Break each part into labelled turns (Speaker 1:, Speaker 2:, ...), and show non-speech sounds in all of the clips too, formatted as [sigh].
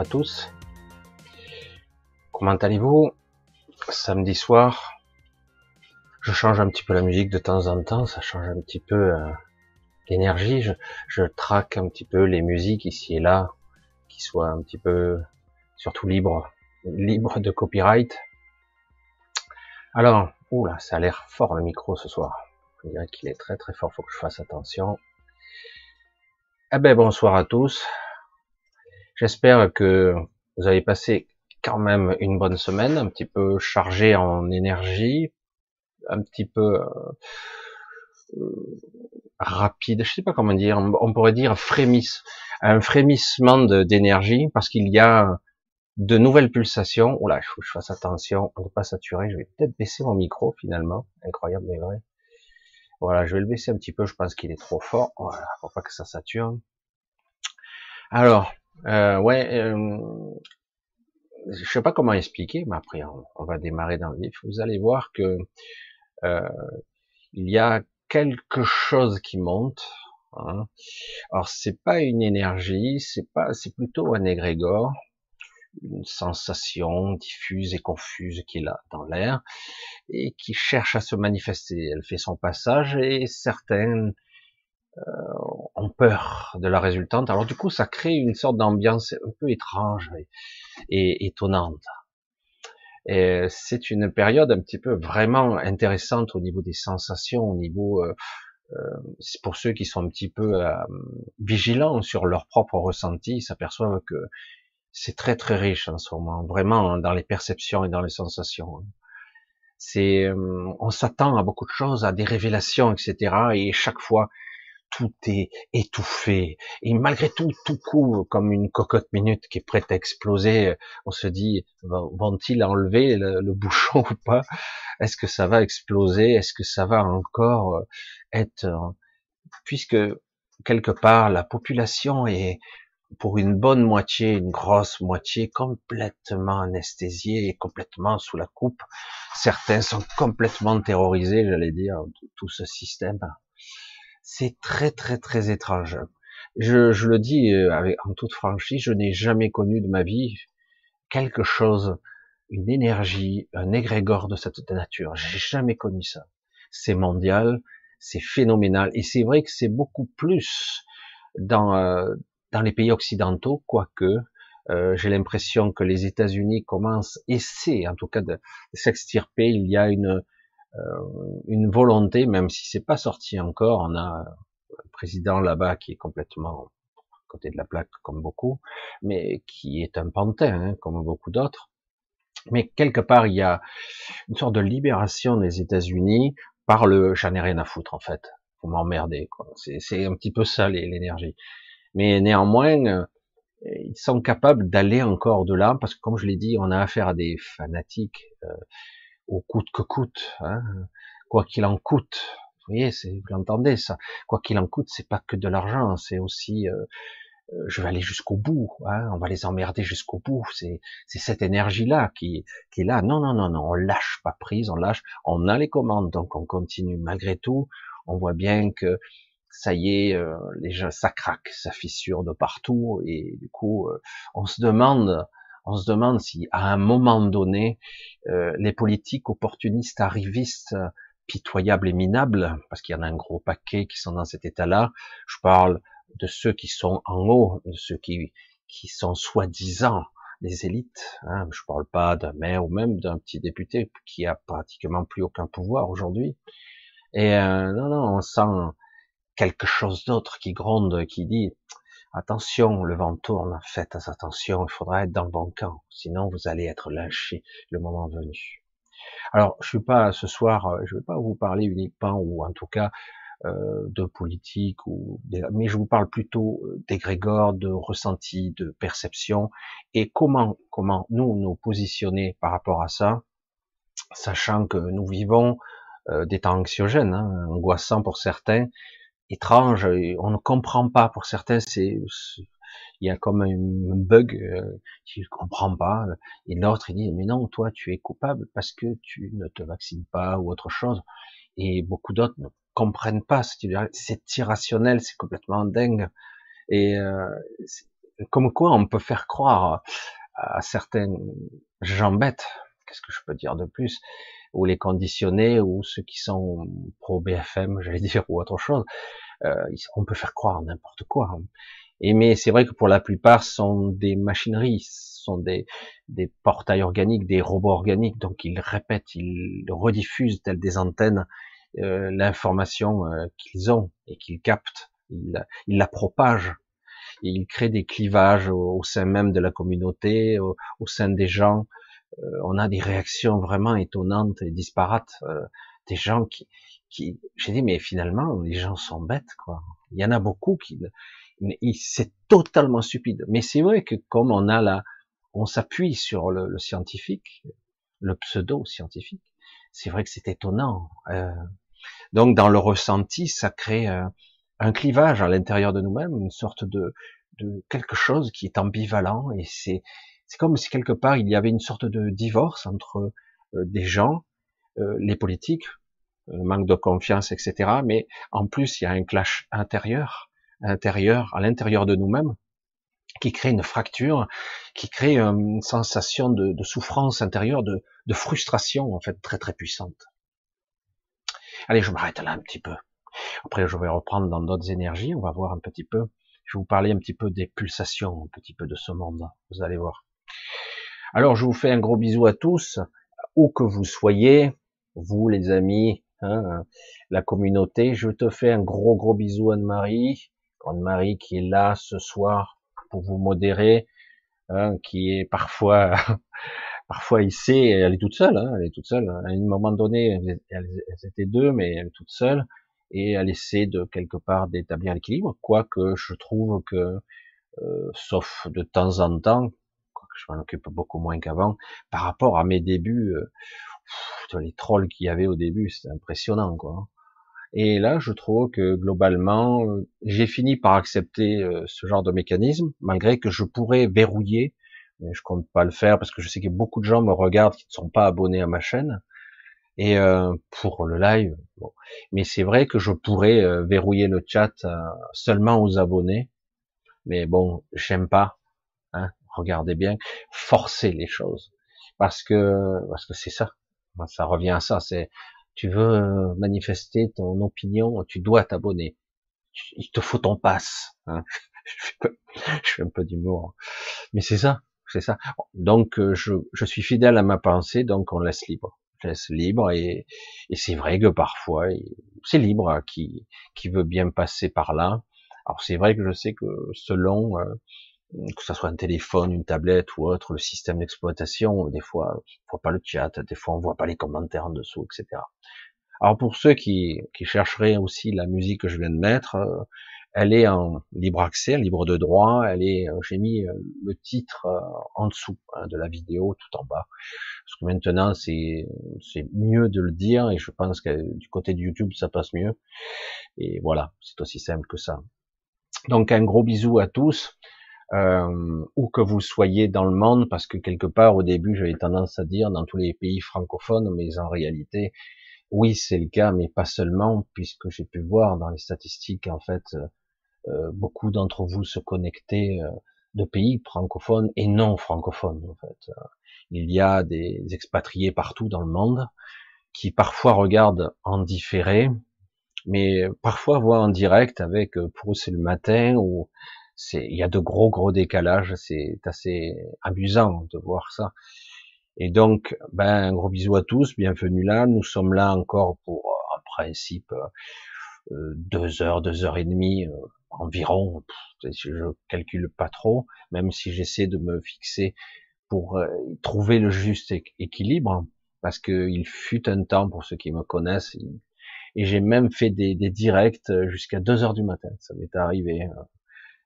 Speaker 1: À tous. Comment allez-vous? Samedi soir, je change un petit peu la musique de temps en temps, ça change un petit peu euh, l'énergie. Je, je, traque un petit peu les musiques ici et là, qui soient un petit peu, surtout libres, libres de copyright. Alors, oula, ça a l'air fort le micro ce soir. Je dirais qu'il est très très fort, faut que je fasse attention. Eh ben bonsoir à tous. J'espère que vous avez passé quand même une bonne semaine, un petit peu chargé en énergie, un petit peu euh, rapide, je sais pas comment dire, on pourrait dire frémisse, un frémissement d'énergie parce qu'il y a de nouvelles pulsations. Oh là, il faut que je fasse attention à ne pas saturer. Je vais peut-être baisser mon micro finalement. Incroyable mais vrai. Voilà, je vais le baisser un petit peu. Je pense qu'il est trop fort. Voilà, pour pas que ça sature. Alors, euh, ouais, euh, je sais pas comment expliquer, mais après on, va démarrer dans le vif. Vous allez voir que euh, il y a quelque chose qui monte. Hein. Alors c'est pas une énergie, c'est pas, c'est plutôt un égrégore, une sensation diffuse et confuse qui est là dans l'air et qui cherche à se manifester. Elle fait son passage et certaines ont peur de la résultante. Alors du coup, ça crée une sorte d'ambiance un peu étrange et, étonnante. Et c'est une période un petit peu vraiment intéressante au niveau des sensations, au niveau euh, euh pour ceux qui sont un petit peu euh, vigilants sur leur propre ressenti, ils s'aperçoivent que c'est très très riche en ce moment, vraiment dans les perceptions et dans les sensations. C'est, euh, on s'attend à beaucoup de choses, à des révélations, etc. Et chaque fois, tout est étouffé. Et malgré tout, tout court comme une cocotte minute qui est prête à exploser. On se dit, vont-ils enlever le, bouchon [laughs] ou pas? Est-ce que ça va exploser? Est-ce que ça va encore euh, être... Euh, puisque quelque part, la population est pour une bonne moitié, une grosse moitié, complètement anesthésiée et complètement sous la coupe. Certains sont complètement terrorisés, j'allais dire, tout ce système c'est très très très étrange. Je, je le dis euh, avec, en toute franchise, je n'ai jamais connu de ma vie quelque chose, une énergie, un égrégore de cette nature. J'ai jamais connu ça. C'est mondial, c'est phénoménal, et c'est vrai que c'est beaucoup plus dans euh, dans les pays occidentaux, quoique euh, j'ai l'impression que les États-Unis commencent, essaient en tout cas de s'extirper. Il y a une une volonté, même si c'est pas sorti encore, on a un président là-bas qui est complètement côté de la plaque comme beaucoup, mais qui est un pantin hein, comme beaucoup d'autres. Mais quelque part, il y a une sorte de libération des États-Unis par le j'en ai rien à foutre en fait, faut m'emmerder. C'est un petit peu ça l'énergie. Mais néanmoins, euh, ils sont capables d'aller encore de là, parce que comme je l'ai dit, on a affaire à des fanatiques. Euh, au coûte que coûte, hein, quoi qu'il en coûte. Vous voyez, vous l'entendez ça. Quoi qu'il en coûte, c'est pas que de l'argent, c'est aussi euh, euh, je vais aller jusqu'au bout, hein, on va les emmerder jusqu'au bout. C'est cette énergie-là qui, qui est là. Non, non, non, non, on lâche pas prise, on lâche. On a les commandes, donc on continue malgré tout. On voit bien que ça y est, euh, les gens, ça craque, ça fissure de partout, et du coup, on se demande on se demande si à un moment donné, euh, les politiques opportunistes, arrivistes, pitoyables et minables, parce qu'il y en a un gros paquet qui sont dans cet état-là, je parle de ceux qui sont en haut, de ceux qui, qui sont soi-disant les élites. Hein, je parle pas d'un maire ou même d'un petit député qui a pratiquement plus aucun pouvoir aujourd'hui. Et euh, non, non, on sent quelque chose d'autre qui gronde, qui dit Attention, le vent tourne, faites attention, il faudra être dans le bon camp, sinon vous allez être lâché le moment venu. Alors, je suis pas ce soir, euh, je vais pas vous parler uniquement ou en tout cas euh, de politique ou mais je vous parle plutôt euh, d'égrégore, de ressenti, de perception et comment comment nous nous positionner par rapport à ça, sachant que nous vivons des temps anxiogènes, hein, angoissants pour certains, étrange, on ne comprend pas pour certains, c'est il y a comme un bug euh, qui ne comprend pas, et l'autre il dit mais non toi tu es coupable parce que tu ne te vaccines pas ou autre chose, et beaucoup d'autres ne comprennent pas, c'est irrationnel, c'est complètement dingue, et euh, comme quoi on peut faire croire à certaines gens bêtes, qu'est-ce que je peux dire de plus, ou les conditionnés, ou ceux qui sont pro BFM, [laughs] j'allais dire, ou autre chose, euh, on peut faire croire n'importe quoi. Hein. Et mais c'est vrai que pour la plupart, sont des machineries, sont des, des portails organiques, des robots organiques, donc ils répètent, ils rediffusent telles des antennes euh, l'information euh, qu'ils ont et qu'ils captent, ils, ils la propagent il crée des clivages au, sein même de la communauté, au, sein des gens. Euh, on a des réactions vraiment étonnantes et disparates. Euh, des gens qui, qui, j'ai dit mais finalement les gens sont bêtes quoi. Il y en a beaucoup qui, c'est totalement stupide. Mais c'est vrai que comme on a là, on s'appuie sur le, scientifique, le pseudo scientifique. C'est vrai que c'est étonnant. Euh, donc dans le ressenti, ça crée un clivage à l'intérieur de nous-mêmes, une sorte de, de quelque chose qui est ambivalent et c'est c'est comme si quelque part il y avait une sorte de divorce entre euh, des gens, euh, les politiques, le manque de confiance, etc. Mais en plus il y a un clash intérieur, intérieur à l'intérieur de nous-mêmes qui crée une fracture, qui crée une sensation de, de souffrance intérieure, de, de frustration en fait très très puissante. Allez, je m'arrête là un petit peu. Après, je vais reprendre dans d'autres énergies. On va voir un petit peu. Je vais vous parler un petit peu des pulsations, un petit peu de ce monde. Vous allez voir. Alors, je vous fais un gros bisou à tous, où que vous soyez, vous les amis, hein, la communauté. Je te fais un gros gros bisou Anne-Marie, Anne-Marie qui est là ce soir pour vous modérer, hein, qui est parfois [laughs] parfois ici, elle est toute seule, hein, elle est toute seule. À un moment donné, elles, étaient deux, mais elle est toute seule et elle essaie de quelque part d'établir l'équilibre, quoique je trouve que, euh, sauf de temps en temps, je m'en occupe beaucoup moins qu'avant, par rapport à mes débuts, euh, les trolls qu'il y avait au début, c'était impressionnant, quoi. Et là, je trouve que globalement, j'ai fini par accepter euh, ce genre de mécanisme, malgré que je pourrais verrouiller, mais je compte pas le faire parce que je sais que beaucoup de gens me regardent qui ne sont pas abonnés à ma chaîne et euh, pour le live. Mais c'est vrai que je pourrais euh, verrouiller le chat euh, seulement aux abonnés. Mais bon, j'aime pas. Hein, regardez bien, forcer les choses, parce que parce que c'est ça. Ça revient à ça. C'est tu veux manifester ton opinion, tu dois t'abonner. Il te faut ton passe. Hein. [laughs] je fais un peu d'humour, mais c'est ça, c'est ça. Donc je, je suis fidèle à ma pensée, donc on laisse libre laisse libre et, et c'est vrai que parfois c'est libre hein, qui qui veut bien passer par là. Alors c'est vrai que je sais que selon euh, que ce soit un téléphone, une tablette ou autre, le système d'exploitation, des fois on voit pas le chat, des fois on voit pas les commentaires en dessous, etc. Alors pour ceux qui, qui chercheraient aussi la musique que je viens de mettre, euh, elle est en libre accès, libre de droit. Elle est, euh, j'ai mis euh, le titre en dessous hein, de la vidéo, tout en bas, parce que maintenant c'est c'est mieux de le dire et je pense que du côté de YouTube ça passe mieux. Et voilà, c'est aussi simple que ça. Donc un gros bisou à tous, euh, où que vous soyez dans le monde, parce que quelque part au début j'avais tendance à dire dans tous les pays francophones, mais en réalité oui c'est le cas, mais pas seulement, puisque j'ai pu voir dans les statistiques en fait euh, beaucoup d'entre vous se connecter euh, de pays francophones et non francophones en fait. Euh, il y a des expatriés partout dans le monde qui parfois regardent en différé, mais parfois voient en direct avec pour eux c'est le matin ou c'est il y a de gros gros décalages, c'est assez amusant de voir ça. Et donc, ben, un gros bisou à tous, bienvenue là. Nous sommes là encore pour, en principe, deux heures, deux heures et demie, environ, je calcule pas trop, même si j'essaie de me fixer pour euh, trouver le juste équilibre, parce que il fut un temps pour ceux qui me connaissent, et j'ai même fait des, des directs jusqu'à 2 heures du matin. Ça m'est arrivé.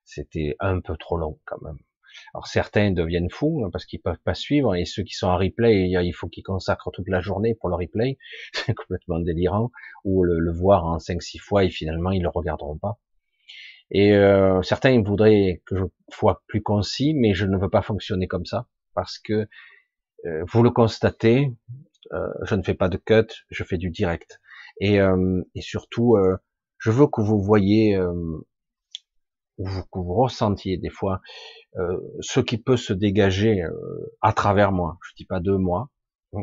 Speaker 1: C'était un peu trop long quand même. Alors certains deviennent fous hein, parce qu'ils peuvent pas suivre, et ceux qui sont en replay, il faut qu'ils consacrent toute la journée pour le replay. [laughs] C'est complètement délirant. Ou le, le voir en 5-6 fois et finalement ils le regarderont pas. Et euh, certains voudraient que je sois plus concis, mais je ne veux pas fonctionner comme ça parce que euh, vous le constatez, euh, je ne fais pas de cut, je fais du direct. Et, et surtout, je veux que vous voyez ou vous, que vous ressentiez des fois euh, ce qui peut se dégager euh, à travers moi. Je dis pas de moi,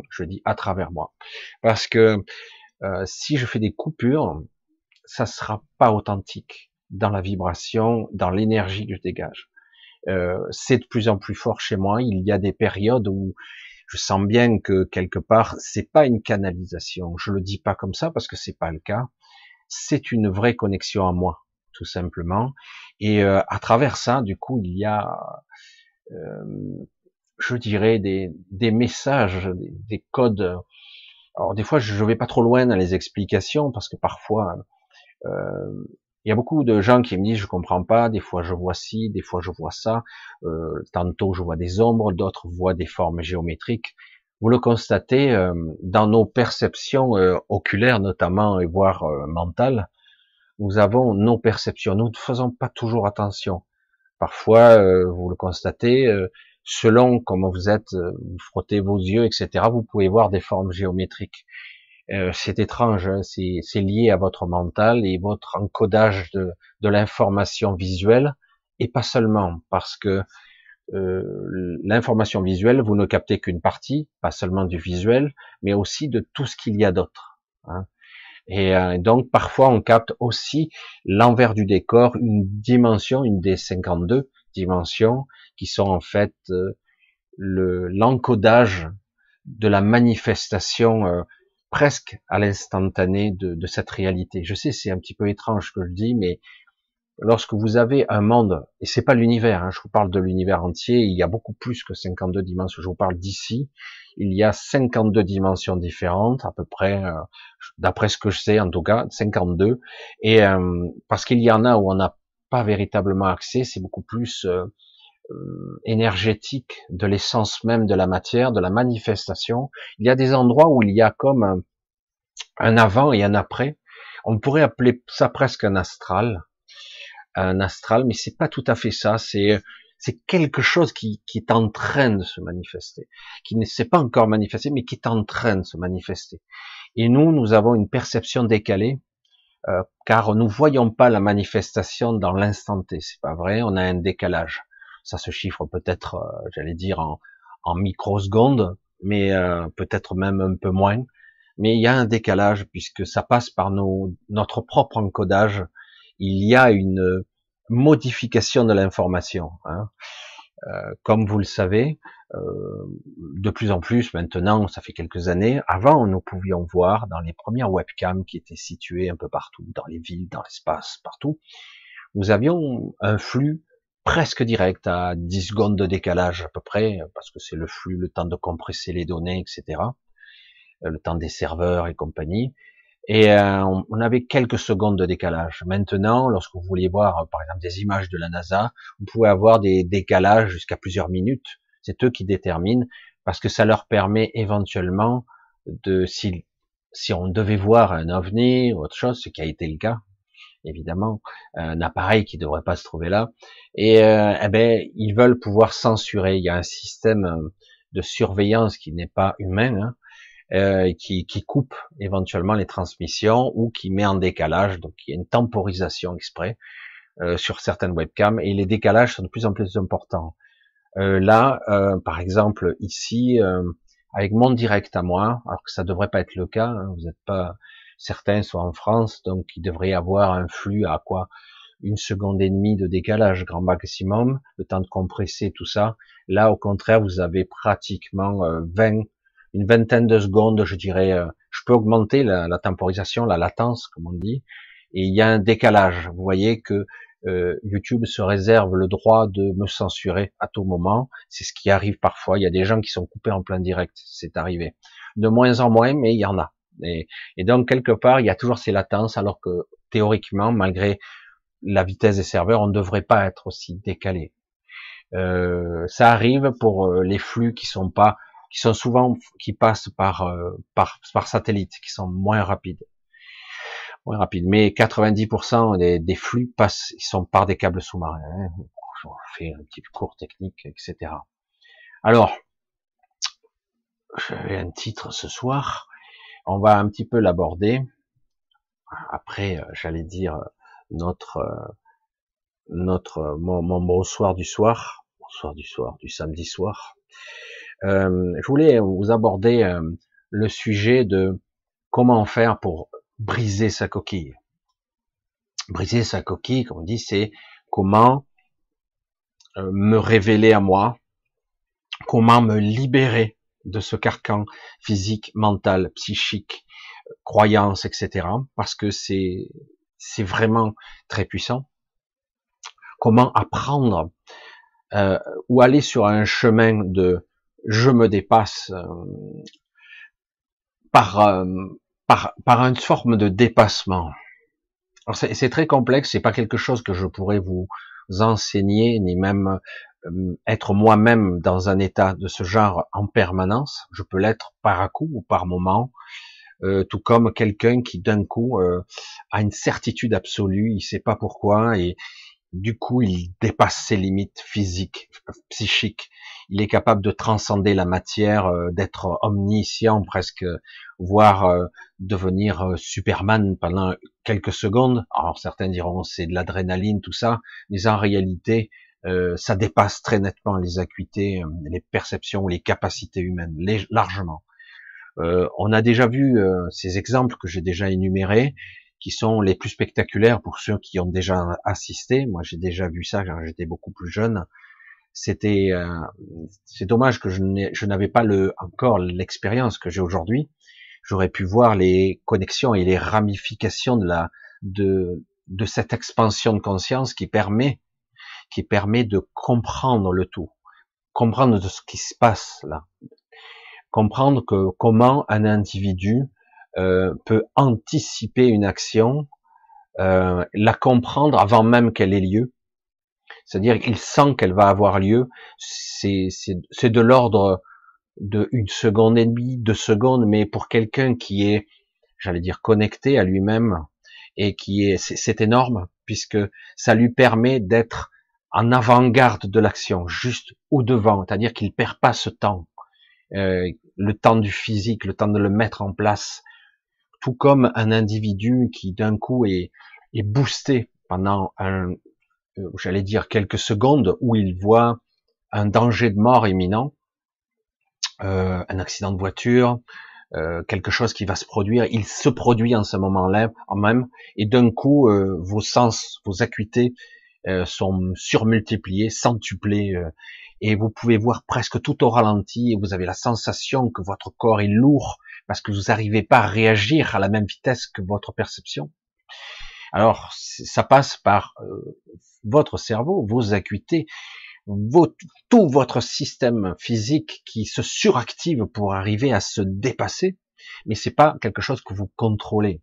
Speaker 1: je dis à travers moi, parce que euh, si je fais des coupures, ça sera pas authentique dans la vibration, dans l'énergie que je dégage. Euh, c'est de plus en plus fort chez moi. Il y a des périodes où je sens bien que quelque part c'est pas une canalisation. Je le dis pas comme ça parce que c'est pas le cas. C'est une vraie connexion à moi, tout simplement. Et euh, à travers ça, du coup, il y a, euh, je dirais, des, des messages, des, des, codes. Alors des fois, je vais pas trop loin dans les explications parce que parfois, euh, il y a beaucoup de gens qui me disent je comprends pas, des fois je vois ci, des fois je vois ça, euh, tantôt je vois des ombres, d'autres voient des formes géométriques. Vous le constatez euh, dans nos perceptions euh, oculaires notamment et voire euh, mentales, nous avons nos perceptions, nous ne faisons pas toujours attention. Parfois, euh, vous le constatez, selon comment vous êtes, vous frottez vos yeux, etc., vous pouvez voir des formes géométriques. Euh, c'est étrange, hein, c'est lié à votre mental et votre encodage de, de l'information visuelle, et pas seulement, parce que euh, l'information visuelle, vous ne captez qu'une partie, pas seulement du visuel, mais aussi de tout ce qu'il y a d'autre. Hein. Et euh, donc parfois on capte aussi l'envers du décor, une dimension, une des 52 dimensions, qui sont en fait euh, l'encodage de la manifestation euh, presque à l'instantané de, de, cette réalité. Je sais, c'est un petit peu étrange ce que je dis, mais lorsque vous avez un monde, et c'est pas l'univers, hein, je vous parle de l'univers entier, il y a beaucoup plus que 52 dimensions, je vous parle d'ici, il y a 52 dimensions différentes, à peu près, euh, d'après ce que je sais en tout cas, 52, et euh, parce qu'il y en a où on n'a pas véritablement accès, c'est beaucoup plus euh, euh, énergétique de l'essence même de la matière, de la manifestation. Il y a des endroits où il y a comme un, un avant et un après. On pourrait appeler ça presque un astral, un astral, mais c'est pas tout à fait ça. C'est c'est quelque chose qui, qui est en train de se manifester, qui ne s'est pas encore manifesté, mais qui est en train de se manifester. Et nous, nous avons une perception décalée, euh, car nous voyons pas la manifestation dans l'instant T. C'est pas vrai, on a un décalage ça se chiffre peut-être, euh, j'allais dire, en, en microsecondes, mais euh, peut-être même un peu moins. Mais il y a un décalage puisque ça passe par nos, notre propre encodage. Il y a une modification de l'information. Hein. Euh, comme vous le savez, euh, de plus en plus maintenant, ça fait quelques années, avant nous pouvions voir dans les premières webcams qui étaient situées un peu partout, dans les villes, dans l'espace, partout, nous avions un flux presque direct, à 10 secondes de décalage à peu près, parce que c'est le flux, le temps de compresser les données, etc. Le temps des serveurs et compagnie. Et euh, on avait quelques secondes de décalage. Maintenant, lorsque vous voulez voir, par exemple, des images de la NASA, vous pouvez avoir des décalages jusqu'à plusieurs minutes. C'est eux qui déterminent, parce que ça leur permet éventuellement de, si, si on devait voir un ovni ou autre chose, ce qui a été le cas, évidemment, un appareil qui devrait pas se trouver là. Et euh, eh ben, ils veulent pouvoir censurer. Il y a un système euh, de surveillance qui n'est pas humain, hein, euh, qui, qui, coupe éventuellement les transmissions ou qui met en décalage. Donc il y a une temporisation exprès euh, sur certaines webcams et les décalages sont de plus en plus importants. Euh, là, par exemple, ici, avec mon direct à moi, alors que ça devrait pas être le cas, hein, vous n'êtes pas certains sont en France, donc il devrait avoir un flux à quoi une seconde et demie de décalage grand maximum, le temps de compresser tout ça. Là, au contraire, vous avez pratiquement 20, euh, une vingtaine de secondes, je dirais. Euh, je peux augmenter la, temporisation, la latence, comme on dit, et il y a un décalage. Vous voyez que euh, YouTube se réserve le droit de me censurer à tout moment. C'est ce qui arrive parfois. Il y a des gens qui sont coupés en plein direct. C'est arrivé. De moins en moins, mais il y en a. Et, donc quelque part, il y a toujours ces latences, alors que théoriquement, malgré la vitesse des serveurs, on ne devrait pas être aussi décalé. Euh, ça arrive pour les flux qui sont pas, qui sont souvent, qui passent par euh, par, par satellite, qui sont moins rapides, moins rapides. Mais 90% des, des, flux passent, ils sont par des câbles sous-marins. Hein. On fait un petit cours technique, etc. Alors, j'avais un titre ce soir. On va un petit peu l'aborder. Après, euh, j'allais dire notre euh, notre mon, mon bonsoir du soir, bonsoir du soir, du samedi soir. Euh, je voulais vous aborder euh, le sujet de comment faire pour briser sa coquille. Briser sa coquille, comme on dit, c'est comment euh, me révéler à moi, comment me libérer de ce carcan physique, mental, psychique, croyance, etc. Parce que c'est c'est vraiment très puissant. Comment apprendre euh, ou aller sur un chemin de je me dépasse euh, par, euh, par par une forme de dépassement. C'est très complexe, c'est pas quelque chose que je pourrais vous enseigner ni même euh, être moi-même dans un état de ce genre en permanence. Je peux l'être par à coup ou par moment, euh, tout comme quelqu'un qui d'un coup euh, a une certitude absolue, il sait pas pourquoi et du coup il dépasse ses limites physiques, psychiques. Il est capable de transcender la matière, d'être omniscient presque, voire devenir Superman pendant quelques secondes. Alors certains diront c'est de l'adrénaline tout ça, mais en réalité euh, ça dépasse très nettement les acuités, euh, les perceptions, les capacités humaines, largement. Euh, on a déjà vu ces exemples que j'ai déjà énumérés, qui sont les plus spectaculaires pour ceux qui ont déjà assisté. Moi, j'ai déjà vu ça quand j'étais beaucoup plus jeune. C'était, c'est dommage que je n'avais pas le, encore l'expérience que j'ai aujourd'hui. J'aurais pu voir les connexions et les ramifications de la, de, de cette expansion de conscience qui permet qui permet de comprendre le tout, comprendre ce qui se passe là, comprendre que comment un individu euh, peut anticiper une action, euh, la comprendre avant même qu'elle ait lieu. C'est-à-dire qu'il sent qu'elle va avoir lieu. C'est de l'ordre de une seconde et demie, deux secondes, mais pour quelqu'un qui est, j'allais dire, connecté à lui-même et qui est, c'est énorme puisque ça lui permet d'être en avant-garde de l'action, juste au devant, c'est-à-dire qu'il perd pas ce temps, euh, le temps du physique, le temps de le mettre en place, tout comme un individu qui d'un coup est, boosté pendant euh, j'allais dire quelques secondes, où il voit un danger de mort imminent, euh, un accident de voiture, euh, quelque chose qui va se produire, il se produit en ce moment-là, en même, et d'un coup, vos sens, vos acuités sont surmultipliés, centuplés, et vous pouvez voir presque tout au ralenti, et vous avez la sensation que votre corps est lourd, parce que vous n'arrivez pas à réagir à la même vitesse que votre perception. Alors, ça passe par euh, votre cerveau, vos acuités, tout votre système physique qui se suractive pour arriver à se dépasser, mais c'est pas quelque chose que vous contrôlez.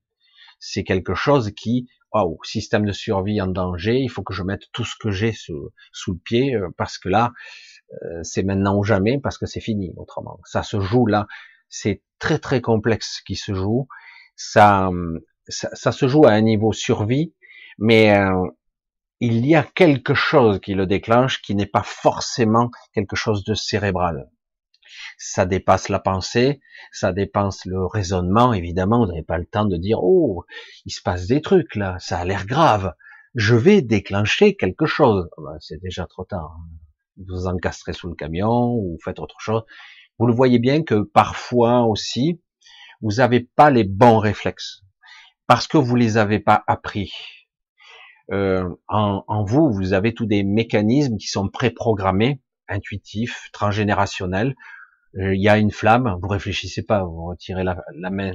Speaker 1: C'est quelque chose qui waouh, système de survie en danger, il faut que je mette tout ce que j'ai sous, sous, le pied, euh, parce que là, euh, c'est maintenant ou jamais, parce que c'est fini, autrement. Ça se joue là, c'est très très complexe qui se joue, ça, ça, ça, se joue à un niveau survie, mais euh, il y a quelque chose qui le déclenche qui n'est pas forcément quelque chose de cérébral ça dépasse la pensée, ça dépasse le raisonnement, évidemment, vous n'avez pas le temps de dire, oh, il se passe des trucs là, ça a l'air grave, je vais déclencher quelque chose. Ah ben, c'est déjà trop tard. Hein. Vous vous encastrez sous le camion ou faites autre chose. Vous le voyez bien que parfois aussi, vous n'avez pas les bons réflexes parce que vous les avez pas appris. Euh, en, en, vous, vous avez tous des mécanismes qui sont préprogrammés, intuitifs, transgénérationnels, euh, il y a une flamme, vous réfléchissez pas, vous retirez la, main,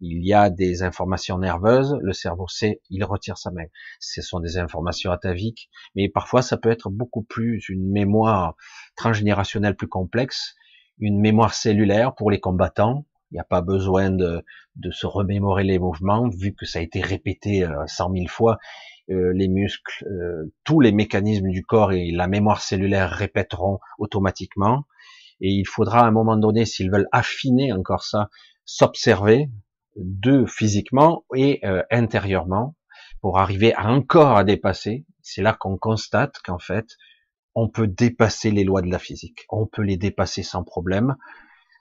Speaker 1: il y a des informations nerveuses, le cerveau sait, il retire sa main. Ce sont des informations ataviques, mais parfois ça peut être beaucoup plus une mémoire transgénérationnelle plus complexe, une mémoire cellulaire pour les combattants. Il n'y a pas besoin de, de, se remémorer les mouvements, vu que ça a été répété euh, cent mille fois. Euh, les muscles, tous les mécanismes du corps et la mémoire cellulaire répéteront automatiquement et il faudra à un moment donné, s'ils veulent affiner encore ça, s'observer, deux physiquement et euh, intérieurement, pour arriver à encore à dépasser. C'est là qu'on constate qu'en fait, on peut dépasser les lois de la physique. On peut les dépasser sans problème.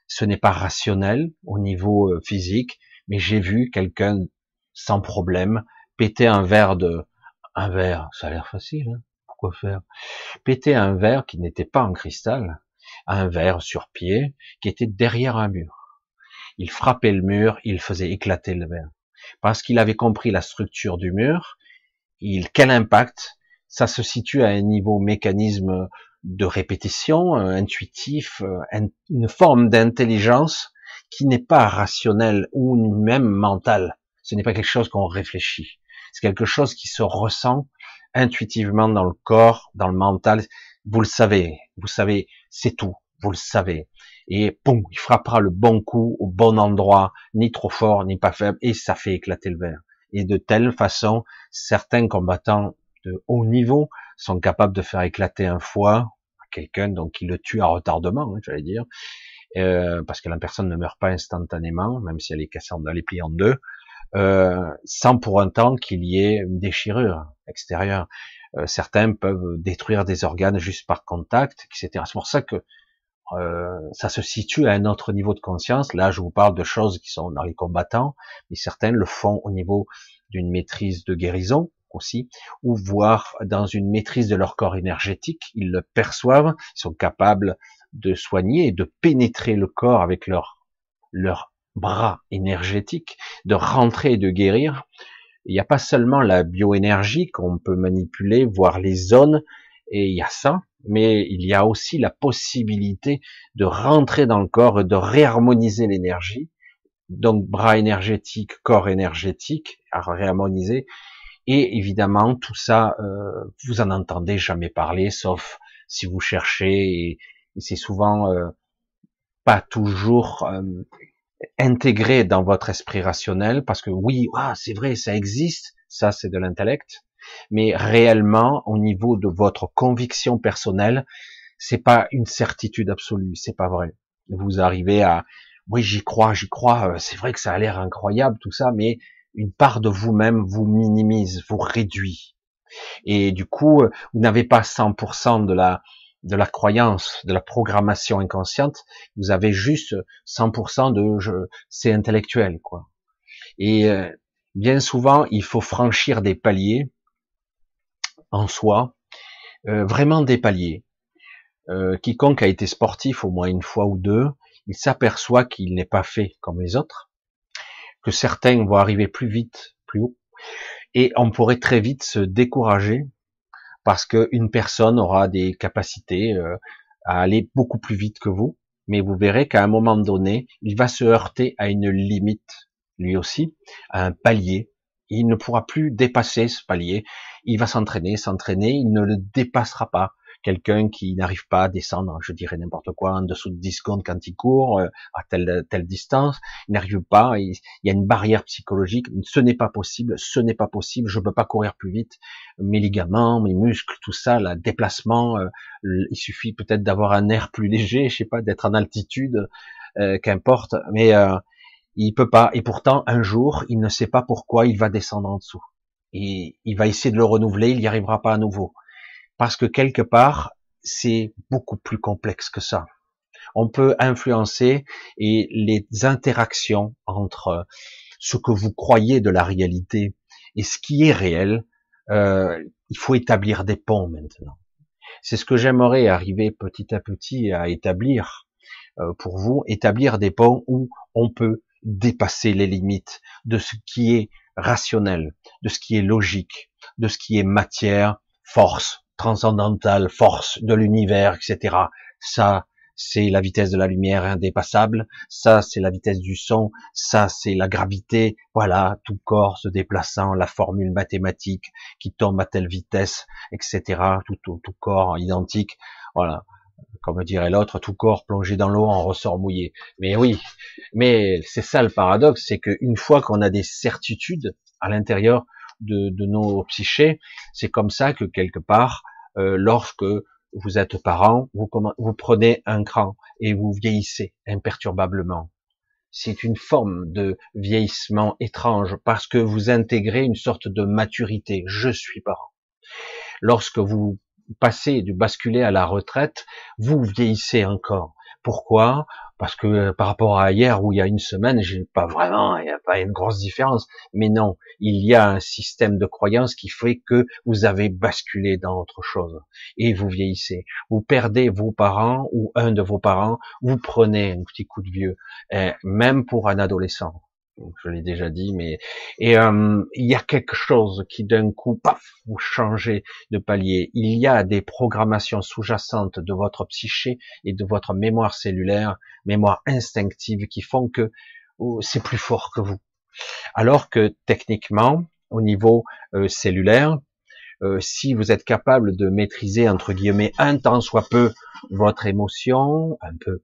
Speaker 1: Ce n'est pas rationnel au niveau euh, physique, mais j'ai vu quelqu'un sans problème péter un verre de un verre, ça a l'air facile. Hein quoi faire? Péter un verre qui n'était pas en cristal, un verre sur pied qui était derrière un mur. Il frappait le mur, il faisait éclater le verre. Parce qu'il avait compris la structure du mur, il, quel impact Ça se situe à un niveau mécanisme de répétition, euh, intuitif, euh, une forme d'intelligence qui n'est pas rationnelle ou même mentale. Ce n'est pas quelque chose qu'on réfléchit. C'est quelque chose qui se ressent intuitivement dans le corps, dans le mental. Vous le savez, vous savez, c'est tout. Vous le savez. Et boum, il frappera le bon coup au bon endroit, ni trop fort, ni pas faible, et ça fait éclater le verre. Et de telle façon, certains combattants de haut niveau sont capables de faire éclater un foie à quelqu'un, donc qui le tue à retardement, hein, j'allais dire, euh, parce que la personne ne meurt pas instantanément, même si elle est cassée, elle est pliée en deux, euh, sans pour un temps qu'il y ait une déchirure extérieure. Euh, certains peuvent détruire des organes juste par contact, etc. C'est pour ça que ça se situe à un autre niveau de conscience. Là, je vous parle de choses qui sont dans les combattants, mais certains le font au niveau d'une maîtrise de guérison aussi, ou voire dans une maîtrise de leur corps énergétique. Ils le perçoivent, ils sont capables de soigner et de pénétrer le corps avec leur leur bras énergétique, de rentrer et de guérir. Il n'y a pas seulement la bioénergie qu'on peut manipuler, voir les zones, et il y a ça, mais il y a aussi la possibilité de rentrer dans le corps et de réharmoniser l'énergie. Donc bras énergétique, corps énergétique, à réharmoniser. Et évidemment, tout ça, euh, vous en entendez jamais parler, sauf si vous cherchez, et, c'est souvent euh, pas toujours euh, intégré dans votre esprit rationnel, parce que oui, ah, c'est vrai, ça existe, ça c'est de l'intellect, mais réellement, au niveau de votre conviction personnelle, c'est pas une certitude absolue, c'est pas vrai. Vous arrivez à, oui, j'y crois, j'y crois, euh, c'est vrai que ça a l'air incroyable tout ça, mais une part de vous-même vous minimise, vous réduit. Et du coup, vous n'avez pas 100% de la, de la croyance, de la programmation inconsciente, vous avez juste 100% de je, c'est intellectuel, quoi. Et euh, bien souvent, il faut franchir des paliers en soi, euh, vraiment des paliers. Euh, quiconque a été sportif au moins une fois ou deux, il s'aperçoit qu'il n'est pas fait comme les autres, que certains vont arriver plus vite, plus haut, et on pourrait très vite se décourager parce qu'une personne aura des capacités euh, à aller beaucoup plus vite que vous, mais vous verrez qu'à un moment donné, il va se heurter à une limite, lui aussi, à un palier. Il ne pourra plus dépasser ce palier. Il va s'entraîner, s'entraîner, il ne le dépassera pas quelqu'un qui n'arrive pas à descendre, je dirais n'importe quoi, en dessous de 10 secondes quand il court, euh, à telle, telle distance, il n'arrive pas, il, y a une barrière psychologique, ce n'est pas possible, ce n'est pas possible, je peux pas courir plus vite, mes ligaments, mes muscles, tout ça, le déplacement, euh, il suffit peut-être d'avoir un air plus léger, je sais pas, d'être en altitude, euh, qu'importe, mais il peut pas, et pourtant un jour, il ne sait pas pourquoi il va descendre en dessous. Et il va essayer de le renouveler, il n'y arrivera pas à nouveau parce que quelque part, c'est beaucoup plus complexe que ça. On peut influencer et les interactions entre ce que vous croyez de la réalité et ce qui est réel, euh, il faut établir des ponts maintenant. C'est ce que j'aimerais arriver petit à petit à établir euh, pour vous, établir des ponts où on peut dépasser les limites de ce qui est rationnel, de ce qui est logique, de ce qui est matière, force, transcendantale, force de l'univers, etc. Ça, c'est la vitesse de la lumière indépassable, ça c'est la vitesse du son, ça c'est la gravité, voilà, tout corps se déplaçant, la formule mathématique qui tombe à telle vitesse, etc. Tout, tout, corps identique, voilà, comme dirait l'autre, tout corps plongé dans l'eau en ressort mouillé. Mais oui, mais c'est ça le paradoxe, c'est qu'une fois qu'on a des certitudes à l'intérieur de, nos psychés. C'est comme ça que quelque part, euh, lorsque vous êtes parent, vous, vous prenez un cran et vous vieillissez imperturbablement. C'est une forme de vieillissement étrange parce que vous intégrez une sorte de maturité. Je suis parent. Lorsque vous passez du basculer à la retraite, vous vieillissez encore. Pourquoi? Parce que euh, par rapport à hier ou il y a une semaine, j'ai pas vraiment, il n'y a pas une grosse différence. Mais non, il y a un système de croyance qui fait que vous avez basculé dans autre chose et vous vieillissez. Vous perdez vos parents ou un de vos parents, vous prenez un petit coup de vieux, eh, même pour un adolescent je l'ai déjà dit, mais et euh, il y a quelque chose qui d'un coup, paf, vous changez de palier. Il y a des programmations sous-jacentes de votre psyché et de votre mémoire cellulaire, mémoire instinctive, qui font que oh, c'est plus fort que vous. Alors que techniquement, au niveau euh, cellulaire, euh, si vous êtes capable de maîtriser entre guillemets un temps soit peu votre émotion, un peu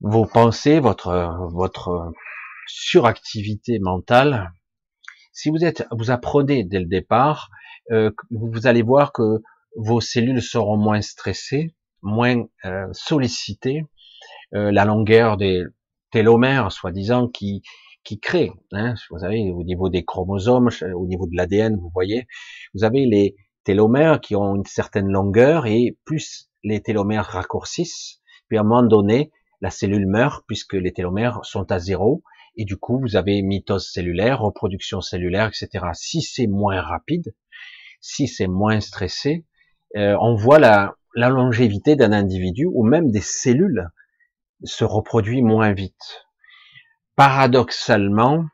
Speaker 1: vos pensées, votre votre suractivité mentale, si vous êtes, vous apprenez dès le départ, euh, vous allez voir que vos cellules seront moins stressées, moins euh, sollicitées, euh, la longueur des télomères, soi-disant, qui qui créent, hein, vous savez, au niveau des chromosomes, au niveau de l'ADN, vous voyez, vous avez les télomères qui ont une certaine longueur et plus les télomères raccourcissent, puis à un moment donné, la cellule meurt puisque les télomères sont à zéro et du coup vous avez mitose cellulaire, reproduction cellulaire, etc. Si c'est moins rapide, si c'est moins stressé, euh, on voit la, la longévité d'un individu ou même des cellules se reproduit moins vite. Paradoxalement,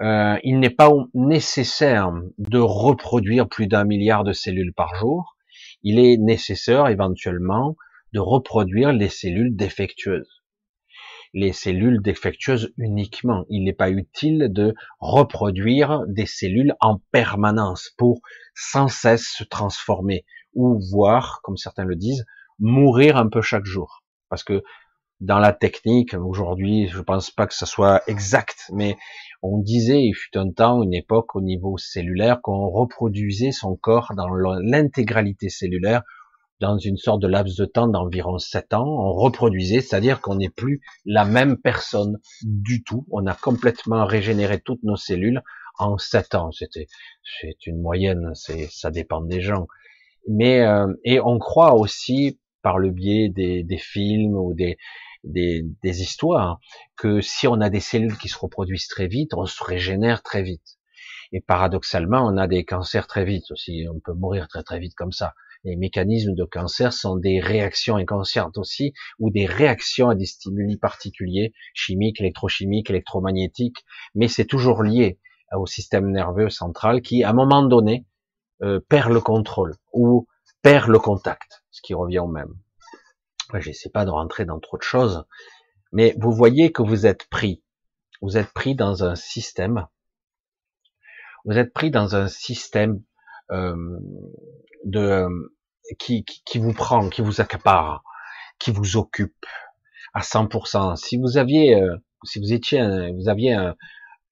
Speaker 1: euh, il n'est pas nécessaire de reproduire plus d'un milliard de cellules par jour. Il est nécessaire éventuellement de reproduire les cellules défectueuses les cellules défectueuses uniquement. Il n'est pas utile de reproduire des cellules en permanence pour sans cesse se transformer ou voir, comme certains le disent, mourir un peu chaque jour. Parce que dans la technique, aujourd'hui, je pense pas que ce soit exact, mais on disait, il fut un temps, une époque au niveau cellulaire, qu'on reproduisait son corps dans l'intégralité cellulaire dans une sorte de laps de temps d'environ 7 ans, on reproduisait, c'est-à-dire qu'on n'est plus la même personne du tout. On a complètement régénéré toutes nos cellules en 7 ans. C'était, c'est une moyenne, c'est, ça dépend des gens. Mais euh, et on croit aussi par le biais des, des films ou des, des, des histoires que si on a des cellules qui se reproduisent très vite, on se régénère très vite. Et paradoxalement, on a des cancers très vite aussi. On peut mourir très très vite comme ça les mécanismes de cancer sont des réactions inconscientes aussi, ou des réactions à des stimuli particuliers, chimiques, électrochimiques, électromagnétiques, mais c'est toujours lié au système nerveux central qui, à un moment donné, euh, perd le contrôle ou perd le contact, ce qui revient au même. Je sais pas de rentrer dans trop de choses, mais vous voyez que vous êtes pris. Vous êtes pris dans un système. Vous êtes pris dans un système euh, de qui, qui, vous prend, qui vous accapare, qui vous occupe à 100%. Si vous aviez, euh, si vous étiez, vous aviez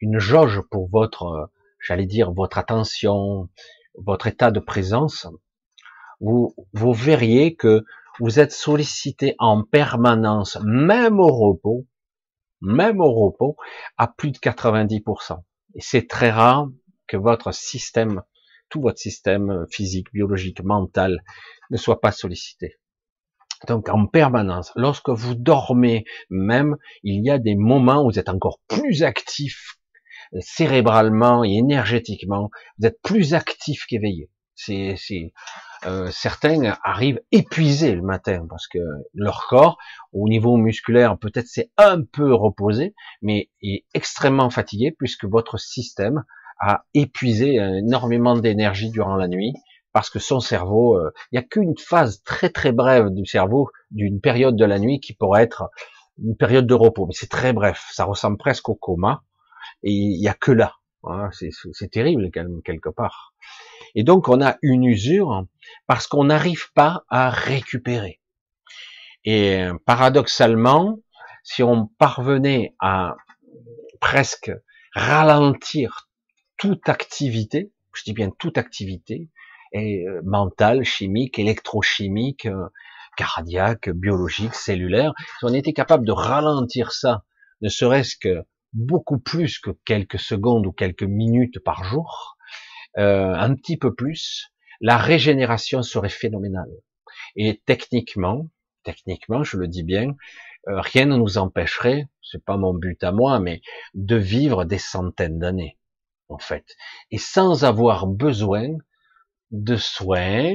Speaker 1: une jauge pour votre, euh, j'allais dire, votre attention, votre état de présence, vous, vous verriez que vous êtes sollicité en permanence, même au repos, même au repos, à plus de 90%. Et c'est très rare que votre système tout votre système euh, physique, biologique, mental ne soit pas sollicité. Donc en permanence, lorsque vous dormez même, il y a des moments où vous êtes encore plus actif euh, cérébralement et énergétiquement, vous êtes plus actif qu'éveillé. C'est, euh, certains arrivent épuisés le matin parce que leur corps, au niveau musculaire, peut-être c'est un peu reposé, mais est extrêmement fatigué puisque votre système a épuisé énormément d'énergie durant la nuit parce que son cerveau, euh, il n'y a qu'une phase très très brève du cerveau d'une période de la nuit qui pourrait être une période de repos, mais c'est très bref, ça ressemble presque au coma et il n'y a que là. Hein, c'est terrible quelque part. Et donc on a une usure parce qu'on n'arrive pas à récupérer. Et paradoxalement, si on parvenait à presque ralentir toute activité, je dis bien toute activité, et, euh, mentale, chimique, électrochimique, euh, cardiaque, biologique, cellulaire, si on était capable de ralentir ça, ne serait-ce que beaucoup plus que quelques secondes ou quelques minutes par jour, euh, un petit peu plus, la régénération serait phénoménale. Et techniquement, techniquement, je le dis bien, rien ne nous empêcherait, c'est pas mon but à moi, mais de vivre des centaines d'années, en fait, et sans avoir besoin de soins,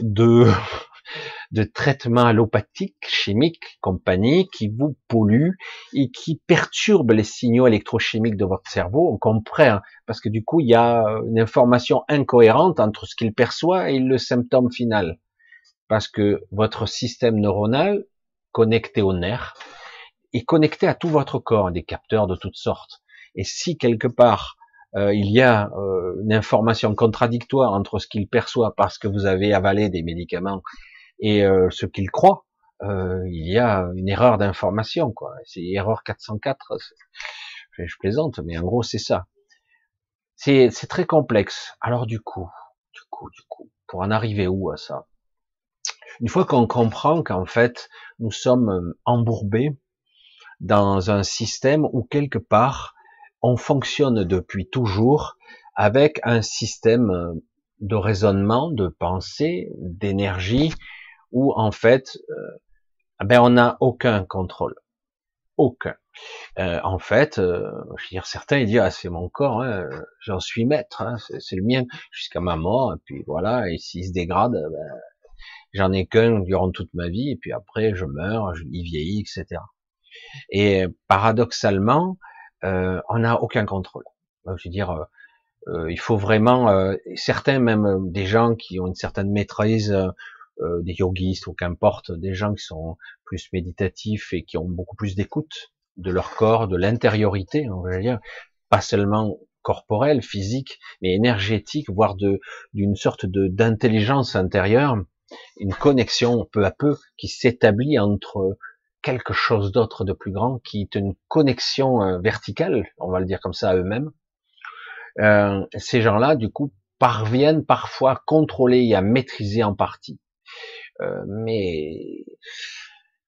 Speaker 1: de [laughs] de traitements allopathiques, chimiques, compagnie, qui vous polluent et qui perturbent les signaux électrochimiques de votre cerveau. On comprend, parce que du coup, il y a une information incohérente entre ce qu'il perçoit et le symptôme final. Parce que votre système neuronal connecté au nerf, est connecté à tout votre corps, des capteurs de toutes sortes. Et si quelque part euh, il y a euh, une information contradictoire entre ce qu'il perçoit parce que vous avez avalé des médicaments et euh, ce qu'il croit, il y a une erreur d'information, quoi. C'est erreur 404. Je plaisante, mais en gros c'est ça. C'est très complexe. Alors du coup, du coup, du coup, pour en arriver où à ça? Une fois qu'on comprend qu'en fait, nous sommes euh, embourbés dans un système où quelque part, on fonctionne depuis toujours avec un système euh, de raisonnement, de pensée, d'énergie, où en fait, euh, ben on n'a aucun contrôle, aucun. en fait, je veux dire, certains ils disent ah c'est mon corps, hein, j'en suis maître, hein, c'est le mien jusqu'à ma mort, et puis voilà, et s'il se dégrade, ben, J'en ai qu'un durant toute ma vie, et puis après je meurs, je, il vieillit, etc. Et paradoxalement, euh, on n'a aucun contrôle. Je veux dire, euh, euh, il faut vraiment, euh, certains même des gens qui ont une certaine maîtrise, euh, des yogistes ou qu'importe, des gens qui sont plus méditatifs et qui ont beaucoup plus d'écoute de leur corps, de l'intériorité, on va dire, pas seulement corporelle, physique, mais énergétique, voire de d'une sorte de d'intelligence intérieure une connexion peu à peu qui s'établit entre quelque chose d'autre de plus grand, qui est une connexion euh, verticale, on va le dire comme ça à eux-mêmes. Euh, ces gens-là, du coup, parviennent parfois à contrôler et à maîtriser en partie. Euh, mais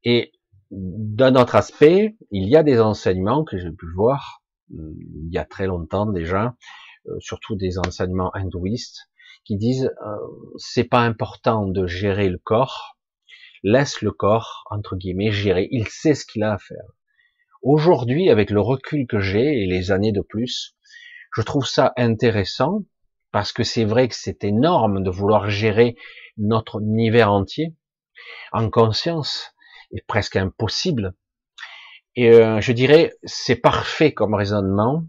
Speaker 1: et d'un autre aspect, il y a des enseignements que j'ai pu voir il y a très longtemps déjà, surtout des enseignements hindouistes, qui disent euh, c'est pas important de gérer le corps, laisse le corps entre guillemets gérer, il sait ce qu'il a à faire. Aujourd'hui, avec le recul que j'ai et les années de plus, je trouve ça intéressant parce que c'est vrai que c'est énorme de vouloir gérer notre univers entier en conscience et presque impossible. Et euh, je dirais, c'est parfait comme raisonnement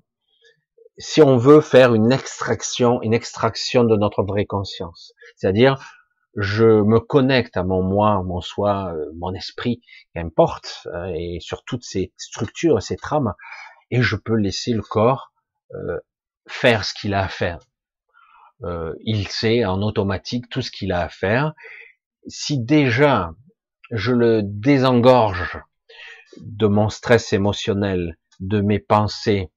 Speaker 1: si on veut faire une extraction, une extraction de notre vraie conscience, c'est-à-dire je me connecte à mon moi, mon soi, euh, mon esprit, qu'importe, hein, et sur toutes ces structures, ces trames, et je peux laisser le corps euh, faire ce qu'il a à faire. Euh, il sait en automatique tout ce qu'il a à faire. Si déjà je le désengorge de mon stress émotionnel, de mes pensées,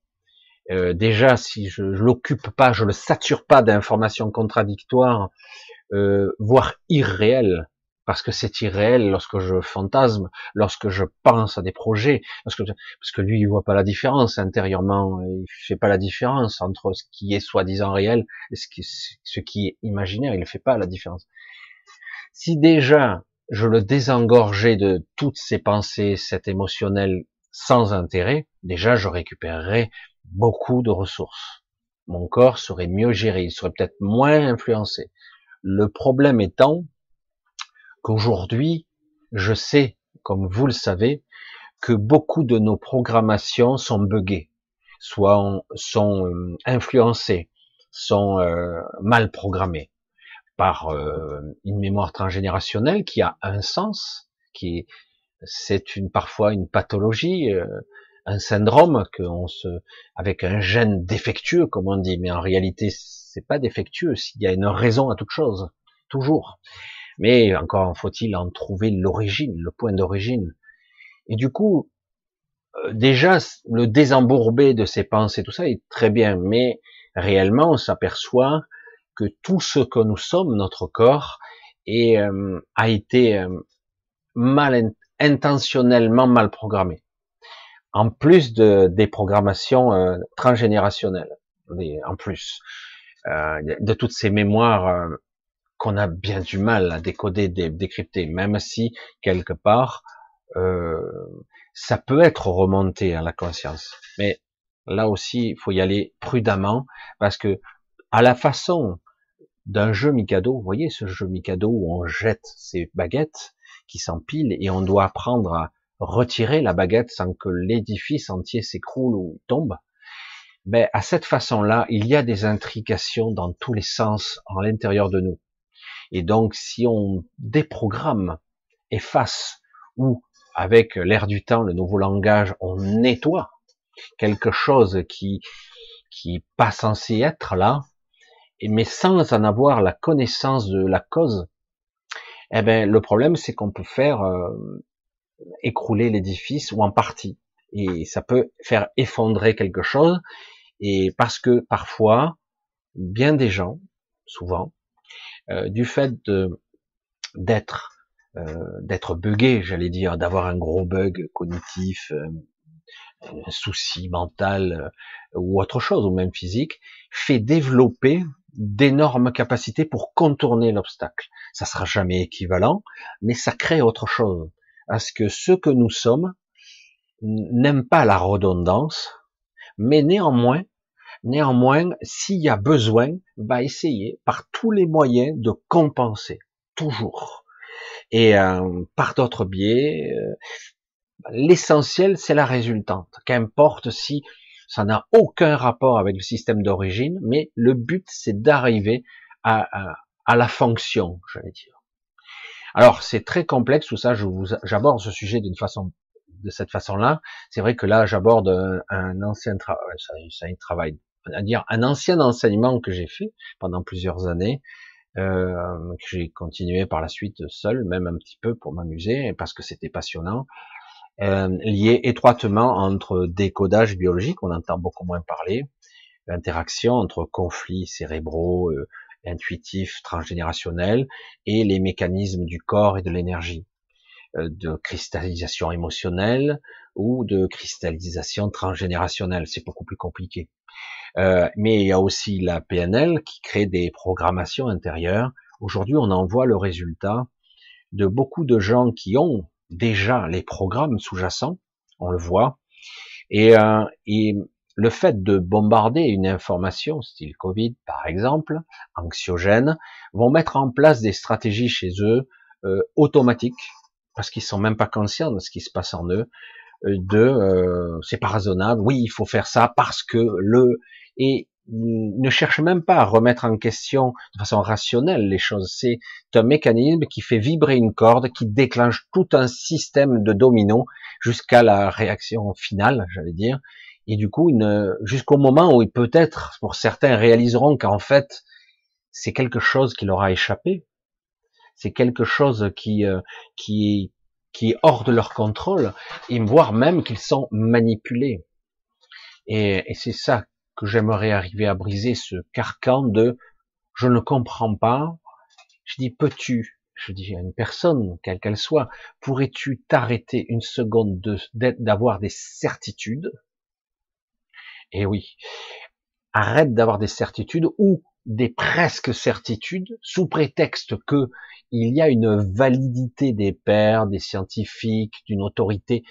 Speaker 1: euh, déjà, si je, je l'occupe pas, je le sature pas d'informations contradictoires, euh, voire irréelles, parce que c'est irréel lorsque je fantasme, lorsque je pense à des projets, parce que, parce que lui, il voit pas la différence intérieurement, il fait pas la différence entre ce qui est soi-disant réel et ce qui, ce qui est imaginaire, il ne fait pas la différence. Si déjà je le désengorgeais de toutes ces pensées, cet émotionnel sans intérêt, déjà je récupérerais beaucoup de ressources. Mon corps serait mieux géré, il serait peut-être moins influencé. Le problème étant qu'aujourd'hui, je sais, comme vous le savez, que beaucoup de nos programmations sont buggées, soit sont euh, influencées, sont euh, mal programmées par euh, une mémoire transgénérationnelle qui a un sens, qui c'est une parfois une pathologie, un syndrome que on se, avec un gène défectueux, comme on dit, mais en réalité, c'est pas défectueux s'il y a une raison à toute chose, toujours. Mais encore faut-il en trouver l'origine, le point d'origine. Et du coup, euh, déjà, le désembourber de ses pensées, tout ça est très bien, mais réellement, on s'aperçoit que tout ce que nous sommes, notre corps, euh, a été euh, mal intentionnellement mal programmé en plus de des programmations transgénérationnelles, en plus euh, de toutes ces mémoires euh, qu'on a bien du mal à décoder, décrypter, même si quelque part, euh, ça peut être remonté à la conscience. Mais là aussi, il faut y aller prudemment parce que à la façon d'un jeu Mikado, vous voyez ce jeu Mikado où on jette ces baguettes qui s'empilent et on doit apprendre à retirer la baguette sans que l'édifice entier s'écroule ou tombe? Ben, à cette façon-là, il y a des intrications dans tous les sens en l'intérieur de nous. Et donc, si on déprogramme, efface, ou avec l'air du temps, le nouveau langage, on nettoie quelque chose qui qui pas censé être là, mais sans en avoir la connaissance de la cause, eh ben le problème c'est qu'on peut faire euh, écrouler l'édifice ou en partie, et ça peut faire effondrer quelque chose, et parce que parfois bien des gens, souvent, euh, du fait d'être euh, d'être buggé, j'allais dire, d'avoir un gros bug cognitif, euh, un souci mental ou autre chose, ou même physique, fait développer d'énormes capacités pour contourner l'obstacle. Ça sera jamais équivalent, mais ça crée autre chose. Parce que ce que nous sommes n'aiment pas la redondance, mais néanmoins Néanmoins, s'il y a besoin, va essayer par tous les moyens de compenser, toujours. Et euh, par d'autres biais, euh, l'essentiel, c'est la résultante. Qu'importe si ça n'a aucun rapport avec le système d'origine, mais le but, c'est d'arriver à, la fonction, j'allais dire. Alors, c'est très complexe tout ça. J'aborde ce sujet d'une façon de cette façon-là. C'est vrai que là, j'aborde un, ancien un travail à dire un ancien enseignement que j'ai fait pendant plusieurs années, euh, que j'ai continué par la suite seul, même un petit peu pour m'amuser, parce que c'était passionnant, euh, lié étroitement entre décodage biologique, on entend beaucoup moins parler, interaction entre conflits cérébraux, euh, intuitifs, transgénérationnels, et les mécanismes du corps et de l'énergie, euh, de cristallisation émotionnelle ou de cristallisation transgénérationnelle. C'est beaucoup plus compliqué. Euh, mais il y a aussi la PNL qui crée des programmations intérieures. Aujourd'hui, on en voit le résultat de beaucoup de gens qui ont déjà les programmes sous-jacents, on le voit, et, euh, le fait de bombarder une information, style Covid par exemple, anxiogène, vont mettre en place des stratégies chez eux euh, automatiques, parce qu'ils sont même pas conscients de ce qui se passe en eux, euh, de euh, c'est pas raisonnable, oui il faut faire ça parce que le et ne cherche même pas à remettre en question de façon rationnelle les choses. C'est un mécanisme qui fait vibrer une corde, qui déclenche tout un système de dominos jusqu'à la réaction finale, j'allais dire. Et du coup, jusqu'au moment où peut-être, pour certains, réaliseront qu'en fait, c'est quelque chose qui leur a échappé. C'est quelque chose qui, euh, qui, qui est hors de leur contrôle, et voire même qu'ils sont manipulés. Et, et c'est ça que j'aimerais arriver à briser ce carcan de je ne comprends pas. Je dis peux-tu, je dis à une personne, quelle qu'elle soit, pourrais-tu t'arrêter une seconde d'avoir des certitudes? Et oui, arrête d'avoir des certitudes ou des presque certitudes sous prétexte que il y a une validité des pairs, des scientifiques, d'une autorité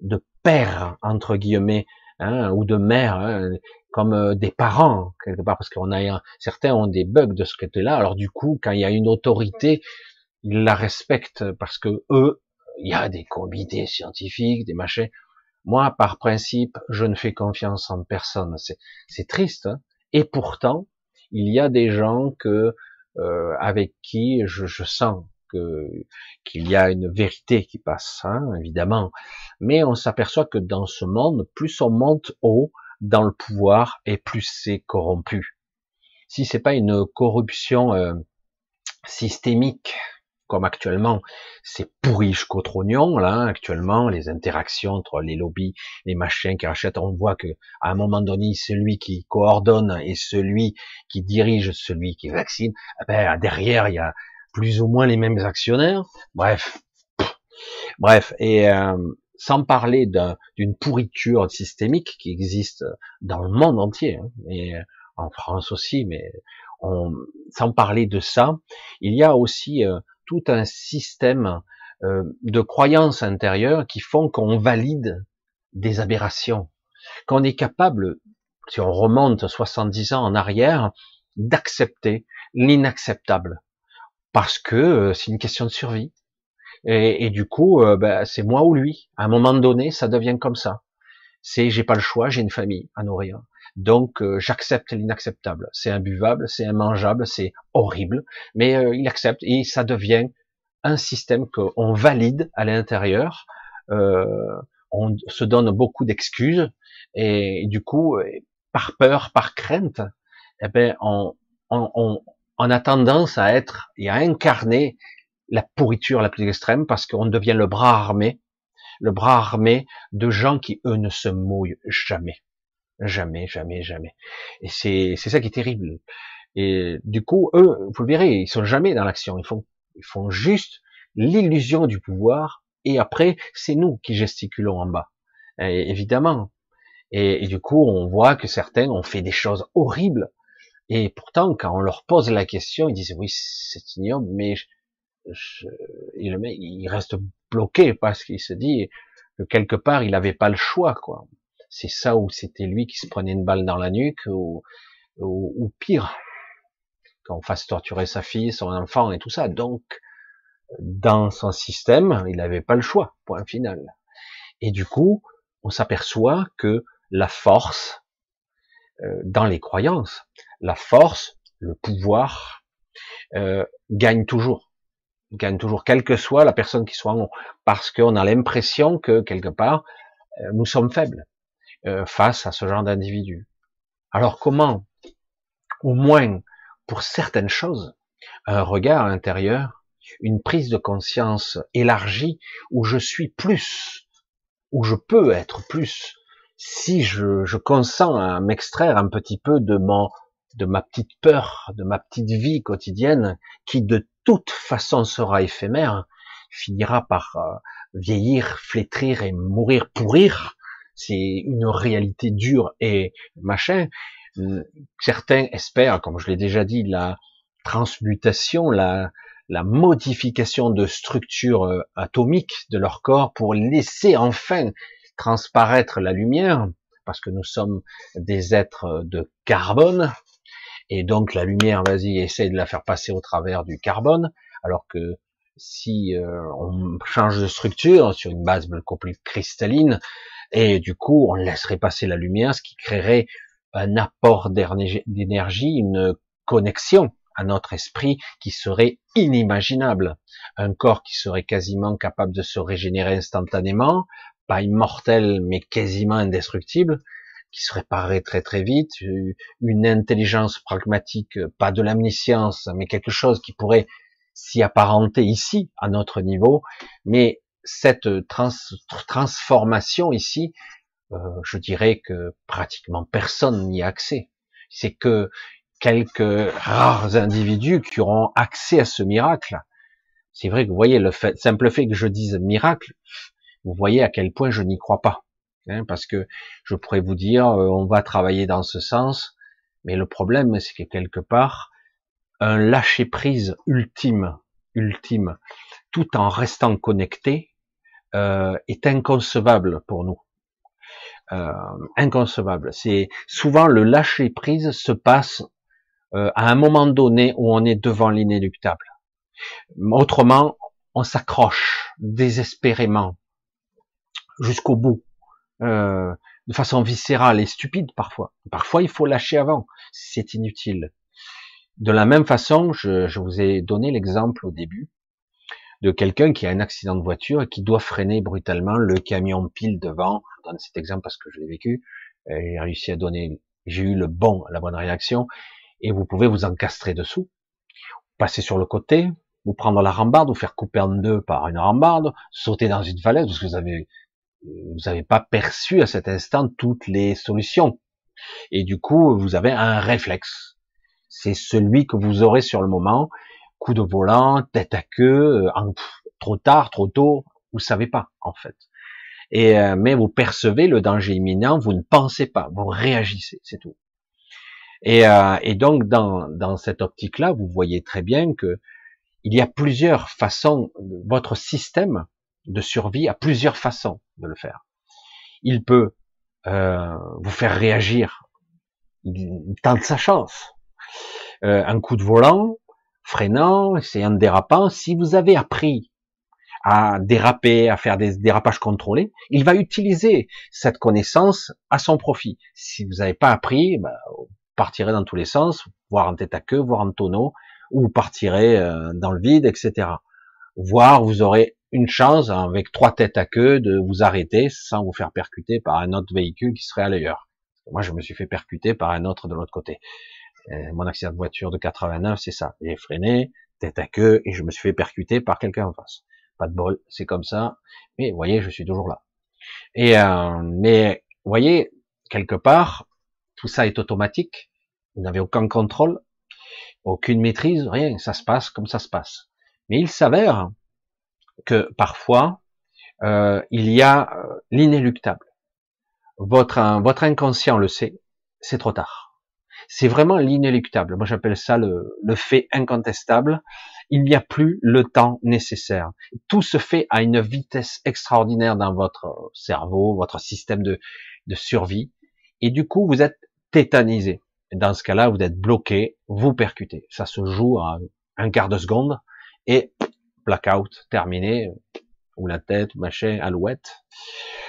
Speaker 1: de père entre guillemets hein, ou de mère, hein, comme euh, des parents quelque part, parce qu'on a certains ont des bugs de ce côté-là. Alors du coup, quand il y a une autorité, ils la respectent parce que eux, il y a des comités scientifiques, des machins. Moi, par principe, je ne fais confiance en personne. C'est triste, hein. et pourtant, il y a des gens que euh, avec qui je, je sens que qu'il y a une vérité qui passe, hein, évidemment. Mais on s'aperçoit que dans ce monde, plus on monte haut, dans le pouvoir et plus c'est corrompu. Si c'est pas une corruption euh, systémique comme actuellement, c'est pourri jusqu'au trognon là actuellement les interactions entre les lobbies, les machins qui rachètent, on voit que à un moment donné celui qui coordonne et celui qui dirige celui qui vaccine, eh ben derrière il y a plus ou moins les mêmes actionnaires. Bref, bref et euh, sans parler d'une pourriture systémique qui existe dans le monde entier, hein, et en France aussi, mais on, sans parler de ça, il y a aussi euh, tout un système euh, de croyances intérieures qui font qu'on valide des aberrations, qu'on est capable, si on remonte 70 ans en arrière, d'accepter l'inacceptable, parce que euh, c'est une question de survie. Et, du coup, euh, ben, c'est moi ou lui. À un moment donné, ça devient comme ça. C'est j'ai pas le choix, j'ai une famille à nourrir. Donc j'accepte l'inacceptable. C'est imbuvable, c'est immangeable, c'est horrible, mais il accepte et ça devient un système qu'on valide à l'intérieur. Euh, on se donne beaucoup d'excuses et, du coup, par peur, par crainte, eh ben, on, a tendance à être et à incarner la pourriture la plus extrême parce qu'on devient le bras armé, le bras armé de gens qui eux ne se mouillent jamais, jamais, jamais, jamais. Et c'est c'est ça qui est terrible. Et du coup, eux, vous le verrez, ils sont jamais dans l'action. Ils font ils font juste l'illusion du pouvoir, et après, c'est nous qui gesticulons en bas. évidemment. Et, du coup, on voit que certains ont fait des choses horribles, et pourtant, quand on leur pose la question, ils disent oui, c'est ignoble, mais je, le mec, il reste bloqué parce qu'il se dit que quelque part, il n'avait pas le choix, quoi. C'est ça où c'était lui qui se prenait une balle dans la nuque, ou, ou, ou pire, qu'on fasse torturer sa fille, son enfant et tout ça. Donc, dans son système, il n'avait pas le choix, point final. Et du coup, on s'aperçoit que la force, euh, dans les croyances, la force, le pouvoir, euh, gagne toujours, gagne toujours, quelle que soit la personne qui soit en haut, parce qu'on a l'impression que quelque part, euh, nous sommes faibles face à ce genre d'individu. Alors comment, au moins pour certaines choses, un regard intérieur une prise de conscience élargie où je suis plus, où je peux être plus, si je, je consens à m'extraire un petit peu de mon, de ma petite peur, de ma petite vie quotidienne, qui de toute façon sera éphémère, finira par euh, vieillir, flétrir et mourir, pourrir. C'est une réalité dure et machin. Certains espèrent, comme je l'ai déjà dit, la transmutation, la, la modification de structure euh, atomique de leur corps pour laisser enfin transparaître la lumière, parce que nous sommes des êtres de carbone, et donc la lumière, vas-y, essaie de la faire passer au travers du carbone, alors que si euh, on change de structure sur une base beaucoup plus cristalline, et du coup on laisserait passer la lumière, ce qui créerait un apport d'énergie, une connexion à notre esprit qui serait inimaginable. Un corps qui serait quasiment capable de se régénérer instantanément, pas immortel mais quasiment indestructible, qui se réparerait très très vite, une intelligence pragmatique, pas de l'amniscience, mais quelque chose qui pourrait s'y apparenter ici, à notre niveau, mais cette transformation ici, euh, je dirais que pratiquement personne n'y a accès. C'est que quelques rares individus qui auront accès à ce miracle. C'est vrai que vous voyez le fait, simple fait que je dise miracle, vous voyez à quel point je n'y crois pas. Hein, parce que je pourrais vous dire, euh, on va travailler dans ce sens, mais le problème, c'est que quelque part, un lâcher prise ultime, ultime, tout en restant connecté, euh, est inconcevable pour nous. Euh, inconcevable. C'est souvent le lâcher prise se passe euh, à un moment donné où on est devant l'inéluctable. Autrement, on s'accroche désespérément jusqu'au bout, euh, de façon viscérale et stupide parfois. Parfois, il faut lâcher avant, c'est inutile. De la même façon, je, je vous ai donné l'exemple au début de quelqu'un qui a un accident de voiture et qui doit freiner brutalement le camion pile devant. Je donne cet exemple parce que je l'ai vécu. J'ai réussi à donner, j'ai eu le bon, la bonne réaction et vous pouvez vous encastrer dessous, passer sur le côté, vous prendre la rambarde, vous faire couper en deux par une rambarde, sauter dans une falaise parce que vous avez vous n'avez pas perçu à cet instant toutes les solutions. Et du coup, vous avez un réflexe. C'est celui que vous aurez sur le moment. Coup de volant, tête à queue, euh, trop tard, trop tôt, vous savez pas, en fait. Et, euh, mais vous percevez le danger imminent, vous ne pensez pas, vous réagissez, c'est tout. Et, euh, et donc dans, dans cette optique-là, vous voyez très bien que il y a plusieurs façons, votre système de survie a plusieurs façons de le faire. Il peut euh, vous faire réagir, il tente sa chance. Euh, un coup de volant, freinant, essayant de dérapant, si vous avez appris à déraper, à faire des dérapages contrôlés, il va utiliser cette connaissance à son profit. Si vous n'avez pas appris, bah, vous partirez dans tous les sens, voire en tête à queue, voire en tonneau, ou vous partirez euh, dans le vide, etc. Voire vous aurez une chance, avec trois têtes à queue, de vous arrêter sans vous faire percuter par un autre véhicule qui serait à l'ailleurs. Moi, je me suis fait percuter par un autre de l'autre côté. Euh, mon accident de voiture de 89, c'est ça. J'ai freiné, tête à queue, et je me suis fait percuter par quelqu'un en face. Pas de bol, c'est comme ça. Mais vous voyez, je suis toujours là. Et euh, mais vous voyez, quelque part, tout ça est automatique. Vous n'avez aucun contrôle, aucune maîtrise, rien. Ça se passe comme ça se passe. Mais il s'avère que parfois, euh, il y a euh, l'inéluctable. Votre, votre inconscient le sait, c'est trop tard. C'est vraiment l'inéluctable. Moi, j'appelle ça le, le fait incontestable il n'y a plus le temps nécessaire. Tout se fait à une vitesse extraordinaire dans votre cerveau, votre système de, de survie, et du coup, vous êtes tétanisé. Dans ce cas-là, vous êtes bloqué, vous percutez. Ça se joue à un quart de seconde, et blackout, terminé, ou la tête, machin, alouette.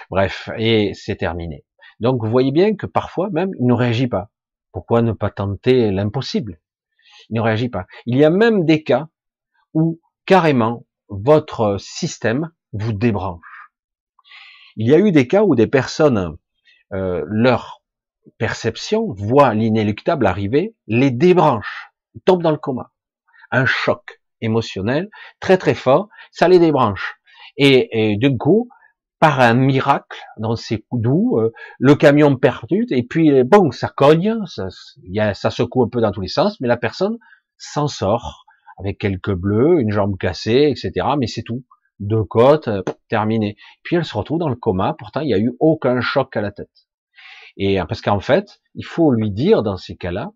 Speaker 1: Bref, et c'est terminé. Donc vous voyez bien que parfois même, il ne réagit pas. Pourquoi ne pas tenter l'impossible? Il ne réagit pas. Il y a même des cas où carrément votre système vous débranche. Il y a eu des cas où des personnes, euh, leur perception voit l'inéluctable arriver, les débranche, tombent dans le coma. Un choc émotionnel très très fort, ça les débranche. Et, et coup, par un miracle, dans ces coups doux, euh, le camion perdu, et puis bon, ça cogne, ça, ça secoue un peu dans tous les sens, mais la personne s'en sort avec quelques bleus, une jambe cassée, etc. Mais c'est tout. Deux côtes, euh, terminé. Puis elle se retrouve dans le coma, pourtant il n'y a eu aucun choc à la tête. Et euh, parce qu'en fait, il faut lui dire dans ces cas-là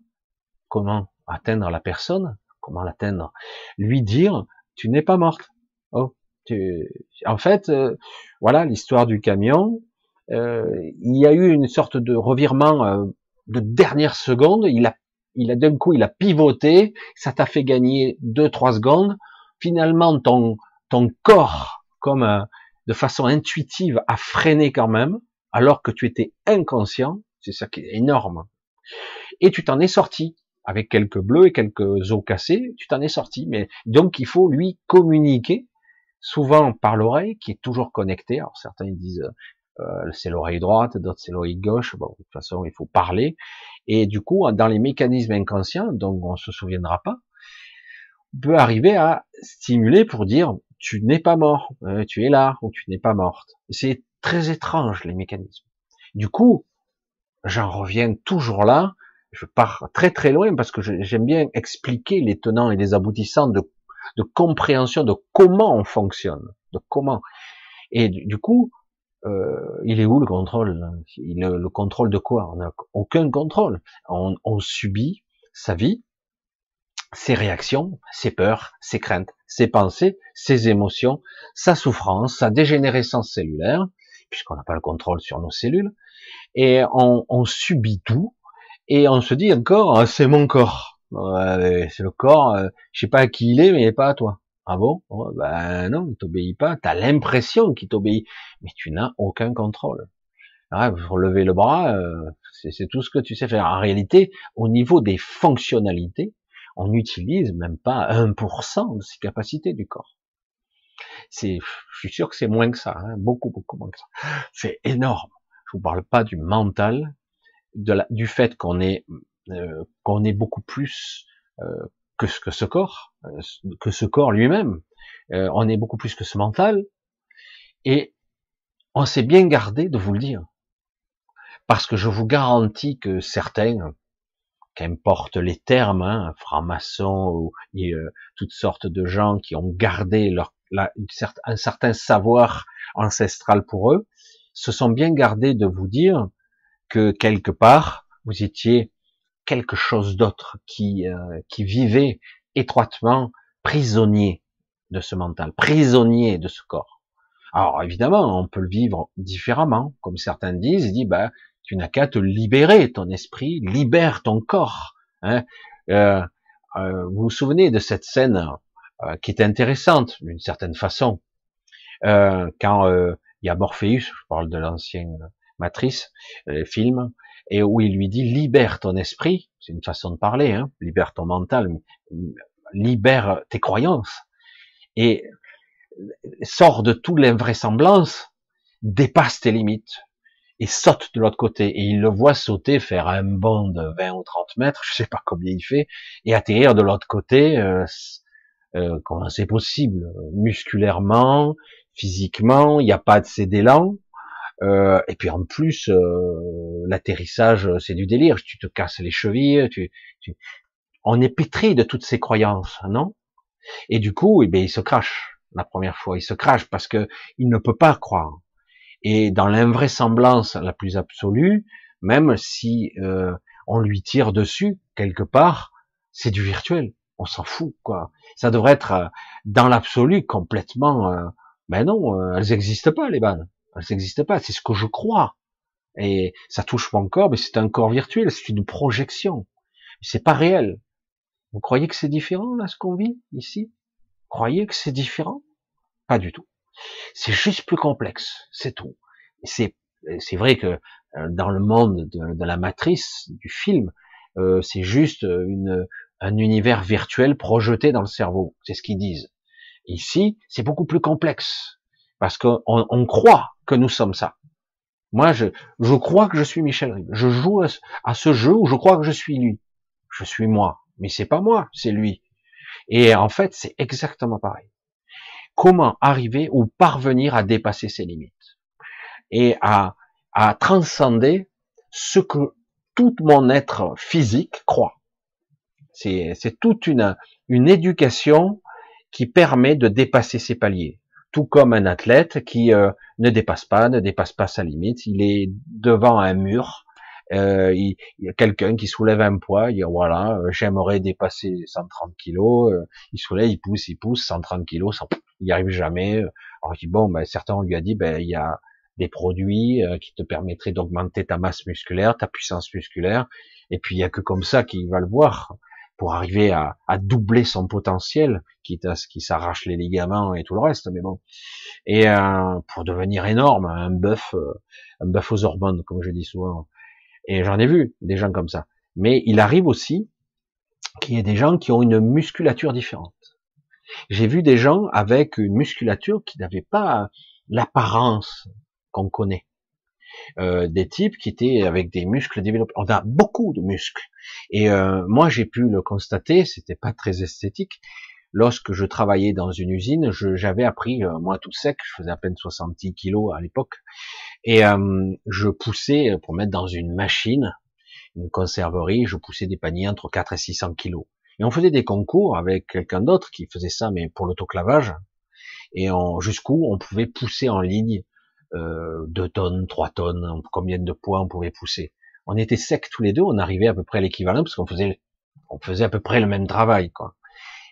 Speaker 1: comment atteindre la personne, comment l'atteindre, lui dire tu n'es pas morte. Oh, tu... en fait, euh, voilà l'histoire du camion. il y a eu une sorte de revirement de dernière seconde. Il a il a d'un coup, il a pivoté, ça t'a fait gagner deux, trois secondes. Finalement, ton, ton corps, comme euh, de façon intuitive, a freiné quand même, alors que tu étais inconscient. C'est ça qui est énorme. Et tu t'en es sorti avec quelques bleus et quelques os cassés. Tu t'en es sorti. Mais donc, il faut lui communiquer, souvent par l'oreille, qui est toujours connectée. Alors certains disent euh, c'est l'oreille droite, d'autres c'est l'oreille gauche. Bon, de toute façon, il faut parler. Et du coup, dans les mécanismes inconscients, dont on se souviendra pas, on peut arriver à stimuler pour dire tu n'es pas mort, euh, tu es là ou tu n'es pas morte. C'est très étrange les mécanismes. Du coup, j'en reviens toujours là. Je pars très très loin parce que j'aime bien expliquer les tenants et les aboutissants de, de compréhension de comment on fonctionne, de comment. Et du coup, euh, il est où le contrôle? Le, le, contrôle de quoi? On n'a aucun contrôle. On, subit sa vie, ses réactions, ses peurs, ses craintes, ses pensées, ses émotions, sa souffrance, sa dégénérescence cellulaire, puisqu'on n'a pas le contrôle sur nos cellules, et on, on, subit tout, et on se dit encore, ah, c'est mon corps. C'est le corps, euh, je sais pas à qui il est, mais il n'est pas à toi. Ah bon? Oh, Ben non, il t'obéit pas. Tu as l'impression qu'il t'obéit, mais tu n'as aucun contrôle. Ah, relever le bras, euh, c'est tout ce que tu sais faire. En réalité, au niveau des fonctionnalités, on n'utilise même pas 1% de ses capacités du corps. C'est, je suis sûr que c'est moins que ça, hein, beaucoup beaucoup moins que ça. C'est énorme. Je vous parle pas du mental, de la, du fait qu'on est euh, qu'on est beaucoup plus euh, que, ce corps, euh, que ce corps lui-même. On est beaucoup plus que ce mental. Et on s'est bien gardé de vous le dire. Parce que je vous garantis que certains, qu'importe les termes, hein, francs-maçons ou toutes sortes de gens qui ont gardé un certain savoir ancestral pour eux, se sont bien gardés de vous dire que quelque part, vous étiez quelque chose d'autre qui, euh, qui vivait étroitement prisonnier de ce mental, prisonnier de ce corps. Alors évidemment, on peut le vivre différemment, comme certains disent, ils disent, bah, tu n'as qu'à te libérer, ton esprit, libère ton corps. Hein. Euh, euh, vous vous souvenez de cette scène euh, qui est intéressante d'une certaine façon, euh, quand euh, il y a Morpheus, je parle de l'ancienne Matrice, le film, et où il lui dit libère ton esprit, c'est une façon de parler, hein, libère ton mental, libère tes croyances, et sors de toute l'invraisemblance, dépasse tes limites, et saute de l'autre côté. Et il le voit sauter, faire un bond de 20 ou 30 mètres, [laughs] je sais pas combien il fait, et atterrir de l'autre côté. Euh, euh, comment c'est possible? Musculairement, physiquement, il n'y a pas de d'élan. Euh, et puis en plus, euh, l'atterrissage, c'est du délire. Tu te casses les chevilles. Tu, tu... On est pétri de toutes ces croyances, non? Et du coup, eh bien, il se crache la première fois. Il se crache parce que il ne peut pas croire. Et dans l'invraisemblance la plus absolue, même si euh, on lui tire dessus quelque part, c'est du virtuel. On s'en fout, quoi. Ça devrait être euh, dans l'absolu complètement. Euh, ben non, euh, elles n'existent pas les balles. Elles n'existent pas. C'est ce que je crois. Et ça touche mon corps, mais c'est un corps virtuel, c'est une projection. C'est pas réel. Vous croyez que c'est différent là ce qu'on vit ici? Vous croyez que c'est différent? Pas du tout. C'est juste plus complexe, c'est tout. C'est c'est vrai que euh, dans le monde de, la matrice du film, euh, c'est juste une, un univers virtuel projeté dans le cerveau. C'est ce qu'ils disent. Ici, c'est beaucoup plus complexe parce qu'on on croit que nous sommes ça. Moi, je, crois que je suis Michel Ribes. Je joue à, ce jeu où je crois que je suis lui. Je suis moi, mais c'est pas moi, c'est lui. Et en fait, c'est exactement pareil comment arriver ou parvenir à dépasser ses limites et à, transcender ce que tout mon être physique croit. C'est, c'est toute une, une éducation qui permet de dépasser ses paliers. Tout comme un athlète qui euh, ne dépasse pas, ne dépasse pas sa limite, il est devant un mur, euh, il, quelqu'un qui soulève un poids, il dit voilà, euh, j'aimerais dépasser 130 kilos, euh, il soulève, il pousse, il pousse, 130 kilos, il n'y arrive jamais. Alors il dit bon, ben, certains on lui a dit ben il y a des produits qui te permettraient d'augmenter ta masse musculaire, ta puissance musculaire, et puis il y a que comme ça qu'il va le voir pour arriver à, à, doubler son potentiel, quitte à ce qu'il s'arrache les ligaments et tout le reste, mais bon. Et euh, pour devenir énorme, un bœuf, un bœuf aux hormones, comme je dis souvent. Et j'en ai vu des gens comme ça. Mais il arrive aussi qu'il y ait des gens qui ont une musculature différente. J'ai vu des gens avec une musculature qui n'avait pas l'apparence qu'on connaît. Euh, des types qui étaient avec des muscles développés. On a beaucoup de muscles. Et euh, moi, j'ai pu le constater, c'était pas très esthétique. Lorsque je travaillais dans une usine, j'avais appris, euh, moi tout sec, je faisais à peine 70 kilos à l'époque, et euh, je poussais pour mettre dans une machine, une conserverie, je poussais des paniers entre 4 et 600 kilos. Et on faisait des concours avec quelqu'un d'autre qui faisait ça, mais pour l'autoclavage. Et jusqu'où on pouvait pousser en ligne euh, 2 tonnes, 3 tonnes, combien de poids on pouvait pousser. On était secs tous les deux, on arrivait à peu près à l'équivalent parce qu'on faisait, on faisait à peu près le même travail, quoi.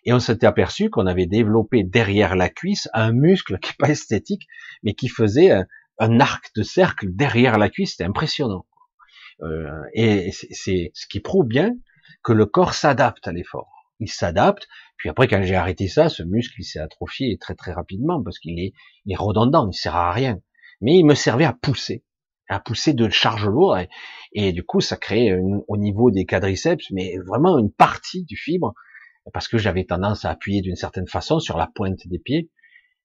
Speaker 1: Et on s'était aperçu qu'on avait développé derrière la cuisse un muscle [laughs] qui est pas esthétique, mais qui faisait un, arc de cercle derrière la cuisse. C'était impressionnant. Euh, et c'est ce qui prouve bien que le corps s'adapte à l'effort. Il s'adapte. Puis après, quand j'ai arrêté ça, ce muscle, il s'est atrophié très très rapidement parce qu'il est, il est redondant, il sert à rien. Mais il me servait à pousser, à pousser de charge lourde. Et, du coup, ça crée au niveau des quadriceps, mais vraiment une partie du fibre, parce que j'avais tendance à appuyer d'une certaine façon sur la pointe des pieds.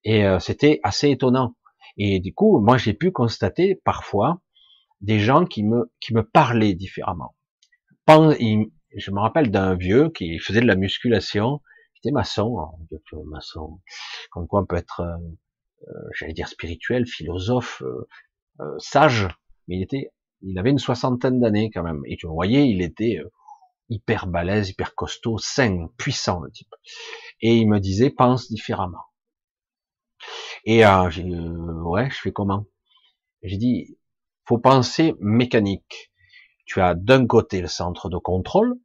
Speaker 1: Et euh, c'était assez étonnant. Et du coup, moi, j'ai pu constater parfois des gens qui me, qui me parlaient différemment je me rappelle d'un vieux qui faisait de la musculation, qui était maçon, hein, maçon, comme quoi on peut être, euh, j'allais dire spirituel, philosophe, euh, sage, mais il était, il avait une soixantaine d'années quand même, et tu voyais, il était hyper balèze, hyper costaud, sain, puissant le type. Et il me disait, pense différemment. Et j'ai ouais, je fais comment? J'ai dit, faut penser mécanique. Tu as d'un côté le centre de contrôle,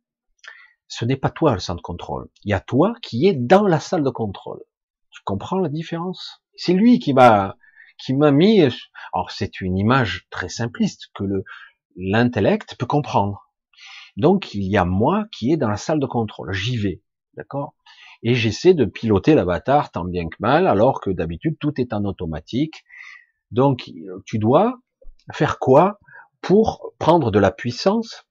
Speaker 1: ce n'est pas toi le centre de contrôle. Il y a toi qui est dans la salle de contrôle. Tu comprends la différence? C'est lui qui m'a qui m'a mis. Alors c'est une image très simpliste que le l'intellect peut comprendre. Donc il y a moi qui est dans la salle de contrôle. J'y vais, d'accord? Et j'essaie de piloter l'avatar tant bien que mal, alors que d'habitude tout est en automatique. Donc tu dois faire quoi pour prendre de la puissance?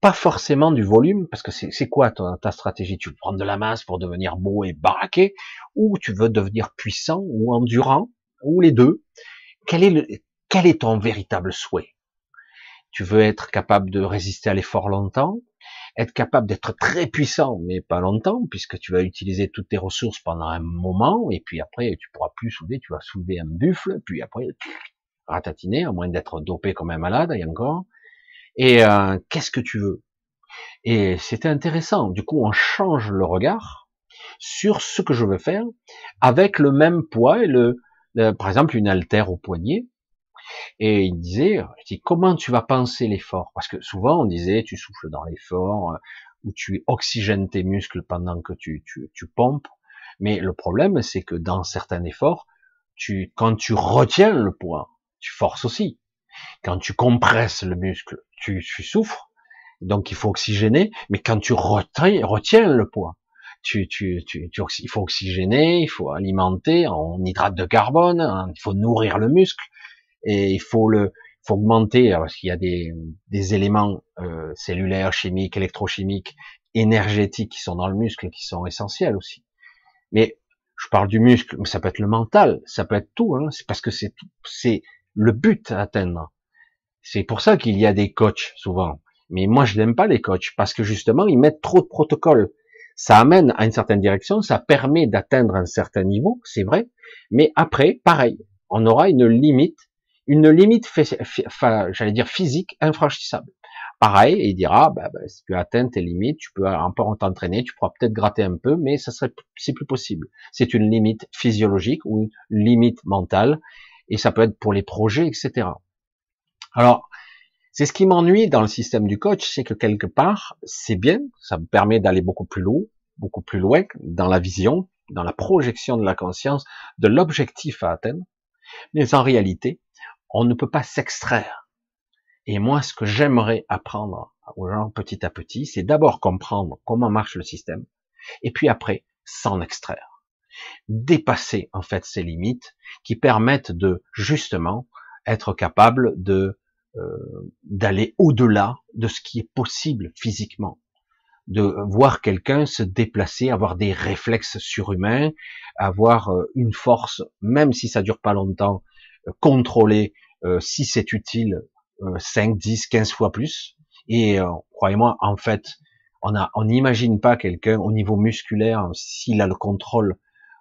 Speaker 1: Pas forcément du volume, parce que c'est quoi ta, stratégie? Tu veux prendre de la masse pour devenir beau et baraqué, ou tu veux devenir puissant ou endurant, ou les deux? Quel est, le, quel est ton véritable souhait? Tu veux être capable de résister à l'effort longtemps, être capable d'être très puissant, mais pas longtemps, puisque tu vas utiliser toutes tes ressources pendant un moment, et puis après tu pourras plus soulever, tu vas soulever un buffle, puis après ratatiner, à moins d'être dopé comme un malade, et encore et euh, qu'est-ce que tu veux? Et c'était intéressant. Du coup, on change le regard sur ce que je veux faire avec le même poids et le, par exemple, une haltère au poignet. Et il disait, comment tu vas penser l'effort? Parce que souvent on disait, tu souffles dans l'effort, euh, ou tu oxygènes tes muscles pendant que tu, tu, tu pompes. Mais le problème, c'est que dans certains efforts, tu, quand tu retiens le poids, tu forces aussi. Quand tu compresses le muscle, tu, souffres, donc il faut oxygéner, mais quand tu retiens, retiens le poids, tu, tu, tu, il faut oxygéner, il faut alimenter en hydrate de carbone, hein, il faut nourrir le muscle, et il faut le, faut augmenter, parce qu'il y a des, des éléments euh, cellulaires, chimiques, électrochimiques, énergétiques qui sont dans le muscle, qui sont essentiels aussi. Mais je parle du muscle, mais ça peut être le mental, ça peut être tout, hein, c'est parce que c'est c'est le but à atteindre. C'est pour ça qu'il y a des coachs souvent. Mais moi, je n'aime pas les coachs parce que justement, ils mettent trop de protocoles. Ça amène à une certaine direction, ça permet d'atteindre un certain niveau, c'est vrai. Mais après, pareil, on aura une limite, une limite, j'allais dire physique, infranchissable. Pareil, il dira, bah, bah, si tu atteins tes limites, tu peux encore t'entraîner, tu pourras peut-être gratter un peu, mais ça serait, c'est plus possible. C'est une limite physiologique ou une limite mentale, et ça peut être pour les projets, etc. Alors, c'est ce qui m'ennuie dans le système du coach, c'est que quelque part, c'est bien, ça me permet d'aller beaucoup plus loin, beaucoup plus loin dans la vision, dans la projection de la conscience, de l'objectif à atteindre. Mais en réalité, on ne peut pas s'extraire. Et moi, ce que j'aimerais apprendre petit à petit, c'est d'abord comprendre comment marche le système, et puis après, s'en extraire. Dépasser, en fait, ces limites qui permettent de, justement, être capable de euh, d'aller au-delà de ce qui est possible physiquement, de voir quelqu'un se déplacer, avoir des réflexes surhumains, avoir euh, une force, même si ça dure pas longtemps, euh, contrôler si c'est utile 5, 10, 15 fois plus. Et croyez-moi, en fait, on on n'imagine pas quelqu'un au niveau musculaire s'il a le contrôle.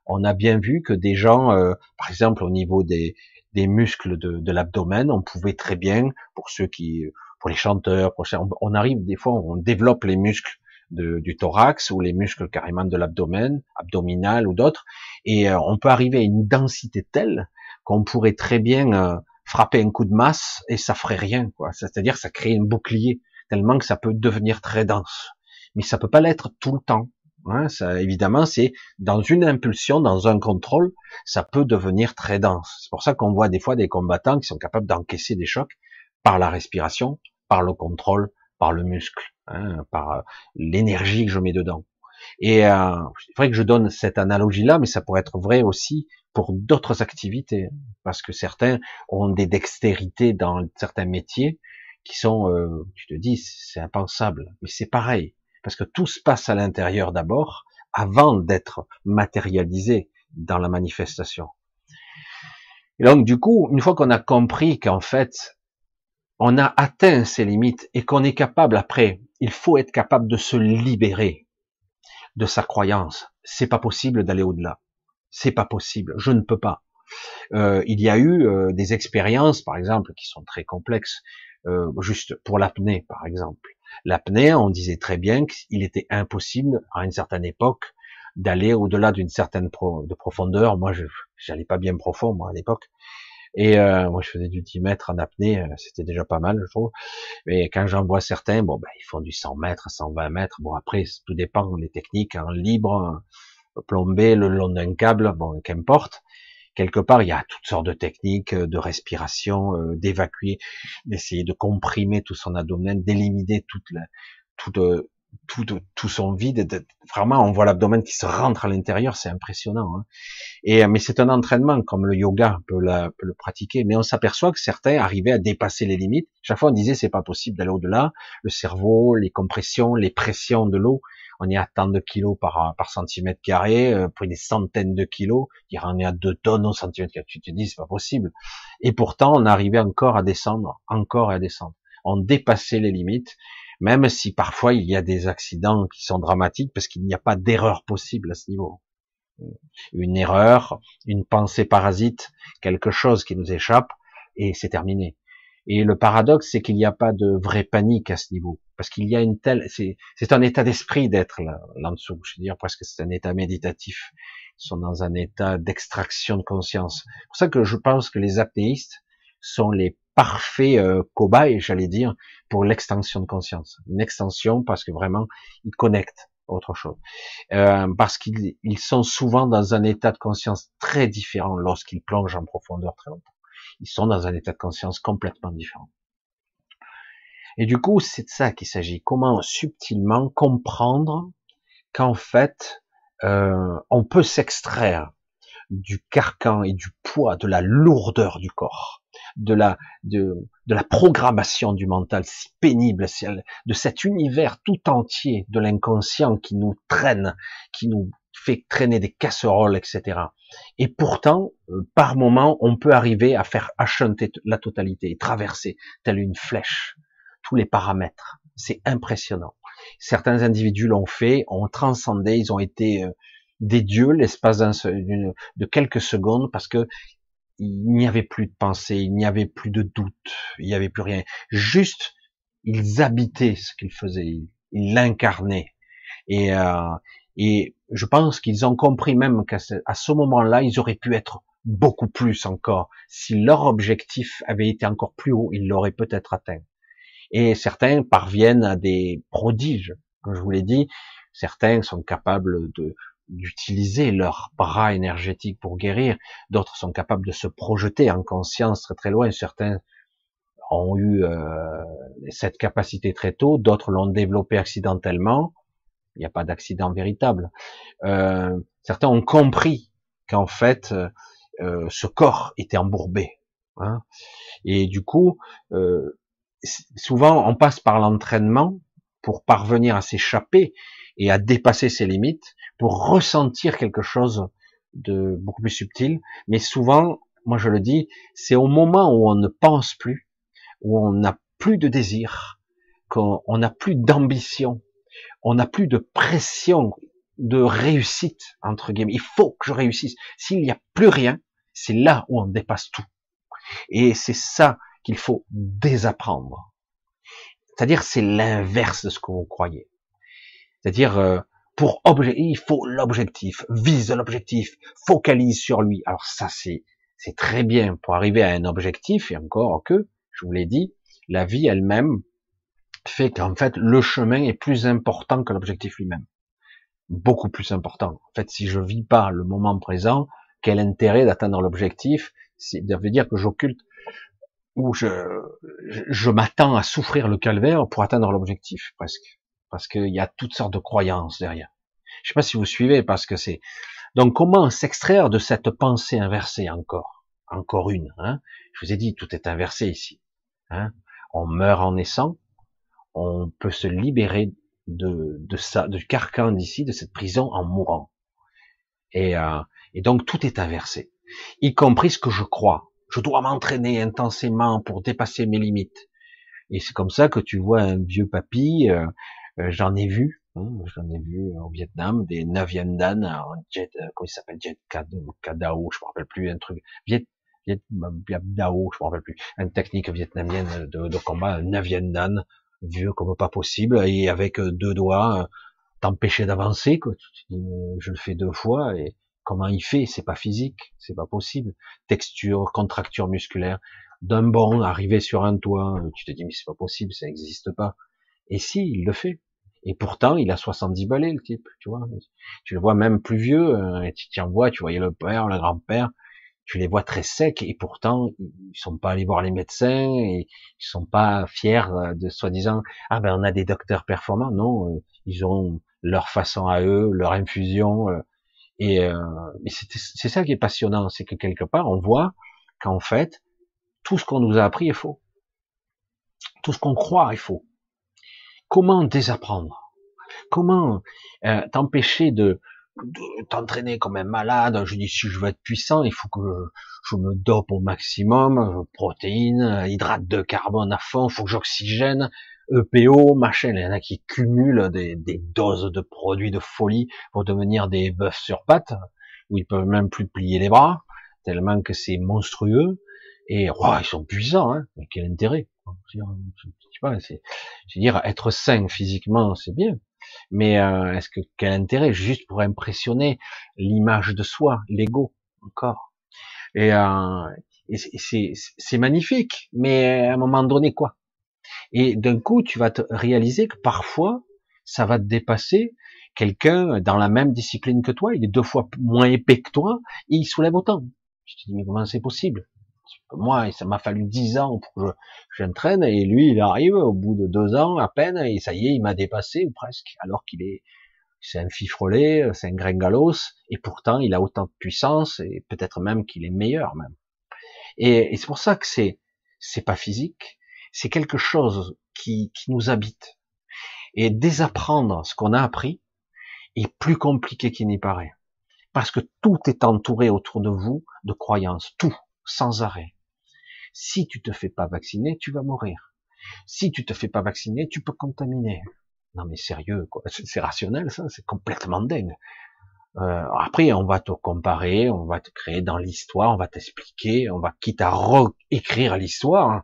Speaker 1: On a bien vu que des gens, par exemple au niveau des, des muscles de, de l'abdomen. On pouvait très bien, pour ceux qui, pour les chanteurs, pour, on arrive des fois, on développe les muscles de, du thorax ou les muscles carrément de l'abdomen, abdominal ou d'autres, et euh, on peut arriver à une densité telle qu'on pourrait très bien euh, frapper un coup de masse et ça ferait rien, quoi. C'est-à-dire ça crée un bouclier tellement que ça peut devenir très dense, mais ça peut pas l'être tout le temps. Hein, ça, évidemment, c'est dans une impulsion, dans un contrôle, ça peut devenir très dense. C'est pour ça qu'on voit des fois des combattants qui sont capables d'encaisser des chocs par la respiration, par le contrôle, par le muscle, hein, par euh, l'énergie que je mets dedans. Et euh, c'est vrai que je donne cette analogie-là, mais ça pourrait être vrai aussi pour d'autres activités, parce que certains ont des dextérités dans certains métiers qui sont, euh, tu te dis, c'est impensable, mais c'est pareil parce que tout se passe à l'intérieur d'abord, avant d'être matérialisé dans la manifestation. Et donc, du coup, une fois qu'on a compris qu'en fait, on a atteint ses limites et qu'on est capable après, il faut être capable de se libérer de sa croyance. C'est pas possible d'aller au-delà. C'est pas possible. Je ne peux pas. Euh, il y a eu euh, des expériences, par exemple, qui sont très complexes, euh, juste pour l'apnée, par exemple. L'apnée, on disait très bien qu'il était impossible à une certaine époque d'aller au-delà d'une certaine de profondeur. Moi, je n'allais pas bien profond moi à l'époque. Et euh, moi, je faisais du 10 mètres en apnée, euh, c'était déjà pas mal, je trouve. Mais quand j'en vois certains, bon, ben, ils font du 100 mètres, 120 mètres. Bon, après, tout dépend des techniques, en libre, plombé, le long d'un câble, bon, qu'importe. Quelque part, il y a toutes sortes de techniques euh, de respiration, d'évacuer, d'essayer de comprimer tout son abdomen, d'éliminer toute la, toute, tout, tout son vide. Vraiment, on voit l'abdomen qui se rentre à l'intérieur, c'est impressionnant. Hein. Et mais c'est un entraînement, comme le yoga peut, la, peut le pratiquer. Mais on s'aperçoit que certains arrivaient à dépasser les limites. Chaque fois, on disait c'est pas possible d'aller au-delà. Le cerveau, les compressions, les pressions de l'eau. On est à tant de kilos par, par centimètre carré, euh, pour des centaines de kilos. On est à deux tonnes au centimètre carré. Tu te dis c'est pas possible. Et pourtant, on arrivait encore à descendre, encore à descendre. On dépassait les limites même si parfois il y a des accidents qui sont dramatiques parce qu'il n'y a pas d'erreur possible à ce niveau. Une erreur, une pensée parasite, quelque chose qui nous échappe, et c'est terminé. Et le paradoxe, c'est qu'il n'y a pas de vraie panique à ce niveau, parce qu'il y a une telle, c'est un état d'esprit d'être là, là en dessous. Je veux dire presque c'est un état méditatif. Ils sont dans un état d'extraction de conscience. C'est pour ça que je pense que les apnéistes sont les parfait euh, cobaye, j'allais dire, pour l'extension de conscience. Une extension parce que vraiment, ils connectent autre chose. Euh, parce qu'ils sont souvent dans un état de conscience très différent lorsqu'ils plongent en profondeur très longtemps. Ils sont dans un état de conscience complètement différent. Et du coup, c'est de ça qu'il s'agit. Comment subtilement comprendre qu'en fait, euh, on peut s'extraire du carcan et du poids, de la lourdeur du corps de la, de, la programmation du mental si pénible, de cet univers tout entier de l'inconscient qui nous traîne, qui nous fait traîner des casseroles, etc. Et pourtant, euh, par moment, on peut arriver à faire achanter la totalité traverser telle une flèche tous les paramètres. C'est impressionnant. Certains individus l'ont fait, ont transcendé, ils ont été euh, des dieux l'espace de quelques secondes parce que il n'y avait plus de pensée, il n'y avait plus de doute, il n'y avait plus rien. Juste, ils habitaient ce qu'ils faisaient, ils l'incarnaient. Et, euh, et je pense qu'ils ont compris même qu'à ce, ce moment-là, ils auraient pu être beaucoup plus encore. Si leur objectif avait été encore plus haut, ils l'auraient peut-être atteint. Et certains parviennent à des prodiges, comme je vous l'ai dit. Certains sont capables de d'utiliser leurs bras énergétiques pour guérir, d'autres sont capables de se projeter en conscience très très loin, certains ont eu euh, cette capacité très tôt, d'autres l'ont développé accidentellement, il n'y a pas d'accident véritable. Euh, certains ont compris qu'en fait euh, ce corps était embourbé, hein, et du coup souvent on passe par l'entraînement pour parvenir à s'échapper et à dépasser ses limites pour ressentir quelque chose de beaucoup plus subtil. Mais souvent, moi je le dis, c'est au moment où on ne pense plus, où on n'a plus de désir, qu'on n'a plus d'ambition, on n'a plus de pression de réussite, entre guillemets. Il faut que je réussisse. S'il n'y a plus rien, c'est là où on dépasse tout. Et c'est ça qu'il faut désapprendre. C'est-à-dire, c'est l'inverse de ce que vous croyez. C'est-à-dire, euh, pour objet, il faut l'objectif, vise l'objectif, focalise sur lui. Alors ça, c'est, c'est très bien pour arriver à un objectif, et encore que, je vous l'ai dit, la vie elle-même fait qu'en fait, le chemin est plus important que l'objectif lui-même. Beaucoup plus important. En fait, si je vis pas le moment présent, quel intérêt d'atteindre l'objectif? Ça veut dire que j'occulte je, je, je m'attends à souffrir le calvaire pour atteindre l'objectif, presque parce qu'il y a toutes sortes de croyances derrière. Je sais pas si vous suivez, parce que c'est donc comment s'extraire de cette pensée inversée encore, encore une. Hein Je vous ai dit, tout est inversé ici. Hein on meurt en naissant, on peut se libérer de, de ça, du carcan d'ici, de cette prison en mourant. Et, euh, et donc tout est inversé, y compris ce que je crois. Je dois m'entraîner intensément pour dépasser mes limites. Et c'est comme ça que tu vois un vieux papy euh, euh, j'en ai vu, hein, j'en ai vu au Vietnam, des 9e dan en jet, euh, comment il s'appelle, jet Kadao, je me rappelle plus, un truc, Viet, Viet Dao, je me rappelle plus, une technique vietnamienne de, combat, 9e dan, vieux comme pas possible, et avec deux doigts, t'empêcher d'avancer, quoi. je le fais deux fois, et comment il fait, c'est pas physique, c'est pas possible. Texture, contracture musculaire, d'un bond, arriver sur un toit, tu te dis mais c'est pas possible, ça n'existe pas. Et si, il le fait. Et pourtant, il a 70 balais, le type, tu vois. Tu le vois même plus vieux, euh, et tu t'en vois, tu voyais le père, le grand-père, tu les vois très secs, et pourtant, ils sont pas allés voir les médecins, et ils sont pas fiers de soi-disant, ah ben, on a des docteurs performants. Non, euh, ils ont leur façon à eux, leur infusion, et, euh, c'est ça qui est passionnant, c'est que quelque part, on voit qu'en fait, tout ce qu'on nous a appris est faux. Tout ce qu'on croit est faux. Comment désapprendre? Comment euh, t'empêcher de, t'entraîner comme un malade? Je dis, si je veux être puissant, il faut que je, me dope au maximum, protéines, hydrates de carbone à fond, il faut que j'oxygène, EPO, machin. Il y en a qui cumulent des, des, doses de produits de folie pour devenir des bœufs sur pattes, où ils peuvent même plus plier les bras, tellement que c'est monstrueux. Et ils sont puissants, hein. Mais quel intérêt je pas, c'est, dire, être sain physiquement, c'est bien, mais euh, est-ce que quel intérêt? Juste pour impressionner l'image de soi, l'ego, encore. Et, euh, et c'est magnifique, mais à un moment donné, quoi? Et d'un coup, tu vas te réaliser que parfois, ça va te dépasser. Quelqu'un dans la même discipline que toi, il est deux fois moins épais que toi, et il soulève autant. Je te dis, mais comment c'est possible? Moi, ça m'a fallu dix ans pour que j'entraîne, et lui, il arrive au bout de deux ans à peine, et ça y est, il m'a dépassé, ou presque, alors qu'il est, c'est un fifrelet, c'est un gringalos, et pourtant, il a autant de puissance, et peut-être même qu'il est meilleur, même. Et, c'est pour ça que c'est, c'est pas physique, c'est quelque chose qui, qui nous habite. Et désapprendre ce qu'on a appris est plus compliqué qu'il n'y paraît. Parce que tout est entouré autour de vous de croyances, tout, sans arrêt. Si tu te fais pas vacciner, tu vas mourir. Si tu te fais pas vacciner, tu peux contaminer. Non mais sérieux. [laughs] C'est rationnel, ça. C'est complètement dingue. Euh, après, on va te comparer, on va te créer dans l'histoire, on va t'expliquer, on va quitte à réécrire l'histoire, hein.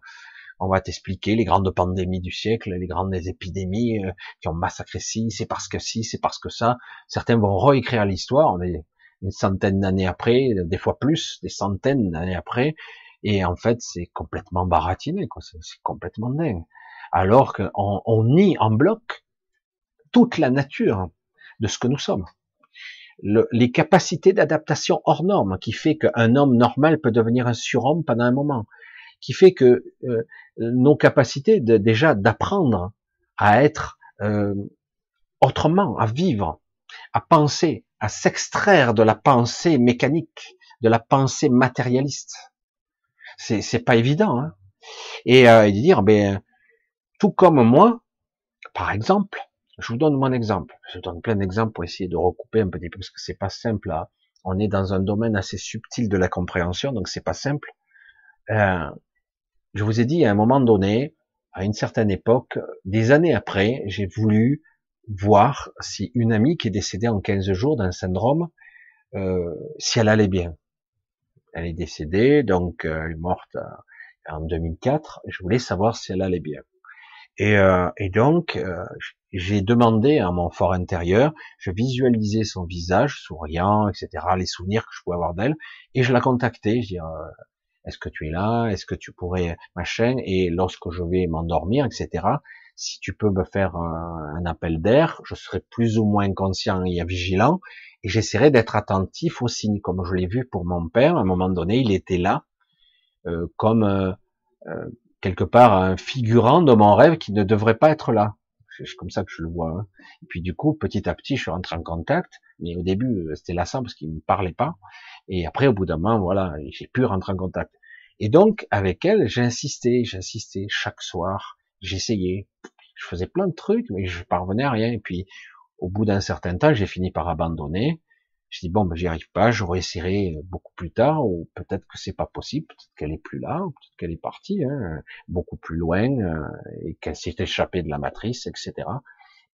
Speaker 1: On va t'expliquer les grandes pandémies du siècle, les grandes épidémies euh, qui ont massacré ci, c'est parce que ci, c'est parce que ça. Certains vont réécrire l'histoire, on est une centaine d'années après, des fois plus, des centaines d'années après, et en fait, c'est complètement baratiné. C'est complètement dingue. Alors qu'on on nie en bloc toute la nature de ce que nous sommes. Le, les capacités d'adaptation hors normes, qui fait qu'un homme normal peut devenir un surhomme pendant un moment, qui fait que euh, nos capacités de, déjà d'apprendre à être euh, autrement, à vivre, à penser, à s'extraire de la pensée mécanique, de la pensée matérialiste, c'est c'est pas évident. Hein. Et, euh, dire, ben tout comme moi, par exemple, je vous donne mon exemple. Je vous donne plein d'exemples pour essayer de recouper un petit peu parce que c'est pas simple. Là. On est dans un domaine assez subtil de la compréhension, donc c'est pas simple. Euh, je vous ai dit à un moment donné, à une certaine époque, des années après, j'ai voulu voir si une amie qui est décédée en 15 jours d'un syndrome, euh, si elle allait bien elle est décédée, donc euh, elle est morte euh, en 2004. Je voulais savoir si elle allait bien. Et, euh, et donc, j'ai demandé à mon fort intérieur, je visualisais son visage souriant, etc., les souvenirs que je pouvais avoir d'elle, et je la contactais, je dis, est-ce que tu es là, est-ce que tu pourrais, machin, et lorsque je vais m'endormir, etc., si tu peux me faire un, un appel d'air, je serai plus ou moins conscient et vigilant, et j'essaierai d'être attentif aux signes, comme je l'ai vu pour mon père. À un moment donné, il était là, euh, comme euh, euh, quelque part un figurant de mon rêve qui ne devrait pas être là. C'est comme ça que je le vois. Hein. Et puis du coup, petit à petit, je suis rentré en contact. Mais au début, c'était lassant parce qu'il me parlait pas. Et après, au bout d'un moment, voilà, j'ai pu rentrer en contact. Et donc, avec elle, j'insistais, j'insistais chaque soir. J'essayais. Je faisais plein de trucs, mais je parvenais à rien. Et puis, au bout d'un certain temps, j'ai fini par abandonner. Je dis bon, ben j'y arrive pas, je réessayerai beaucoup plus tard, ou peut-être que c'est pas possible, peut-être qu'elle est plus là, peut-être qu'elle est partie, hein, beaucoup plus loin, euh, et qu'elle s'est échappée de la matrice, etc.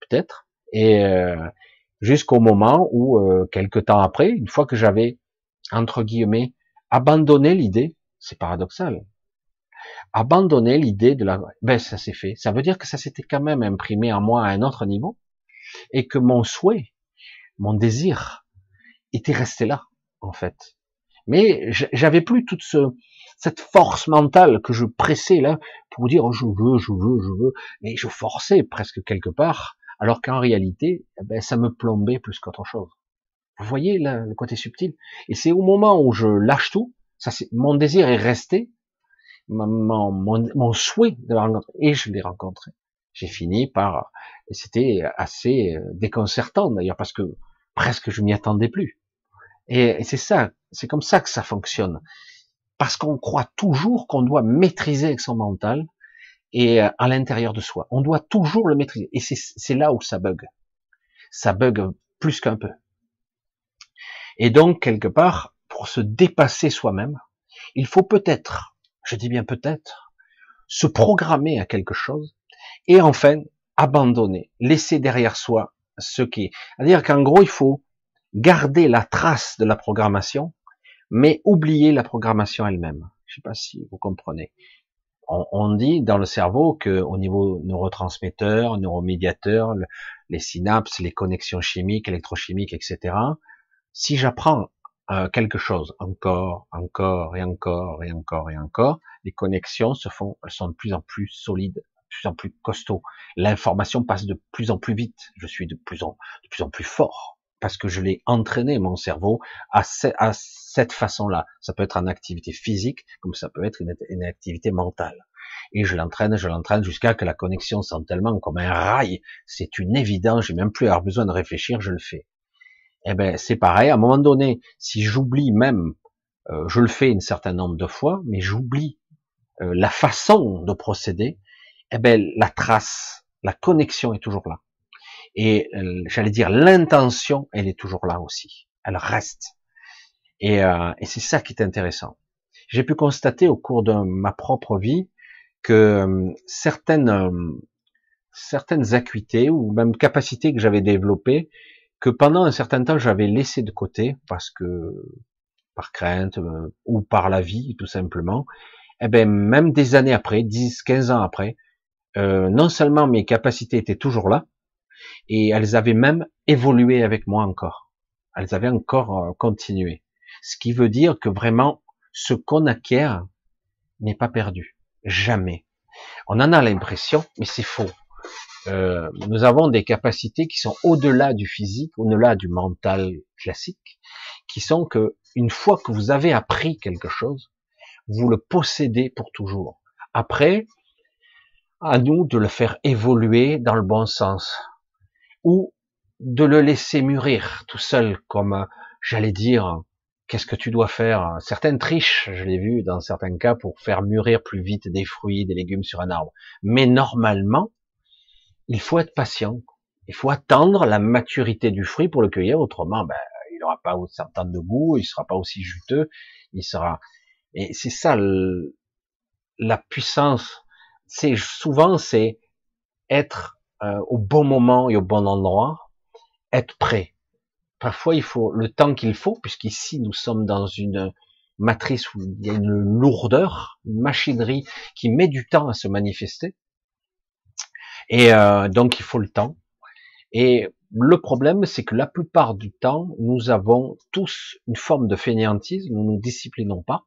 Speaker 1: Peut-être. Et euh, jusqu'au moment où, euh, quelque temps après, une fois que j'avais entre guillemets abandonné l'idée, c'est paradoxal, abandonné l'idée de la, ben ça s'est fait. Ça veut dire que ça s'était quand même imprimé en moi à un autre niveau, et que mon souhait, mon désir, était resté là. en fait. Mais j'avais plus toute ce, cette force mentale que je pressais là pour dire oh, je veux, je veux, je veux, et je forçais presque quelque part, alors qu'en réalité, eh ben, ça me plombait plus qu'autre chose. Vous voyez là, le côté subtil Et c'est au moment où je lâche tout, ça c'est mon désir est resté, mon, mon, mon souhait de la rencontrer, et je l'ai rencontré. J'ai fini par, c'était assez euh, déconcertant d'ailleurs parce que presque je m'y attendais plus. Et, c'est ça, c'est comme ça que ça fonctionne. Parce qu'on croit toujours qu'on doit maîtriser son mental et euh, à l'intérieur de soi. On doit toujours le maîtriser. Et c'est là où ça bug. Ça bug plus qu'un peu. Et donc, quelque part, pour se dépasser soi-même, il faut peut-être, je dis bien peut-être, se programmer à quelque chose et enfin abandonner, laisser derrière soi ce qui est. C'est-à-dire qu'en gros, il faut garder la trace de la programmation, mais oublier la programmation elle-même. Je ne sais pas si vous comprenez. On, dit dans le cerveau que au niveau neurotransmetteur, neuromédiateur, les synapses, les connexions chimiques, électrochimiques, etc. Si j'apprends euh, quelque chose encore, encore et encore et encore et encore, les connexions se font, elles sont de plus en plus solides, de plus en plus costauds. L'information passe de plus en plus vite. Je suis de plus en, de plus en plus fort parce que je l'ai entraîné mon cerveau à, cette façon-là. Ça peut être en activité physique, comme ça peut être une, activité mentale. Et je l'entraîne, je l'entraîne jusqu'à que la connexion sent tellement comme un rail. C'est une évidence. J'ai même plus avoir besoin de réfléchir, je le fais. Eh ben, c'est pareil. À un moment donné, si j'oublie même, euh, je le fais un certain nombre de fois, mais j'oublie euh, la façon de procéder. Eh ben, la trace, la connexion est toujours là. Et euh, j'allais dire l'intention, elle est toujours là aussi. Elle reste. Et, euh, et c'est ça qui est intéressant. J'ai pu constater au cours de ma propre vie que euh, certaines certaines acuités ou même capacités que j'avais développées, que pendant un certain temps j'avais laissé de côté parce que par crainte ou par la vie tout simplement, eh ben même des années après, 10, 15 ans après, euh, non seulement mes capacités étaient toujours là, et elles avaient même évolué avec moi encore. Elles avaient encore euh, continué. Ce qui veut dire que vraiment, ce qu'on acquiert n'est pas perdu. Jamais. On en a l'impression, mais c'est faux. Euh, nous avons des capacités qui sont au-delà du physique, au-delà du mental classique, qui sont que une fois que vous avez appris quelque chose, vous le possédez pour toujours. Après, à nous de le faire évoluer dans le bon sens ou de le laisser mûrir tout seul, comme j'allais dire, qu'est-ce que tu dois faire? Certaines triches, je l'ai vu dans certains cas, pour faire mûrir plus vite des fruits, des légumes sur un arbre. Mais normalement, il faut être patient. Il faut attendre la maturité du fruit pour le cueillir, autrement, ben, il n'aura pas autant de goût, il sera pas aussi juteux, il sera. Et c'est ça la puissance. C'est souvent c'est être euh, au bon moment et au bon endroit, être prêt. Parfois, il faut le temps qu'il faut, puisqu'ici, nous sommes dans une matrice où il y a une lourdeur, une machinerie qui met du temps à se manifester. Et euh, donc, il faut le temps. Et le problème, c'est que la plupart du temps, nous avons tous une forme de fainéantisme, nous nous disciplinons pas.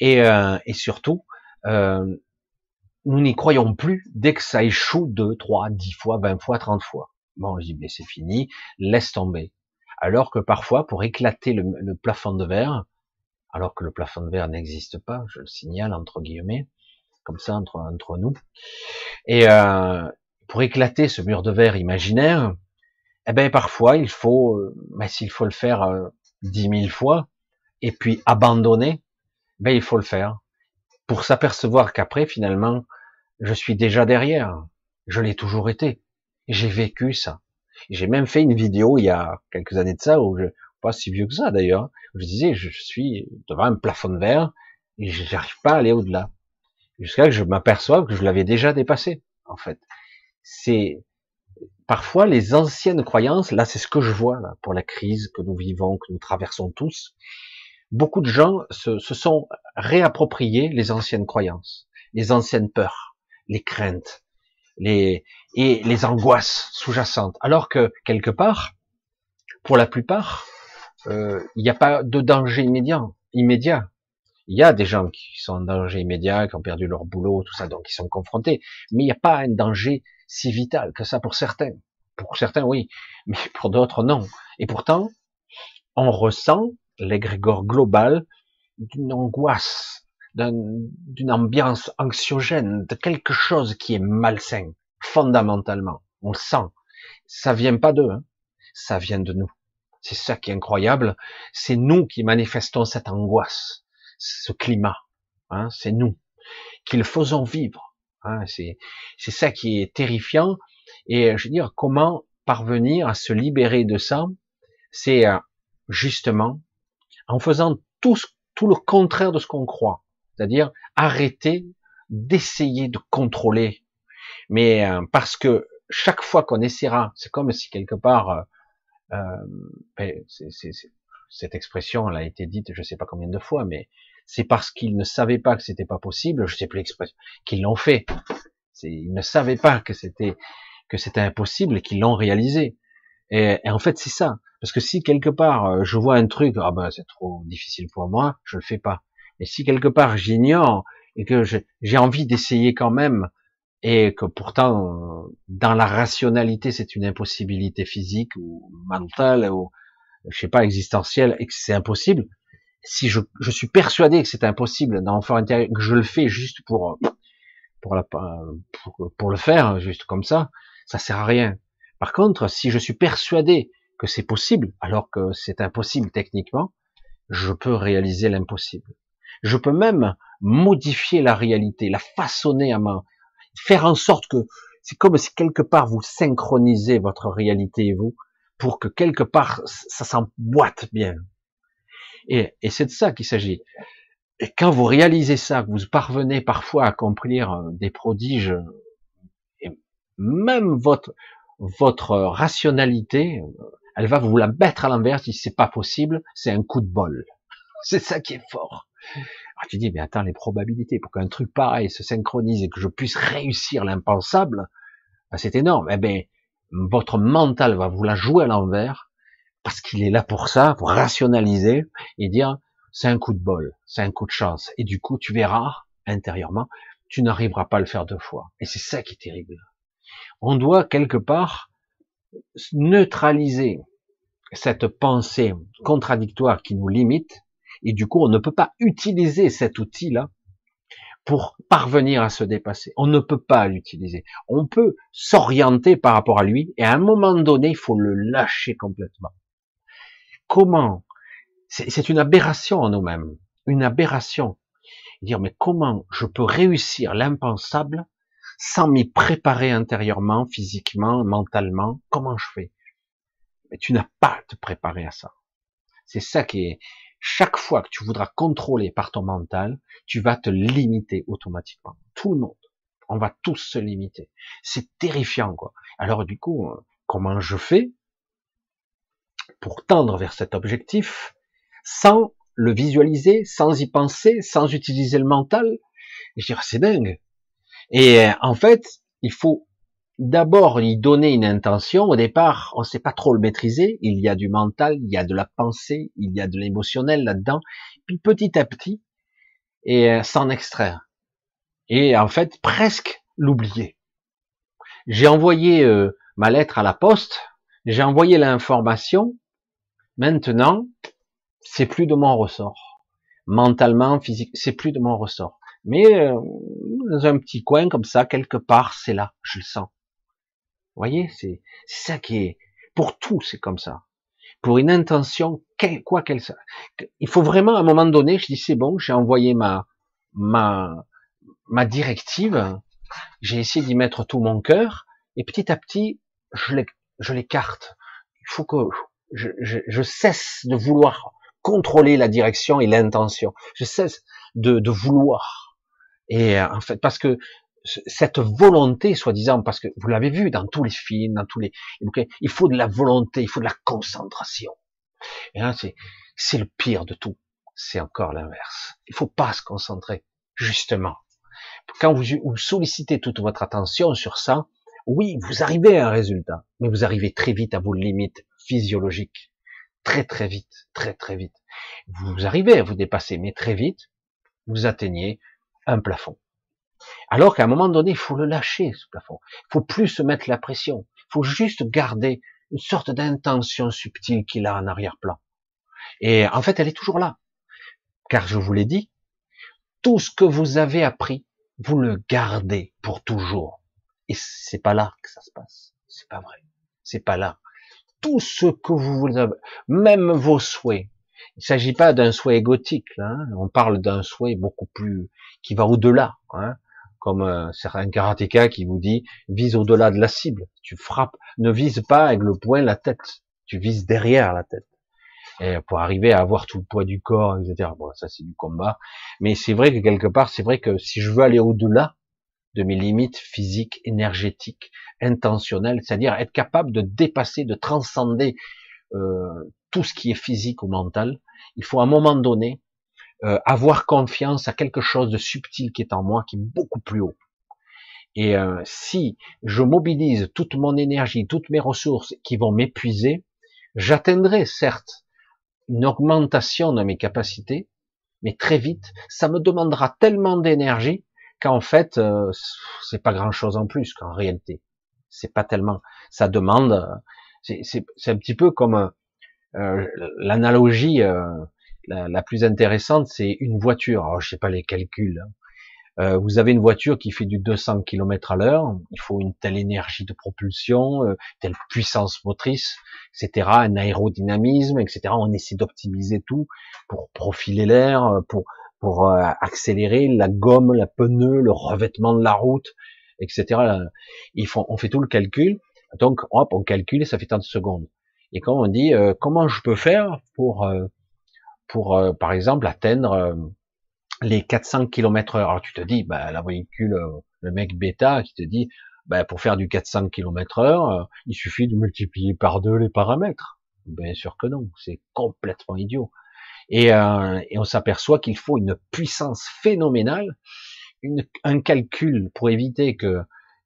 Speaker 1: Et, euh, et surtout, euh, nous n'y croyons plus dès que ça échoue deux, trois, dix fois, vingt fois, trente fois. Bon, je dis, mais c'est fini, laisse tomber. Alors que parfois, pour éclater le, plafond de verre, alors que le plafond de verre n'existe pas, je le signale entre guillemets, comme ça entre, entre nous, et euh, pour éclater ce mur de verre imaginaire, eh ben parfois il faut, mais ben, s'il faut le faire euh, dix mille fois, et puis abandonner, ben il faut le faire pour s'apercevoir qu'après finalement je suis déjà derrière. Je l'ai toujours été. J'ai vécu ça. J'ai même fait une vidéo il y a quelques années de ça, où je, pas si vieux que ça d'ailleurs, où je disais, je suis devant un plafond de verre et je n'arrive pas à aller au-delà. Jusqu'à que je m'aperçoive que je l'avais déjà dépassé, en fait. C'est, parfois les anciennes croyances, là c'est ce que je vois là, pour la crise que nous vivons, que nous traversons tous, beaucoup de gens se, se sont réappropriés les anciennes croyances, les anciennes peurs les craintes, les et les angoisses sous-jacentes. Alors que quelque part, pour la plupart, euh, il n'y a pas de danger immédiat. Immédiat. Il y a des gens qui sont en danger immédiat, qui ont perdu leur boulot, tout ça, donc ils sont confrontés. Mais il n'y a pas un danger si vital que ça pour certains. Pour certains, oui, mais pour d'autres, non. Et pourtant, on ressent l'égrégore global d'une angoisse, d'une ambiance anxiogène, de quelque chose qui est malsain, fondamentalement. On le sent. Ça vient pas d'eux, hein. ça vient de nous. C'est ça qui est incroyable. C'est nous qui manifestons cette angoisse, ce climat. Hein, c'est nous qui le faisons vivre. Hein, c'est ça qui est terrifiant. Et je veux dire, comment parvenir à se libérer de ça? C'est euh, justement en faisant tout, tout le contraire de ce qu'on croit. C'est-à-dire arrêter d'essayer de contrôler. Mais euh, parce que chaque fois qu'on essaiera, c'est comme si quelque part, euh, euh ben, cette expression elle a été dite, je sais pas combien de fois, mais c'est parce qu'ils ne savaient pas que c'était pas possible, je sais plus l'expression, qu'ils l'ont fait. Ils ne savaient pas que c'était que c'était impossible et qu'ils l'ont réalisé. Et, et, en fait, c'est ça. Parce que si quelque part euh, je vois un truc, ah ben c'est trop difficile pour moi, je le fais pas. Et si quelque part j'ignore et que j'ai envie d'essayer quand même, et que pourtant dans la rationalité c'est une impossibilité physique ou mentale ou je sais pas existentielle et que c'est impossible, si je, suis persuadé que c'est impossible dans mon intérieur, que je le fais juste pour pour pour le faire juste comme ça, ça sert à rien. Par contre, si je suis persuadé que c'est possible, alors que c'est impossible techniquement, je peux réaliser l'impossible. Je peux même modifier la réalité, la façonner à main, faire en sorte que c'est comme si quelque part vous synchronisez votre réalité et vous, pour que quelque part ça s'emboîte bien. Et, c'est de ça qu'il s'agit. Et quand vous réalisez ça, que vous parvenez parfois à accomplir euh, des prodiges, et même votre votre rationalité, elle va vous la mettre à l'envers si c'est pas possible, c'est un coup de bol. [laughs] C'est ça qui est fort. Alors tu dis, mais attends, les probabilités pour qu'un truc pareil se synchronise et que je puisse réussir l'impensable, ben, c'est énorme. Eh ben, votre mental va vous la jouer à l'envers parce qu'il est là pour ça, pour rationaliser et dire, c'est un coup de bol, c'est un coup de chance. Et du coup, tu verras intérieurement, tu n'arriveras pas à le faire deux fois. Et c'est ça qui est terrible. On doit quelque part neutraliser cette pensée contradictoire qui nous limite, et du coup, on ne peut pas utiliser cet outil-là pour parvenir à se dépasser. On ne peut pas l'utiliser. On peut s'orienter par rapport à lui, et à un moment donné, il faut le lâcher complètement. Comment? C'est une aberration en nous-mêmes, une aberration. Dire, mais comment je peux réussir l'impensable sans m'y préparer intérieurement, physiquement, mentalement? Comment je fais? Mais tu n'as pas à te préparer à ça. C'est ça qui est, chaque fois que tu voudras contrôler par ton mental, tu vas te limiter automatiquement. Tout le monde. On va tous se limiter. C'est terrifiant, quoi. Alors, du coup, euh, comment je fais pour tendre vers cet objectif sans le visualiser, sans y penser, sans utiliser le mental? je dirais, c'est dingue. Et euh, en fait, il faut d'abord y donner une intention. Au départ, on ne sait pas trop le maîtriser. Il y a du mental, il y a de la pensée, il y a de l'émotionnel là-dedans. Puis petit à petit, et euh, s'en extraire. Et en fait, presque l'oublier. J'ai envoyé euh, ma lettre à la poste. J'ai envoyé l'information. Maintenant, c'est plus de mon ressort. Mentalement, physique, c'est plus de mon ressort. Mais euh, dans un petit coin comme ça, quelque part, c'est là, je le sens voyez, c'est ça qui est pour tout, c'est comme ça. Pour une intention, quoi qu'elle soit, il faut vraiment à un moment donné, je dis c'est bon, j'ai envoyé ma ma ma directive, j'ai essayé d'y mettre tout mon cœur, et petit à petit, je l'écarte. Il faut que je, je, je, cesse de vouloir contrôler la direction et l'intention. Je cesse de, de vouloir. Et euh, en fait, parce que cette volonté, soi-disant, parce que vous l'avez vu dans tous les films, dans tous les, il faut de la volonté, il faut de la concentration. Et là, c'est, le pire de tout. C'est encore l'inverse. Il faut pas se concentrer, justement. Quand vous sollicitez toute votre attention sur ça, oui, vous arrivez à un résultat, mais vous arrivez très vite à vos limites physiologiques. très très vite, très très vite. Vous arrivez à vous dépasser, mais très vite, vous atteignez un plafond. Alors qu'à un moment donné, il faut le lâcher, ce plafond. Il faut plus se mettre la pression. Il faut juste garder une sorte d'intention subtile qu'il a en arrière-plan. Et en fait, elle est toujours là. Car je vous l'ai dit, tout ce que vous avez appris, vous le gardez pour toujours. Et c'est pas là que ça se passe. C'est pas vrai. C'est pas là. Tout ce que vous avez, même vos souhaits. Il s'agit pas d'un souhait égotique. Hein. On parle d'un souhait beaucoup plus, qui va au-delà, hein. Comme un certain karatéka qui vous dit, vise au-delà de la cible. Tu frappes, ne vise pas avec le poing la tête. Tu vises derrière la tête. Et pour arriver à avoir tout le poids du corps, etc. Bon, ça c'est du combat. Mais c'est vrai que quelque part, c'est vrai que si je veux aller au-delà, de mes limites physiques, énergétiques, intentionnelles, c'est-à-dire être capable de dépasser, de transcender euh, tout ce qui est physique ou mental. Il faut à un moment donné euh, avoir confiance à quelque chose de subtil qui est en moi, qui est beaucoup plus haut. Et euh, si je mobilise toute mon énergie, toutes mes ressources qui vont m'épuiser, j'atteindrai certes une augmentation de mes capacités, mais très vite, ça me demandera tellement d'énergie qu'en fait, euh, c'est pas grand chose en plus qu'en réalité. C'est pas tellement. Ça demande. C'est un petit peu comme euh, l'analogie euh, la, plus intéressante, c'est une voiture. Alors, je sais pas les calculs. Hein. Euh, vous avez une voiture qui fait du 200 km à l'heure, il faut une telle énergie de propulsion, euh, telle puissance motrice, etc., un aérodynamisme, etc. On essaie d'optimiser tout pour profiler l'air, pour pour euh, accélérer la gomme, la pneu, le revêtement de la route, etc. On fait tout le calcul. Donc, hop, on calcule et ça fait tant de secondes. Et quand on dit euh, comment je peux faire pour, euh, pour par exemple atteindre les 400 km heure. Alors tu te dis, bah, la véhicule, le mec bêta qui te dit, bah, pour faire du 400 km heure, il suffit de multiplier par deux les paramètres. Bien sûr que non, c'est complètement idiot. Et, euh, on s'aperçoit qu'il faut une puissance phénoménale, un calcul pour éviter que,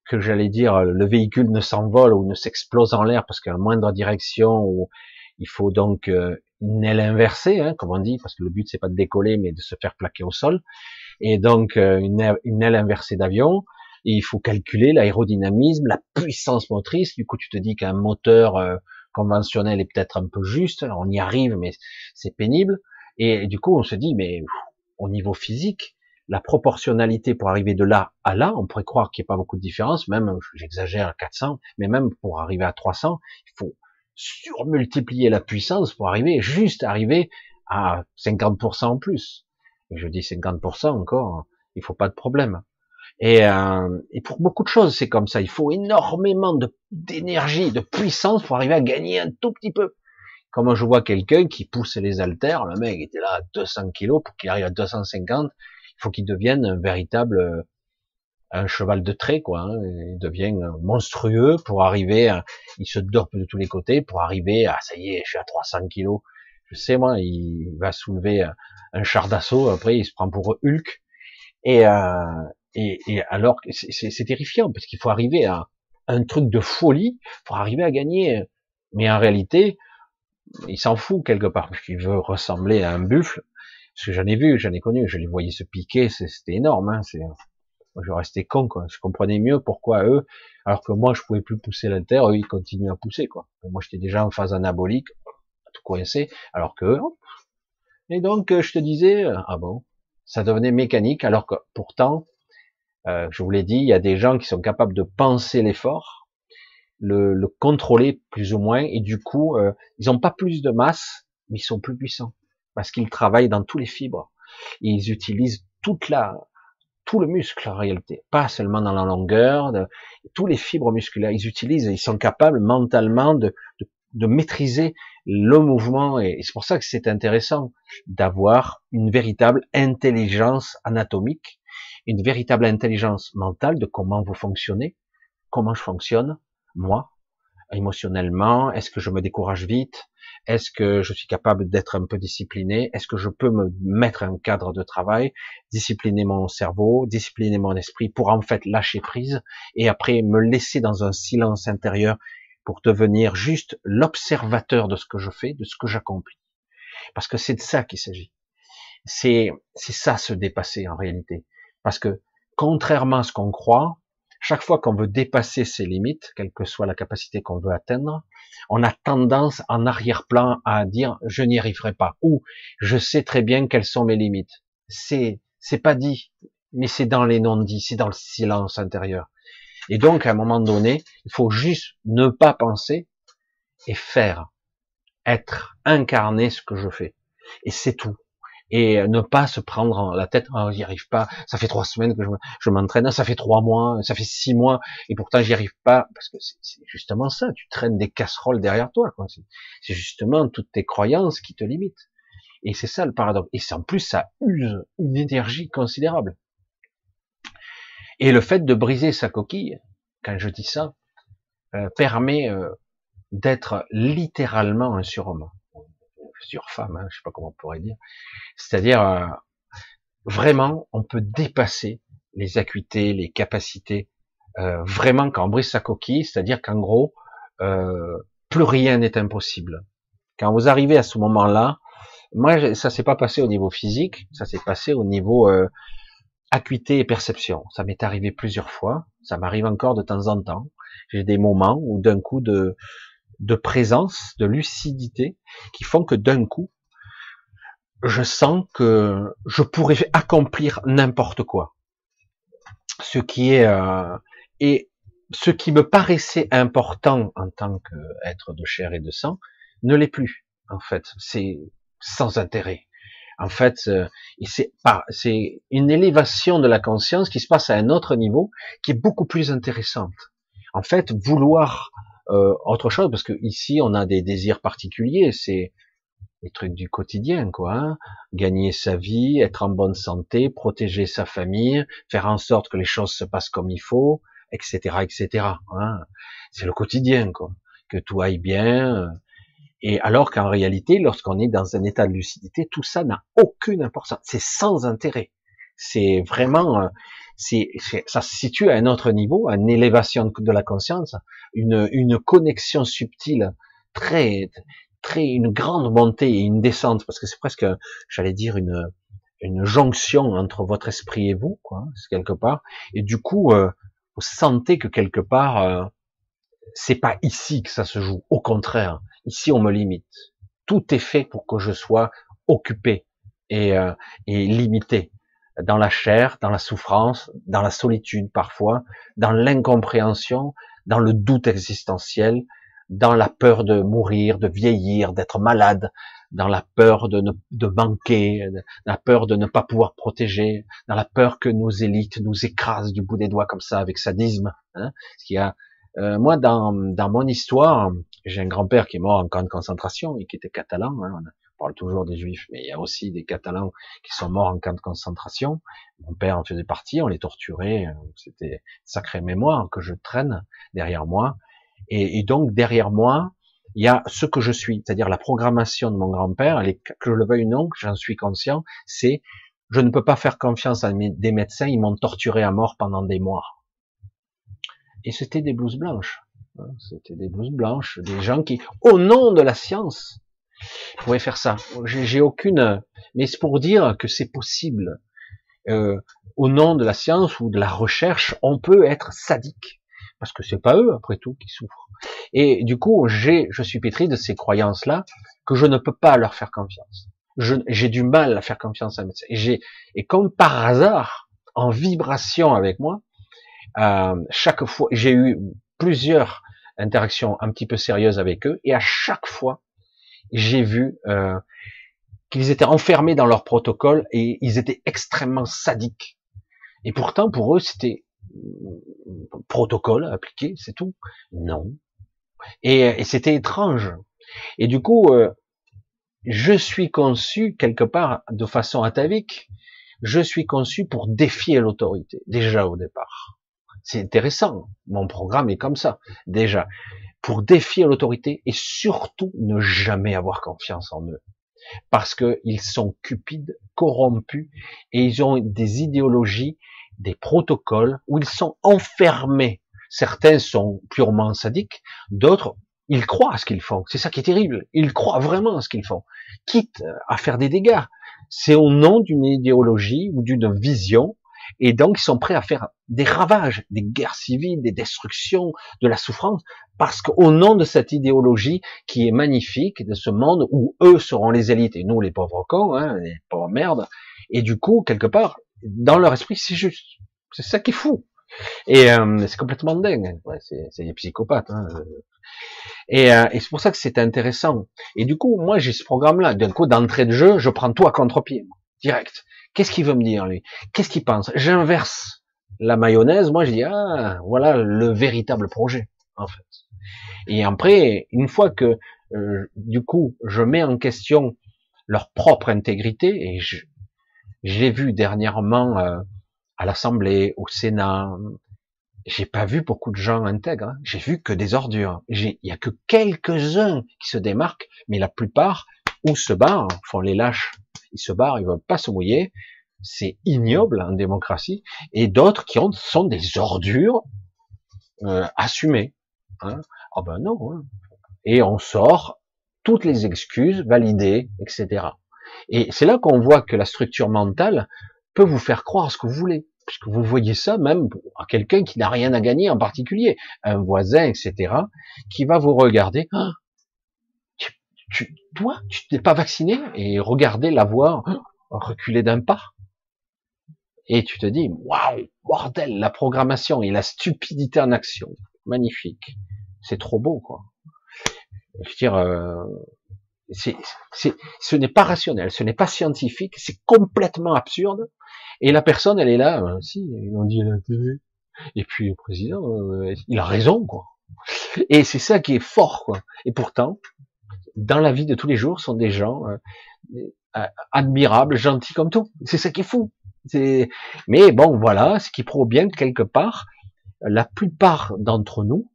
Speaker 1: que j'allais dire le véhicule ne s'envole ou ne s'explose en l'air parce qu'à la moindre direction où il faut donc euh, une aile inversée, hein, comme on dit, parce que le but c'est pas de décoller mais de se faire plaquer au sol, et donc euh, une, aile, inversée d'avion. Et il faut calculer l'aérodynamisme, la puissance motrice. Du coup, tu te dis qu'un moteur conventionnel est peut-être un peu juste. on y arrive, mais c'est pénible. Et du coup, on se dit, mais au niveau physique, la proportionnalité pour arriver de là à là, on pourrait croire qu'il n'y a pas beaucoup de différence, même, j'exagère, à 400, mais même pour arriver à 300, il faut surmultiplier la puissance pour arriver, juste arriver à 50% en plus. Je dis 50% encore, il faut pas de problème. Et, euh, et pour beaucoup de choses, c'est comme ça. Il faut énormément d'énergie, de puissance pour arriver à gagner un tout petit peu. Comme je vois quelqu'un qui pousse les haltères, le mec était là à 200 kilos, pour qu'il arrive à 250, il faut qu'il devienne un véritable un cheval de trait, quoi. Hein. Il devient monstrueux pour arriver, à, il se dorpe de tous les côtés pour arriver à, ça y est, je suis à 300 kilos. Je sais, moi, il va soulever un char d'assaut, après il se prend pour Hulk. Et, euh, et, et alors, c'est terrifiant, parce qu'il faut arriver à un truc de folie pour arriver à gagner. Mais en réalité, il s'en fout quelque part, parce qu'il veut ressembler à un buffle. Parce que j'en ai vu, j'en ai connu, je les voyais se piquer, c'était énorme. Hein, je restais con, quoi. Je comprenais mieux pourquoi eux, alors que moi, je pouvais plus pousser l'inter, eux, ils continuent à pousser, quoi. Moi, j'étais déjà en phase anabolique, tout coincé, alors que Et donc, euh, je te disais, euh, ah bon, ça devenait mécanique, alors que pourtant, euh, je vous l'ai dit, il y a des gens qui sont capables de penser l'effort, le, le, contrôler plus ou moins, et du coup, ils n'ont pas plus de masse, mais ils sont plus puissants, parce qu'ils travaillent dans tous les fibres. ils utilisent toute la, tout le muscle en réalité, pas seulement dans la longueur, de, tous les fibres musculaires. Ils utilisent, ils sont capables mentalement de, de, maîtriser le mouvement, et, et c'est pour ça que c'est intéressant d'avoir une véritable intelligence anatomique, une véritable intelligence mentale de comment vous fonctionnez, comment je fonctionne, moi, émotionnellement? Est-ce que je me décourage vite? Est-ce que je suis capable d'être un peu discipliné? Est-ce que je peux me mettre un cadre de travail, discipliner mon cerveau, discipliner mon esprit pour en fait lâcher prise et après me laisser dans un silence intérieur pour devenir juste l'observateur de ce que je fais, de ce que j'accomplis. Parce que c'est de ça qu'il s'agit. C'est, c'est ça se dépasser en réalité. Parce que contrairement à ce qu'on croit, chaque fois qu'on veut dépasser ses limites, quelle que soit la capacité qu'on veut atteindre, on a tendance en arrière-plan à dire je n'y arriverai pas ou je sais très bien quelles sont mes limites. C'est c'est pas dit, mais c'est dans les non-dits, c'est dans le silence intérieur. Et donc, à un moment donné, il faut juste ne pas penser et faire, être, incarner ce que je fais. Et c'est tout. Et ne pas se prendre la tête, oh, j'y arrive pas, ça fait trois semaines que je, m'entraîne, ça fait trois mois, ça fait six mois, et pourtant j'y arrive pas, parce que c'est justement ça, tu traînes des casseroles derrière toi, C'est justement toutes tes croyances qui te limitent. Et c'est ça le paradoxe. Et en plus, ça use une énergie considérable. Et le fait de briser sa coquille, quand je dis ça, euh, permet euh, d'être littéralement un surhomme, surfemme, hein, je sais pas comment on pourrait dire. C'est-à-dire euh, vraiment, on peut dépasser les acuités, les capacités. vraiment, quand on brise sa coquille, c'est-à-dire qu'en gros, plus rien n'est impossible. Quand vous arrivez à ce moment-là, moi, ça s'est pas passé au niveau physique, ça s'est passé au niveau acuité et perception. Ça m'est arrivé plusieurs fois, ça m'arrive encore de temps en temps. J'ai des moments où d'un coup de, de présence, de lucidité, qui font que d'un coup, je sens que je pourrais accomplir n'importe quoi. Ce qui est euh, et ce qui me paraissait important en tant qu'être de chair et de sang ne l'est plus. En fait, c'est sans intérêt. En fait, euh, c'est c'est une élévation de la conscience qui se passe à un autre niveau, qui est beaucoup plus intéressante. En fait, vouloir euh, autre chose, parce que ici on a des désirs particuliers, c'est les trucs du quotidien, quoi. Hein. Gagner sa vie, être en bonne santé, protéger sa famille, faire en sorte que les choses se passent comme il faut, etc., etc. Hein. C'est le quotidien, quoi. Que tout aille bien, et alors qu'en réalité, lorsqu'on est dans un état de lucidité, tout ça n'a aucune importance. C'est sans intérêt. C'est vraiment, euh, c'est, ça se situe à un autre niveau, à une élévation de la conscience, une, une connexion subtile, très, très, une grande montée et une descente, parce que c'est presque, j'allais dire, une, une jonction entre votre esprit et vous, quoi, quelque part. Et du coup, euh, vous sentez que quelque part, euh, c'est pas ici que ça se joue. Au contraire, Ici, on me limite. Tout est fait pour que je sois occupé et, euh, et limité dans la chair, dans la souffrance, dans la solitude parfois, dans l'incompréhension, dans le doute existentiel, dans la peur de mourir, de vieillir, d'être malade, dans la peur de, ne, de manquer, la peur de ne pas pouvoir protéger, dans la peur que nos élites nous écrasent du bout des doigts comme ça avec sadisme. Hein, ce a euh, moi, dans, dans mon histoire, j'ai un grand-père qui est mort en camp de concentration et qui était catalan. Hein, parle toujours des juifs, mais il y a aussi des catalans qui sont morts en camp de concentration. Mon père en faisait partie, on les torturait. Euh, c'était sacrée mémoire que je traîne derrière moi. Et, donc, derrière moi, il y a ce que je suis, c'est-à-dire la programmation de mon grand-père, que je le veuille ou non, j'en suis conscient, c'est je ne peux pas faire confiance à des médecins, ils m'ont torturé à mort pendant des mois. Et c'était des blouses blanches. Hein, c'était des blouses blanches, des gens qui, au nom de la science, pouvaient faire ça. J'ai aucune, mais c'est pour dire que c'est possible. Euh, au nom de la science ou de la recherche, on peut être sadique parce que c'est pas eux après tout qui souffrent. Et du coup, j'ai, je suis pétri de ces croyances-là que je ne peux pas leur faire confiance. J'ai du mal à faire confiance à un médecin. Et et comme par hasard, en vibration avec moi, euh, chaque fois, j'ai eu plusieurs interactions un petit peu sérieuses avec eux, et à chaque fois, j'ai vu euh, qu'ils étaient enfermés dans leur protocole et ils étaient extrêmement sadiques. Et pourtant, pour eux, c'était euh, protocole appliqué, c'est tout. Non. Et, et c'était étrange. Et du coup, euh, je suis conçu quelque part de façon atavique. Je suis conçu pour défier l'autorité, déjà au départ. C'est intéressant. Mon programme est comme ça, déjà. Pour défier l'autorité et surtout ne jamais avoir confiance en eux. Parce qu'ils sont cupides, corrompus et ils ont des idéologies, des protocoles où ils sont enfermés. Certains sont purement sadiques, d'autres, ils croient à ce qu'ils font. C'est ça qui est terrible. Ils croient vraiment à ce qu'ils font, quitte à faire des dégâts. C'est au nom d'une idéologie ou d'une vision, et donc ils sont prêts à faire des ravages, des guerres civiles, des destructions, de la souffrance, parce qu'au nom de cette idéologie qui est magnifique, de ce monde où eux seront les élites et nous les pauvres cons, hein, les pauvres merdes, et du coup, quelque part, dans leur esprit, c'est juste. C'est ça qui est fou. Et euh, c'est complètement dingue. Ouais, c'est des psychopathes. Hein. Et, euh, et c'est pour ça que c'est intéressant. Et du coup, moi, j'ai ce programme-là. D'un coup, d'entrée de jeu, je prends tout à contre-pied, direct. Qu'est-ce qu'il veut me dire, lui? Qu'est-ce qu'il pense? J'inverse la mayonnaise. Moi, je dis, ah, voilà le véritable projet, en fait. Et après, une fois que, euh, du coup, je mets en question leur propre intégrité, et je, j'ai vu dernièrement euh, à l'Assemblée, au Sénat, j'ai pas vu beaucoup de gens intègres. Hein. J'ai vu que des ordures. Il y a que quelques-uns qui se démarquent, mais la plupart ou se barrent, font les lâches. Ils se barrent, ils veulent pas se mouiller. C'est ignoble en démocratie. Et d'autres qui ont, sont des ordures euh, assumées. Hein. Oh ben non. Hein. Et on sort toutes les excuses validées, etc. Et c'est là qu'on voit que la structure mentale peut vous faire croire ce que vous voulez. Puisque vous voyez ça même à quelqu'un qui n'a rien à gagner en particulier, un voisin, etc., qui va vous regarder. Ah, tu, toi, tu t'es pas vacciné et regardez la voir reculer d'un pas. Et tu te dis, waouh, bordel, la programmation et la stupidité en action, magnifique. C'est trop beau, quoi. Je veux dire, euh, c'est, ce n'est pas rationnel, ce n'est pas scientifique, c'est complètement absurde. Et la personne, elle est là, ben, si, ils dit à la télé. Et puis le président, euh, il a raison, quoi. Et c'est ça qui est fort, quoi. Et pourtant, dans la vie de tous les jours, sont des gens euh, admirables, gentils comme tout. C'est ça qui est fou. Mais bon, voilà, ce qui prouve bien que quelque part, la plupart d'entre nous,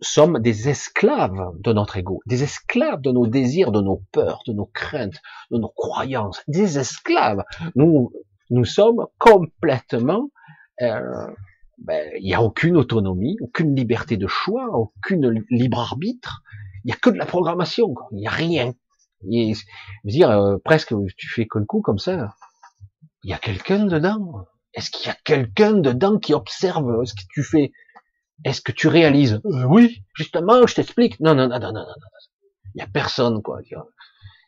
Speaker 1: sommes des esclaves de notre ego, des esclaves de nos désirs, de nos peurs, de nos craintes, de nos croyances, des esclaves. Nous, nous sommes complètement, euh, ben, il n'y a aucune autonomie, aucune liberté de choix, aucune libre arbitre. Il n'y a que de la programmation, il n'y a rien. Et, dire euh, presque, tu fais que le coup comme ça. Il y a quelqu'un dedans. Est-ce qu'il y a quelqu'un dedans qui observe ce que tu fais? Est-ce que tu réalises? Euh, Oui, justement, je t'explique. Non, non, non, non, non, non, Il y a personne, quoi.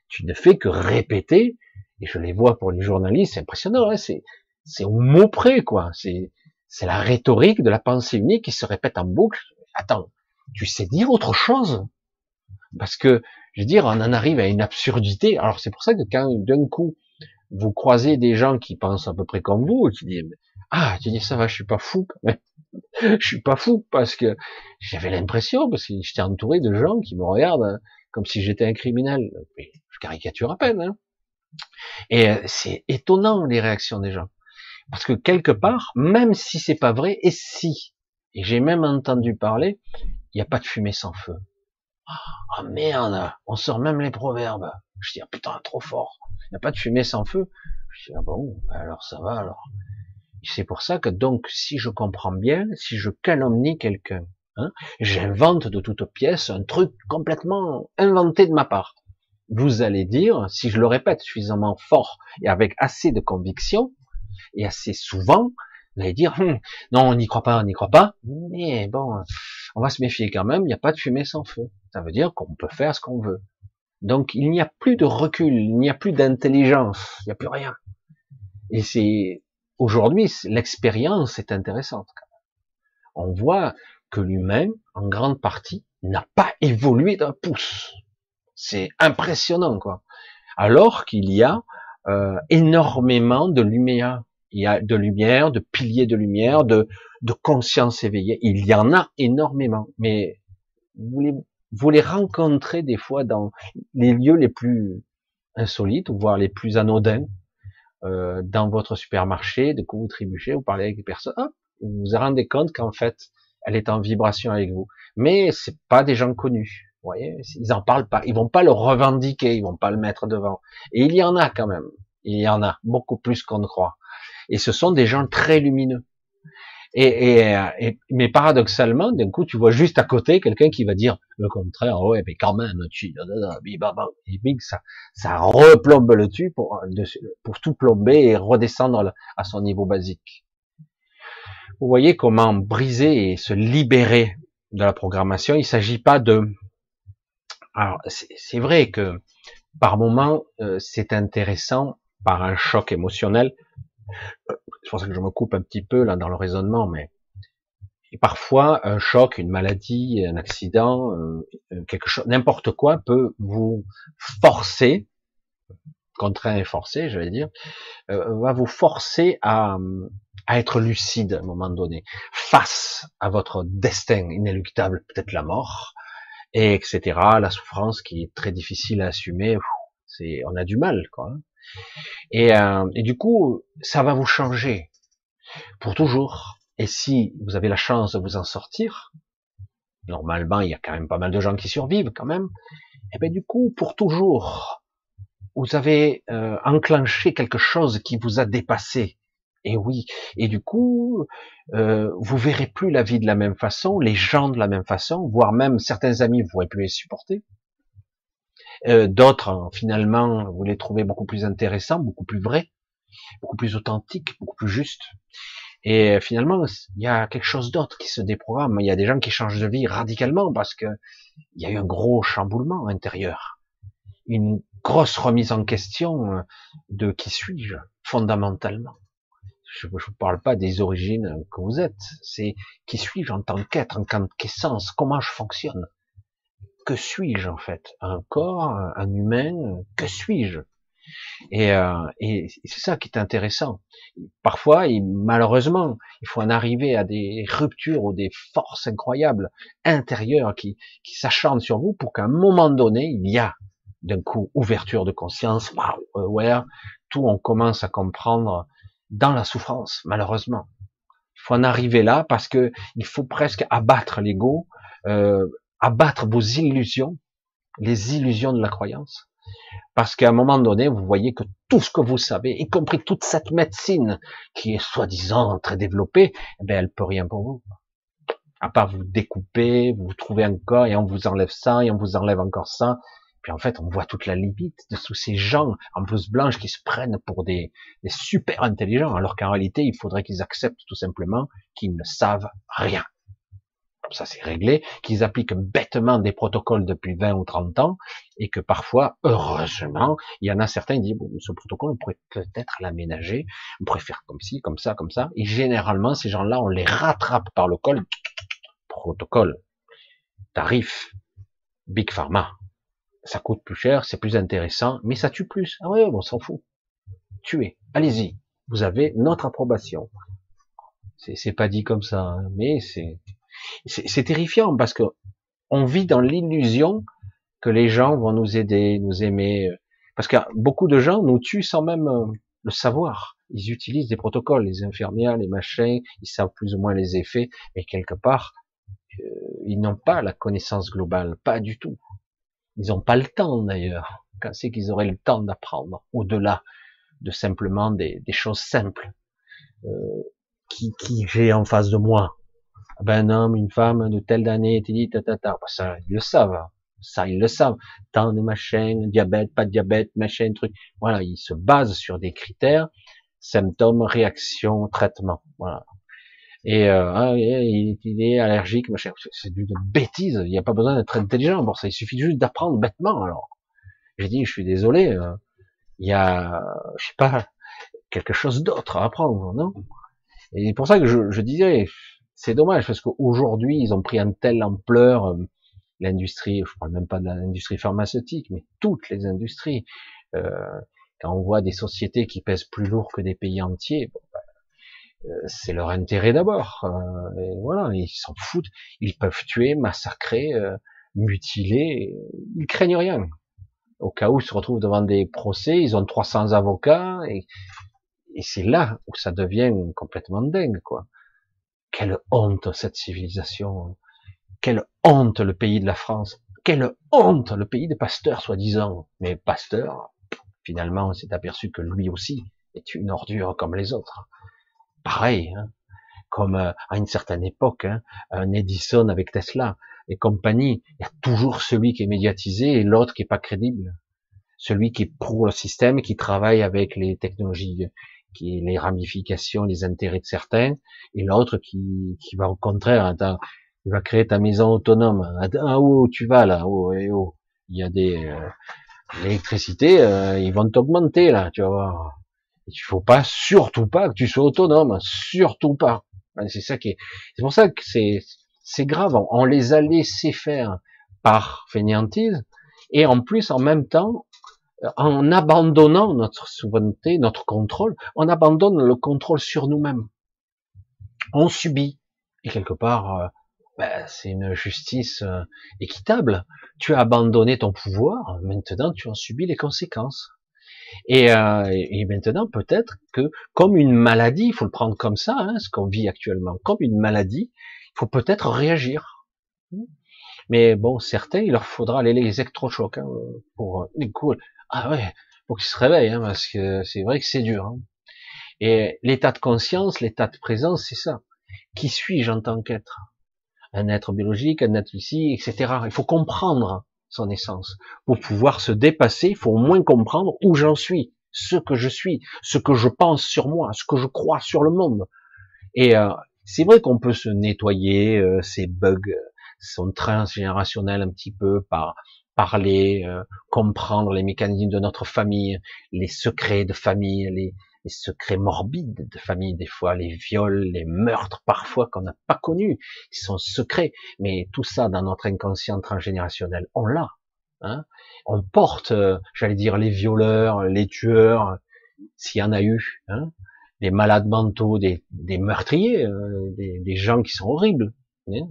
Speaker 1: Tu ne fais que répéter, et je les vois pour les journalistes, c'est impressionnant, hein, c'est, c'est au mot près, quoi. C'est, c'est la rhétorique de la pensée unique qui se répète en boucle. Attends, tu sais dire autre chose? Parce que, je veux dire, on en arrive à une absurdité. Alors c'est pour ça que quand d'un coup vous croisez des gens qui pensent à peu près comme vous, qui disent ah, tu dis ça va, je suis pas fou. [laughs] je suis pas fou parce que j'avais l'impression, parce que j'étais entouré de gens qui me regardent comme si j'étais un criminel. je caricature à peine. Hein. Et euh, c'est étonnant les réactions des gens. Parce que quelque part, même si c'est pas vrai, et si, et j'ai même entendu parler, il n'y a pas de fumée sans feu. Ah oh, merde, on sort même les proverbes. Je dis, ah, putain, trop fort. Il n'y a pas de fumée sans feu. Je dis, ah bon, alors ça va alors. C'est pour ça que donc, si je comprends bien, si je calomnie quelqu'un, hein, j'invente de toutes pièces un truc complètement inventé de ma part. Vous allez dire, si je le répète suffisamment fort et avec assez de conviction et assez souvent, vous allez dire, hum, non, on n'y croit pas, on n'y croit pas, mais bon, on va se méfier quand même, il n'y a pas de fumée sans feu. Ça veut dire qu'on peut faire ce qu'on veut. Donc il n'y a plus de recul, il n'y a plus d'intelligence, il n'y a plus rien. Et c'est Aujourd'hui, l'expérience est intéressante. On voit que l'humain, en grande partie, n'a pas évolué d'un pouce. C'est impressionnant, quoi. Alors qu'il y a euh, énormément de lumière. Il y a de lumière, de piliers de lumière, de, de conscience éveillée. Il y en a énormément. Mais vous les, vous les rencontrez des fois dans les lieux les plus insolites, voire les plus anodins. Euh, dans votre supermarché, de quoi vous trébuchez, vous parlez avec des personnes, vous vous rendez compte qu'en fait, elle est en vibration avec vous. Mais c'est pas des gens connus. Vous voyez, ils en parlent pas, ils vont pas le revendiquer, ils vont pas le mettre devant. Et il y en a quand même. Il y en a beaucoup plus qu'on ne croit. Et ce sont des gens très lumineux. Et, et, mais paradoxalement, d'un coup, tu vois juste à côté quelqu'un qui va dire le contraire. Ouais, mais quand même, tu, et ça, ça replombe le tube pour, pour tout plomber et redescendre à son niveau basique. Vous voyez comment briser et se libérer de la programmation. Il s'agit pas de. Alors, c'est vrai que par moment, euh, c'est intéressant par un choc émotionnel. C'est pour ça que je me coupe un petit peu là dans le raisonnement, mais parfois un choc, une maladie, un accident, euh, quelque chose, n'importe quoi peut vous forcer, contraint et forcé, je vais dire, euh, va vous forcer à, à être lucide à un moment donné, face à votre destin inéluctable, peut-être la mort, et etc. La souffrance qui est très difficile à assumer, c'est, on a du mal, quoi. Et, euh, et du coup, ça va vous changer pour toujours. Et si vous avez la chance de vous en sortir, normalement, il y a quand même pas mal de gens qui survivent quand même. Et ben du coup, pour toujours, vous avez euh, enclenché quelque chose qui vous a dépassé, et oui. Et du coup, euh, vous verrez plus la vie de la même façon, les gens de la même façon, voire même certains amis, vous pourrez plus les supporter. Euh, D'autres, finalement, vous les trouvez beaucoup plus intéressants, beaucoup plus vrais, beaucoup plus authentiques, beaucoup plus justes. Et finalement, il y a quelque chose d'autre qui se déprogramme. Il y a des gens qui changent de vie radicalement parce que il y a eu un gros chamboulement intérieur, une grosse remise en question de qui suis-je fondamentalement je ne vous parle pas des origines que vous êtes, c'est qui suis-je en tant qu'être, en tant qu'essence, comment je fonctionne, que suis-je en fait, un corps, un humain, que suis-je? Et, euh, et c'est ça qui est intéressant. Parfois, et malheureusement, il faut en arriver à des ruptures ou des forces incroyables intérieures qui, qui s'acharnent sur vous pour qu'à un moment donné, il y a d'un coup ouverture de conscience, aware, tout on commence à comprendre dans la souffrance, malheureusement. Il faut en arriver là parce que il faut presque abattre l'ego, euh, abattre vos illusions, les illusions de la croyance. Parce qu'à un moment donné, vous voyez que tout ce que vous savez, y compris toute cette médecine qui est soi-disant très développée, eh bien, elle peut rien pour vous. À part vous découper, vous trouvez un corps et on vous enlève ça et on vous enlève encore ça puis en fait, on voit toute la limite de tous ces gens en blouse blanche qui se prennent pour des, super intelligents, alors qu'en réalité, il faudrait qu'ils acceptent tout simplement qu'ils ne savent rien. Ça, c'est réglé, qu'ils appliquent bêtement des protocoles depuis 20 ou 30 ans, et que parfois, heureusement, il y en a certains qui disent, bon, ce protocole, on pourrait peut-être l'aménager, on pourrait faire comme ci, comme ça, comme ça, et généralement, ces gens-là, on les rattrape par le col, protocole, tarif, Big Pharma, ça coûte plus cher, c'est plus intéressant, mais ça tue plus. Ah ouais, on s'en fout. Tuez, allez-y. Vous avez notre approbation. C'est pas dit comme ça, hein, mais c'est c'est terrifiant parce que on vit dans l'illusion que les gens vont nous aider, nous aimer, parce que beaucoup de gens nous tuent sans même euh, le savoir. Ils utilisent des protocoles, les infirmières, les machins, ils savent plus ou moins les effets, mais quelque part, euh, ils n'ont pas la connaissance globale, pas du tout. Ils n'ont pas le temps d'ailleurs. Quand c'est qu'ils auraient le temps d'apprendre au-delà de simplement des, choses simples euh, qui, qui j'ai en face de moi. Ah ben, un homme, une femme de telle année, dit, ta, ta, ta. Ben, ça, ils le savent. Ça, ils le savent. Tant de machins, diabète, pas de diabète, machin, truc. Voilà, ils se basent sur des critères, symptômes, réactions, traitement. Voilà. Et euh, ah, il, est allergique, machin. C'est une bêtise. Il n'y a pas besoin d'être intelligent pour ça. Il suffit juste d'apprendre bêtement. Alors, j'ai dit, je suis désolé. Euh, il y a, je sais pas, quelque chose d'autre à apprendre, non? Et c'est pour ça que je, je disais, c'est dommage parce qu'aujourd'hui ils ont pris une telle ampleur. Euh, l'industrie, je parle même pas de l'industrie pharmaceutique, mais toutes les industries. Euh, quand on voit des sociétés qui pèsent plus lourd que des pays entiers, c'est leur intérêt d'abord. Euh, voilà, ils s'en foutent. Ils peuvent tuer, massacrer, euh, mutiler. Ils craignent rien. Au cas où ils se retrouvent devant des procès, ils ont 300 avocats et, et c'est là où ça devient complètement dingue, quoi. Quelle honte cette civilisation. Quelle honte le pays de la France. Quelle honte le pays des pasteurs, soi-disant. Mais Pasteur, finalement, on s'est aperçu que lui aussi est une ordure comme les autres pareil. Hein. comme euh, à une certaine époque, hein, un Edison avec Tesla et compagnie, il y a toujours celui qui est médiatisé et l'autre qui est pas crédible. Celui qui est pour le système, qui travaille avec les technologies, qui les ramifications, les intérêts de certains, et l'autre qui, qui va au contraire, attends, il va créer ta maison autonome. Ah, où tu vas là oh, eh, oh. Il y a des euh, l'électricité, euh, ils vont t'augmenter là, tu vas voir. Il faut pas, surtout pas que tu sois autonome, surtout pas. C'est ça qui est. C'est pour ça que c'est c'est grave. On les a laissés faire par fainéantise et en plus en même temps en abandonnant notre souveraineté, notre contrôle, on abandonne le contrôle sur nous-mêmes. On subit et quelque part ben, c'est une justice euh, équitable. Tu as abandonné ton pouvoir, maintenant tu en subis les conséquences. Et, euh, et maintenant, peut-être que comme une maladie, il faut le prendre comme ça, hein, ce qu'on vit actuellement, comme une maladie, il faut peut-être réagir. Mais bon, certains, il leur faudra aller les électrochocs hein, pour les coups. Ah ouais, pour qu'ils se réveillent, hein, parce que c'est vrai que c'est dur. Hein. Et l'état de conscience, l'état de présence, c'est ça. Qui suis-je en tant qu'être? Un être biologique, un être ici, etc. Il faut comprendre son essence. Pour pouvoir se dépasser, il faut au moins comprendre où j'en suis, ce que je suis, ce que je pense sur moi, ce que je crois sur le monde. Et euh, c'est vrai qu'on peut se nettoyer euh, ces bugs, sont transgénérationnels un petit peu par parler, euh, comprendre les mécanismes de notre famille, les secrets de famille, les, les secrets morbides de famille, des fois les viols, les meurtres parfois qu'on n'a pas connus, qui sont secrets, mais tout ça dans notre inconscient transgénérationnel, on l'a. Hein on porte, euh, j'allais dire, les violeurs, les tueurs, s'il y en a eu, hein des malades mentaux, des, des meurtriers, euh, des, des, gens qui sont horribles, hein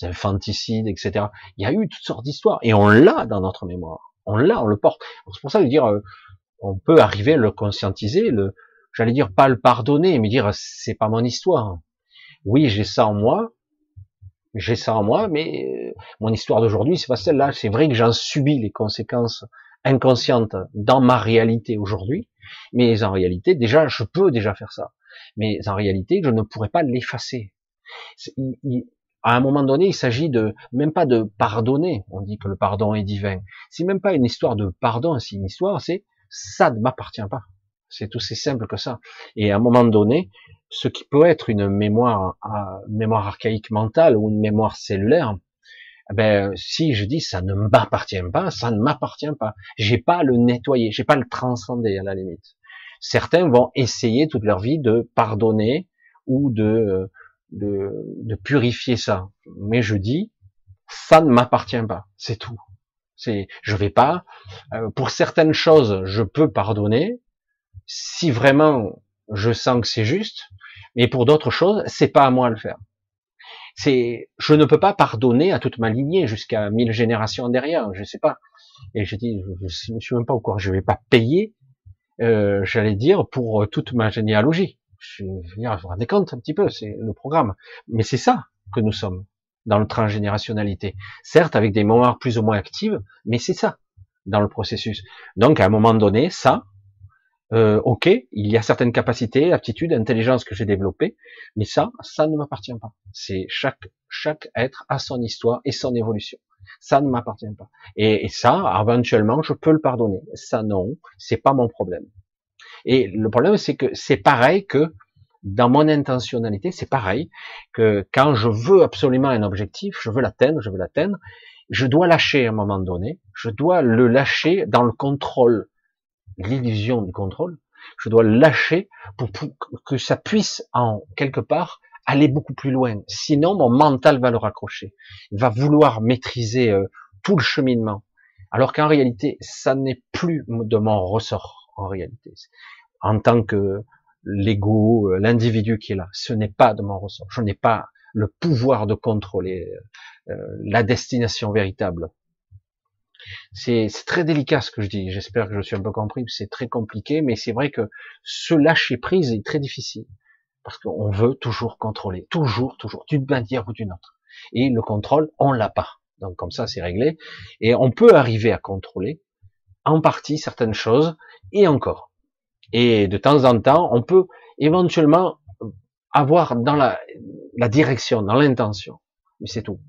Speaker 1: des infanticides, etc. Il y a eu toutes sortes d'histoires, et on l'a dans notre mémoire. On l'a, on le porte. C'est pour ça de dire, euh, on peut arriver à le conscientiser, le, j'allais dire pas le pardonner, mais dire c'est pas mon histoire. Oui, j'ai ça en moi, j'ai ça en moi, mais euh, mon histoire d'aujourd'hui, c'est pas celle-là. C'est vrai que j'en subis les conséquences inconscientes dans ma réalité aujourd'hui, mais en réalité, déjà, je peux déjà faire ça. Mais en réalité, je ne pourrais pas l'effacer. À un moment donné, il s'agit de même pas de pardonner. On dit que le pardon est divin. C'est même pas une histoire de pardon, c'est une histoire, c'est ça ne m'appartient pas. C'est tout aussi simple que ça. Et à un moment donné, ce qui peut être une mémoire, une mémoire archaïque mentale ou une mémoire cellulaire, eh ben, si je dis ça ne m'appartient pas, ça ne m'appartient pas. J'ai pas à le nettoyer, j'ai pas à le transcender à la limite. Certains vont essayer toute leur vie de pardonner ou de, de, de purifier ça. Mais je dis, ça ne m'appartient pas. C'est tout. C'est, je vais pas. Euh, pour certaines choses, je peux pardonner, si vraiment je sens que c'est juste, mais pour d'autres choses, c'est pas à moi de le faire. C'est, je ne peux pas pardonner à toute ma lignée jusqu'à mille générations derrière, je sais pas. Et je dis, je ne suis même pas au courant, je vais pas payer, euh, j'allais dire, pour euh, toute ma généalogie. Je veux dire, vous vous rendez compte un petit peu, c'est le programme. Mais c'est ça que nous sommes dans le transgénérationnalité. Certes, avec des mémoires plus ou moins actives, mais c'est ça dans le processus. Donc, à un moment donné, ça, euh, ok, il y a certaines capacités, aptitudes, intelligence que j'ai développées, mais ça, ça ne m'appartient pas. C'est chaque chaque être a son histoire et son évolution. Ça ne m'appartient pas. Et, et, ça, éventuellement, je peux le pardonner. Ça, non, c'est pas mon problème. Et le problème, c'est que c'est pareil que dans mon intentionnalité, c'est pareil que quand je veux absolument un objectif, je veux l'atteindre, je veux l'atteindre, je dois lâcher à un moment donné, je dois le lâcher dans le contrôle l'illusion du contrôle, je dois lâcher pour, que ça puisse en quelque part aller beaucoup plus loin. Sinon, mon mental va le raccrocher. Il va vouloir maîtriser euh, tout le cheminement. Alors qu'en réalité, ça n'est plus de mon ressort, en réalité. En tant que l'ego, euh, l'individu qui est là, ce n'est pas de mon ressort. Je n'ai pas le pouvoir de contrôler euh, la destination véritable. C'est très délicat ce que je dis. J'espère que je suis un peu compris. C'est très compliqué, mais c'est vrai que ce lâcher prise est très difficile parce qu'on veut toujours contrôler, toujours, toujours, d'une manière ou d'une autre. Et le contrôle, on l'a pas. Donc comme ça, c'est réglé. Et on peut arriver à contrôler en partie certaines choses et encore. Et de temps en temps, on peut éventuellement avoir dans la, la direction, dans l'intention. Mais c'est tout.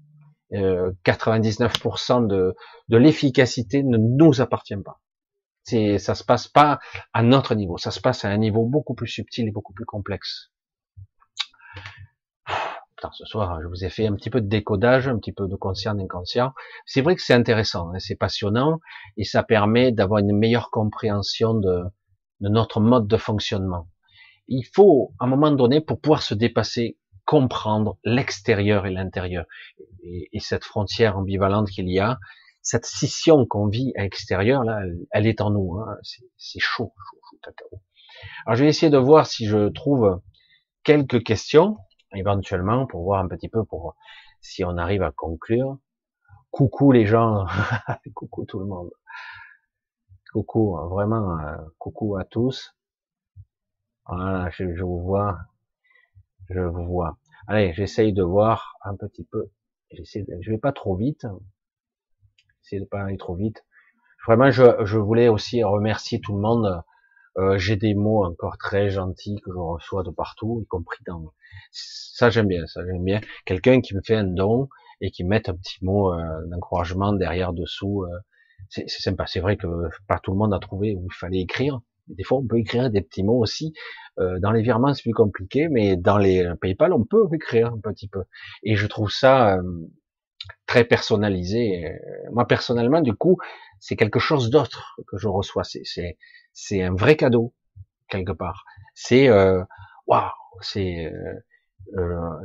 Speaker 1: Euh, 99% de, de l'efficacité ne nous appartient pas. C'est, ça se passe pas à notre niveau, ça se passe à un niveau beaucoup plus subtil et beaucoup plus complexe. Putain, ce soir, je vous ai fait un petit peu de décodage, un petit peu de conscient, inconscient. C'est vrai que c'est intéressant, hein, c'est passionnant, et ça permet d'avoir une meilleure compréhension de, de notre mode de fonctionnement. Il faut, à un moment donné, pour pouvoir se dépasser, comprendre l'extérieur et l'intérieur. Et, et, cette frontière ambivalente qu'il y a, cette scission qu'on vit à l'extérieur, là, elle, est en nous. Hein. C'est chaud, chaud, chaud, cacao. Alors je vais essayer de voir si je trouve quelques questions, éventuellement, pour voir un petit peu pour si on arrive à conclure. Coucou les gens, [laughs] coucou tout le monde. Coucou, vraiment, euh, coucou à tous. Voilà, je, vous vois, je vous vois. Allez, j'essaye de voir un petit peu. J'essaie, je vais pas trop vite. J'essaie de pas aller trop vite. Vraiment, je, je voulais aussi remercier tout le monde. Euh, J'ai des mots encore très gentils que je reçois de partout, y compris dans. Ça j'aime bien, ça j'aime bien. Quelqu'un qui me fait un don et qui met un petit mot euh, d'encouragement derrière dessous. Euh, c'est sympa. C'est vrai que pas tout le monde a trouvé où il fallait écrire. Des fois, on peut écrire des petits mots aussi. Euh, dans les virements, c'est plus compliqué, mais dans les PayPal, on peut écrire un petit peu. Et je trouve ça euh, très personnalisé. Moi, personnellement, du coup, c'est quelque chose d'autre que je reçois. C'est c'est un vrai cadeau quelque part. C'est euh, waouh, c'est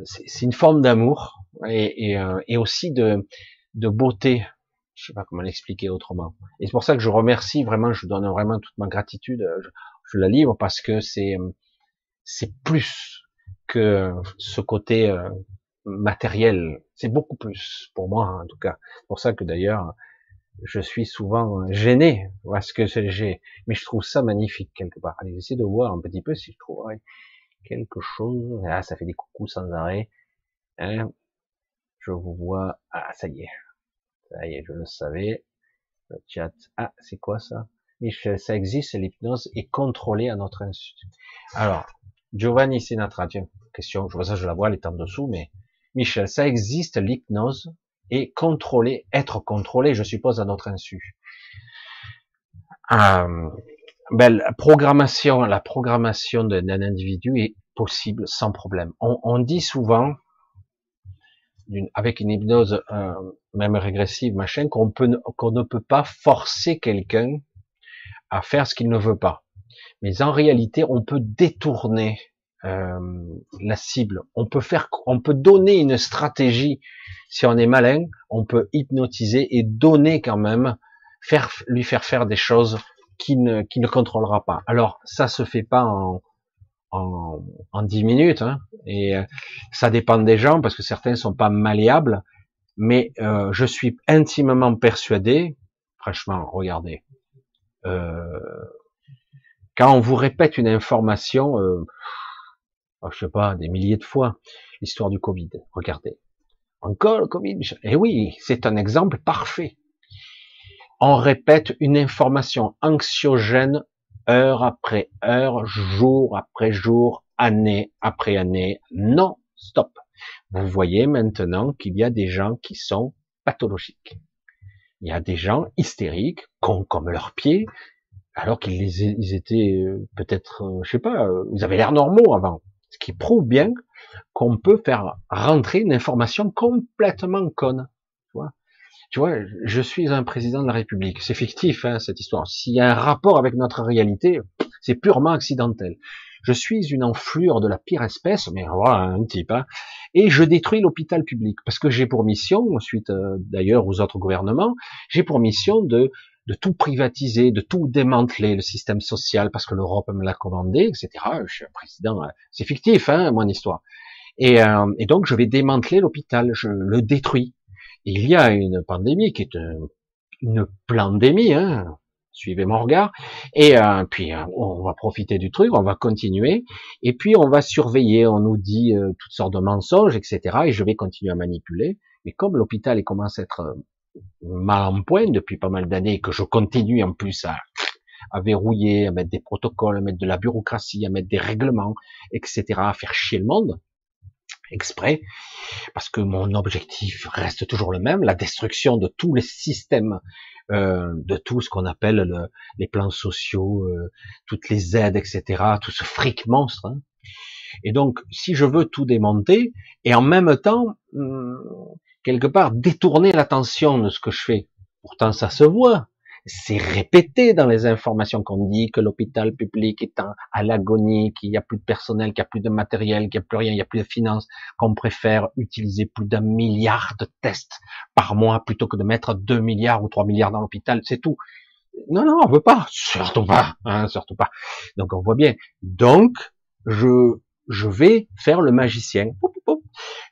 Speaker 1: c'est une forme d'amour et, et, et, aussi de, de beauté je sais pas comment l'expliquer autrement. Et c'est pour ça que je remercie vraiment, je donne vraiment toute ma gratitude, je, je la livre parce que c'est c'est plus que ce côté euh, matériel, c'est beaucoup plus pour moi en tout cas. C'est pour ça que d'ailleurs je suis souvent gêné parce que j'ai, mais je trouve ça magnifique quelque part. Allez, j'essaie de voir un petit peu si je trouverais quelque chose. Ah, ça fait des coucous sans arrêt. Hein je vous vois. Ah, ça y est. Je le savais. Chat. Ah, c'est quoi ça? Michel, ça existe, l'hypnose est contrôlée à notre insu. Alors, Giovanni Sinatra, tiens, question, je vois ça, je la vois, elle est en dessous, mais Michel, ça existe, l'hypnose est contrôlée, être contrôlée, je suppose, à notre insu. Euh, ben, la programmation, la programmation d'un individu est possible sans problème. On dit souvent, avec une hypnose euh, même régressive, machin, qu'on peut qu'on ne peut pas forcer quelqu'un à faire ce qu'il ne veut pas. Mais en réalité, on peut détourner euh, la cible. On peut faire, on peut donner une stratégie. Si on est malin, on peut hypnotiser et donner quand même, faire lui faire faire des choses qu'il ne, qui ne contrôlera pas. Alors ça se fait pas en en, en 10 minutes, hein, et euh, ça dépend des gens parce que certains sont pas malléables, mais euh, je suis intimement persuadé, franchement, regardez, euh, quand on vous répète une information, euh, oh, je sais pas, des milliers de fois, l'histoire du Covid, regardez, encore le Covid, eh oui, c'est un exemple parfait. On répète une information anxiogène heure après heure, jour après jour, année après année. Non, stop. Vous voyez maintenant qu'il y a des gens qui sont pathologiques. Il y a des gens hystériques, cons comme leurs pieds, alors qu'ils étaient euh, peut-être, euh, je sais pas, euh, ils avaient l'air normaux avant. Ce qui prouve bien qu'on peut faire rentrer une information complètement conne. Tu vois, je suis un président de la République. C'est fictif, hein, cette histoire. S'il y a un rapport avec notre réalité, c'est purement accidentel. Je suis une enflure de la pire espèce, mais voilà, un type, hein, et je détruis l'hôpital public parce que j'ai pour mission, suite euh, d'ailleurs aux autres gouvernements, j'ai pour mission de de tout privatiser, de tout démanteler le système social parce que l'Europe me l'a commandé, etc. Je suis un président, euh, c'est fictif, hein, mon histoire. Et, euh, et donc je vais démanteler l'hôpital, je le détruis. Il y a une pandémie qui est une pandémie, hein, suivez mon regard, et euh, puis euh, on va profiter du truc, on va continuer, et puis on va surveiller, on nous dit euh, toutes sortes de mensonges, etc., et je vais continuer à manipuler, mais comme l'hôpital commence à être mal en point depuis pas mal d'années, que je continue en plus à verrouiller, à mettre des protocoles, à mettre de la bureaucratie, à mettre des règlements, etc., à faire chier le monde, exprès, parce que mon objectif reste toujours le même, la destruction de tous les systèmes, euh, de tout ce qu'on appelle les plans sociaux, euh, toutes les aides, etc., tout ce fric monstre. Hein. Et donc, si je veux tout démonter, et en même temps, hum, quelque part, détourner l'attention de ce que je fais, pourtant ça se voit, c'est répété dans les informations qu'on dit que l'hôpital public est à l'agonie, qu'il n'y a plus de personnel, qu'il n'y a plus de matériel, qu'il n'y a plus rien, il n'y a plus de finances, qu'on préfère utiliser plus d'un milliard de tests par mois plutôt que de mettre deux milliards ou trois milliards dans l'hôpital, c'est tout. Non, non, on veut pas, surtout pas, hein, surtout pas. Donc on voit bien. Donc je je vais faire le magicien.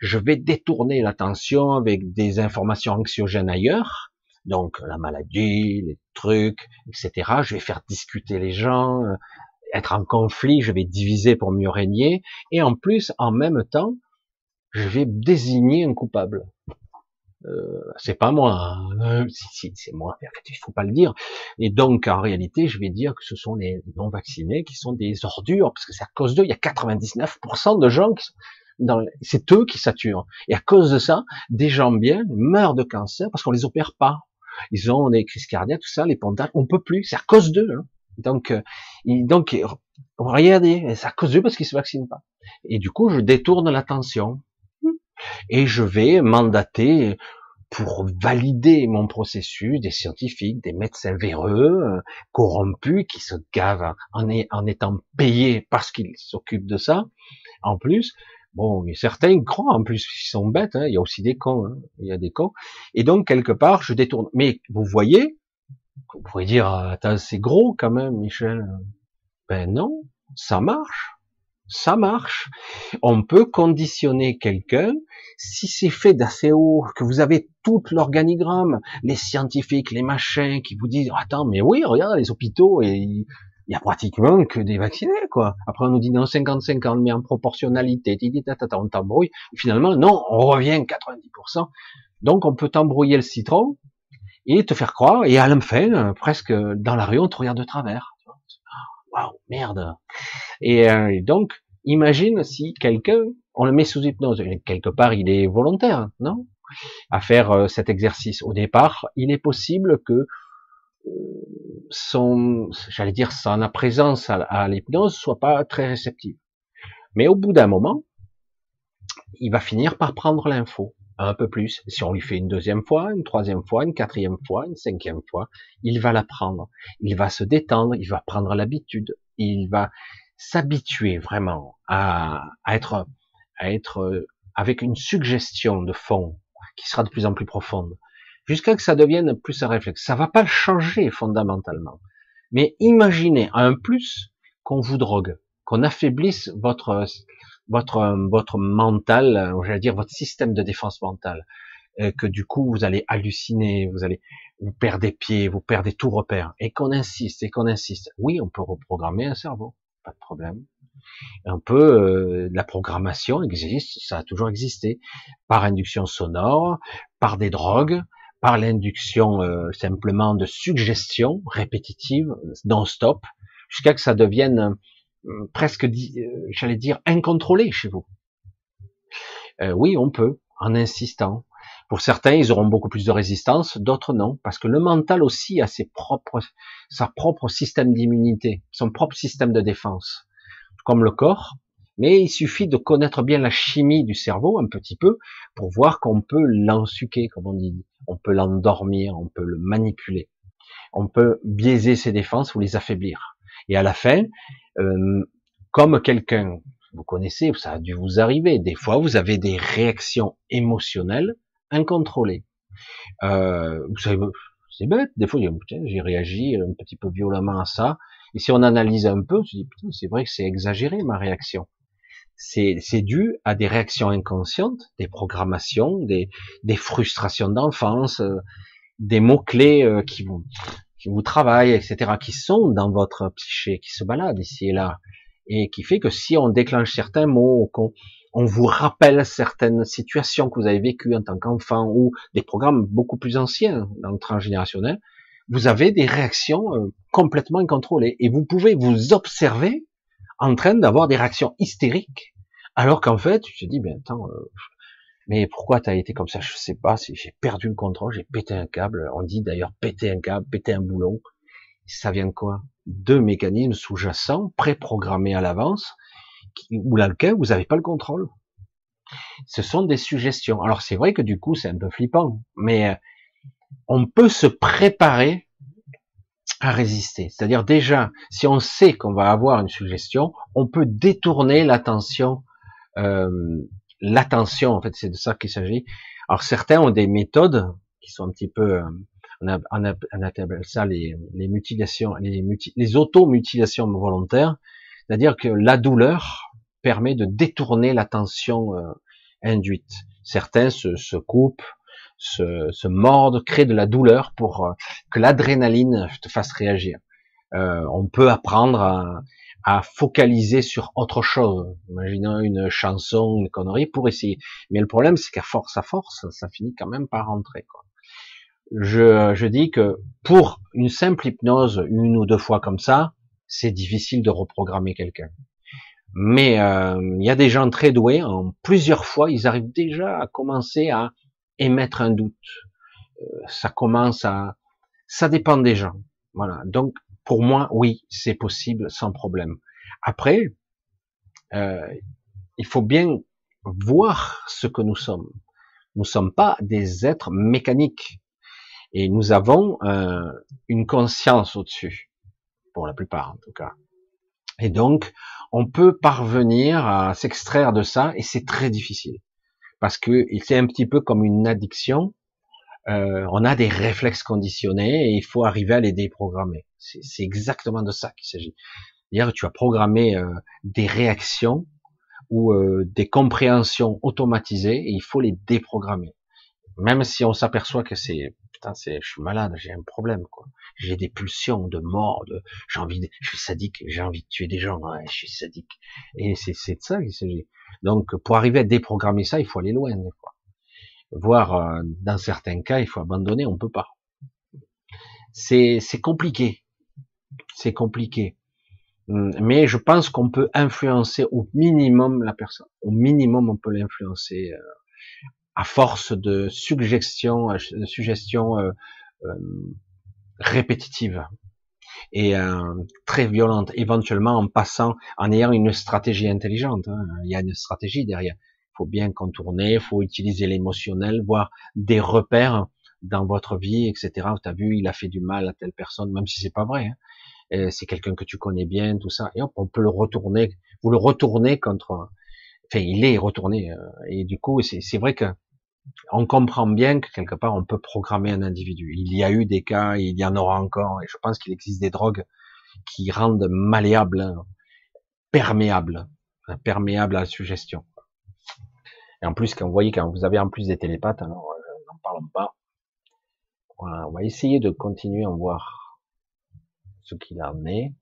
Speaker 1: Je vais détourner l'attention avec des informations anxiogènes ailleurs donc la maladie, les trucs, etc. Je vais faire discuter les gens, euh, être en conflit, je vais diviser pour mieux régner, et en plus, en même temps, je vais désigner un coupable. Euh, c'est pas moi, hein. si, c'est moi, il faut pas le dire. Et donc, en réalité, je vais dire que ce sont les non-vaccinés qui sont des ordures, parce que c'est à cause d'eux, il y a 99% de gens qui sont dans, c'est eux qui saturent. Et à cause de ça, des gens bien meurent de cancer parce qu'on les opère pas ils ont des crises cardiaques, tout ça, les pontages, on peut plus, c'est à cause d'eux. Hein. Donc, euh, donc, regardez, c'est à cause d'eux parce qu'ils se vaccinent pas. Et du coup, je détourne l'attention et je vais mandater pour valider mon processus des scientifiques, des médecins véreux, euh, corrompus, qui se gavent en, en étant payés parce qu'ils s'occupent de ça. En plus, Bon, certains croient en plus, ils sont bêtes. Hein. Il y a aussi des cons. Hein. Il y a des cons. Et donc quelque part, je détourne. Mais vous voyez, vous pourriez dire, ah, c'est gros quand même, Michel. Ben non, ça marche. Ça marche. On peut conditionner quelqu'un si c'est fait d'assez haut, que vous avez tout l'organigramme, les scientifiques, les machins qui vous disent, attends, mais oui, regarde les hôpitaux et il y a pratiquement que des vaccinés, quoi. Après, on nous dit non, 50-50, mais en proportionnalité, on t'embrouille. Finalement, non, on revient 90%. Donc, on peut t'embrouiller le citron et te faire croire, et à la fin, presque dans la rue, on te regarde de travers. Waouh, merde. Et euh, donc, imagine si quelqu'un, on le met sous hypnose, quelque part, il est volontaire, non? À faire euh, cet exercice. Au départ, il est possible que son, j'allais dire, son présence à, l'hypnose soit pas très réceptive. Mais au bout d'un moment, il va finir par prendre l'info un peu plus. Si on lui fait une deuxième fois, une troisième fois, une quatrième fois, une cinquième fois, il va la prendre. Il va se détendre, il va prendre l'habitude, il va s'habituer vraiment à, à, être, à être avec une suggestion de fond qui sera de plus en plus profonde jusqu'à que ça devienne plus un réflexe. Ça va pas le changer fondamentalement. Mais imaginez un plus qu'on vous drogue, qu'on affaiblisse votre votre votre mental, j'allais dire votre système de défense mentale, euh, que du coup vous allez halluciner, vous allez vous perdre des pieds, vous perdez tout repère, et qu'on insiste et qu'on insiste. Oui, on peut reprogrammer un cerveau, pas de problème. Un peu euh, la programmation existe, ça a toujours existé, par induction sonore, par des drogues, par l'induction euh, simplement de suggestions répétitives, non-stop, jusqu'à que ça devienne euh, presque, euh, j'allais dire, incontrôlé chez vous. oui, on peut, en insistant. Pour certains, ils auront beaucoup plus de résistance, d'autres non, parce que le mental aussi a ses propres, sa propre système d'immunité, son propre système de défense, comme le corps. Mais il suffit de connaître bien la chimie du cerveau un petit peu pour voir qu'on peut l'ensuquer, comme on dit. On peut l'endormir, on peut le manipuler. On peut biaiser ses défenses ou les affaiblir. Et à la fin, euh, comme quelqu'un, vous connaissez, ça a dû vous arriver, des fois vous avez des réactions émotionnelles incontrôlées. Euh, vous savez, c'est bête, des fois j'ai réagi un petit peu violemment à ça, et si on analyse un peu, je dis, putain, c'est vrai que c'est exagéré ma réaction c'est dû à des réactions inconscientes, des programmations, des, des frustrations d'enfance, euh, des mots-clés euh, qui vous, qui vous travaillent, etc., qui sont dans votre psyché, qui se baladent ici et là, et qui fait que si on déclenche certains mots, qu'on on vous rappelle certaines situations que vous avez vécues en tant qu'enfant, ou des programmes beaucoup plus anciens dans le transgénérationnel, vous avez des réactions euh, complètement incontrôlées et vous pouvez vous observer en train d'avoir des réactions hystériques, alors qu'en fait, tu te dis, ben attends, euh, mais pourquoi tu as été comme ça? Je sais pas, si j'ai perdu le contrôle, j'ai pété un câble. On dit d'ailleurs péter un câble, péter un boulon. Ça vient de quoi? Deux mécanismes sous-jacents, préprogrammés à l'avance, ou lequel vous n'avez pas le contrôle. Ce sont des suggestions. Alors c'est vrai que du coup c'est un peu flippant, mais euh, on peut se préparer à résister. C'est-à-dire déjà, si on sait qu'on va avoir une suggestion, on peut détourner l'attention. Euh, l'attention, en fait, c'est de ça qu'il s'agit. Alors certains ont des méthodes qui sont un petit peu, euh, on, appelle ça les, les mutilations, les, les auto-mutilations volontaires. C'est-à-dire que la douleur permet de détourner l'attention euh, induite. Certains se, se coupent, se, se, mordent, créent de la douleur pour euh, que l'adrénaline te fasse réagir. Euh, on peut apprendre à, à, focaliser sur autre chose. Imaginons une chanson, une connerie pour essayer. Mais le problème, c'est qu'à force à force, ça finit quand même par rentrer. Quoi. Je, je dis que pour une simple hypnose, une ou deux fois comme ça, c'est difficile de reprogrammer quelqu'un. Mais euh, il y a des gens très doués, en plusieurs fois, ils arrivent déjà à commencer à émettre un doute. Euh, ça commence à... Ça dépend des gens. Voilà. Donc, pour moi, oui, c'est possible sans problème. Après, euh, il faut bien voir ce que nous sommes. Nous ne sommes pas des êtres mécaniques. Et nous avons euh, une conscience au-dessus. Pour la plupart, en tout cas. Et donc, on peut parvenir à s'extraire de ça, et c'est très difficile. Parce que c'est un petit peu comme une addiction. Euh, on a des réflexes conditionnés et il faut arriver à les déprogrammer. C'est exactement de ça qu'il s'agit. Que tu as programmé euh, des réactions ou euh, des compréhensions automatisées et il faut les déprogrammer. Même si on s'aperçoit que c'est c'est, je suis malade, j'ai un problème, quoi. J'ai des pulsions de mort, de, j'ai envie, de, je suis sadique, j'ai envie de tuer des gens, ouais, je suis sadique. Et c'est, c'est de ça qu'il s'agit. Donc, pour arriver à déprogrammer ça, il faut aller loin, des fois. Voire, euh, dans certains cas, il faut abandonner, on peut pas. C'est, c'est compliqué. C'est compliqué. Hum, mais je pense qu'on peut influencer au minimum la personne. Au minimum, on peut l'influencer. Euh, à force de suggestions, euh, de suggestions euh, euh, répétitives et très violentes, éventuellement en passant, en ayant une stratégie intelligente. Hein. Il y a une stratégie derrière. Il faut bien contourner, il faut utiliser l'émotionnel, voir des repères dans votre vie, etc. Tu as vu, il a fait du mal à telle personne, même si c'est pas vrai. Hein. C'est quelqu'un que tu connais bien, tout ça. Et on peut le retourner. Vous le retournez contre. Il est retourné. Et du coup, c'est vrai que on comprend bien que quelque part on peut programmer un individu. Il y a eu des cas, il y en aura encore, et je pense qu'il existe des drogues qui rendent malléable, perméable, perméable à la suggestion. Et en plus, quand vous voyez, quand vous avez en plus des télépathes, alors euh, n'en parlons pas. Voilà, on va essayer de continuer à voir ce qu'il en est.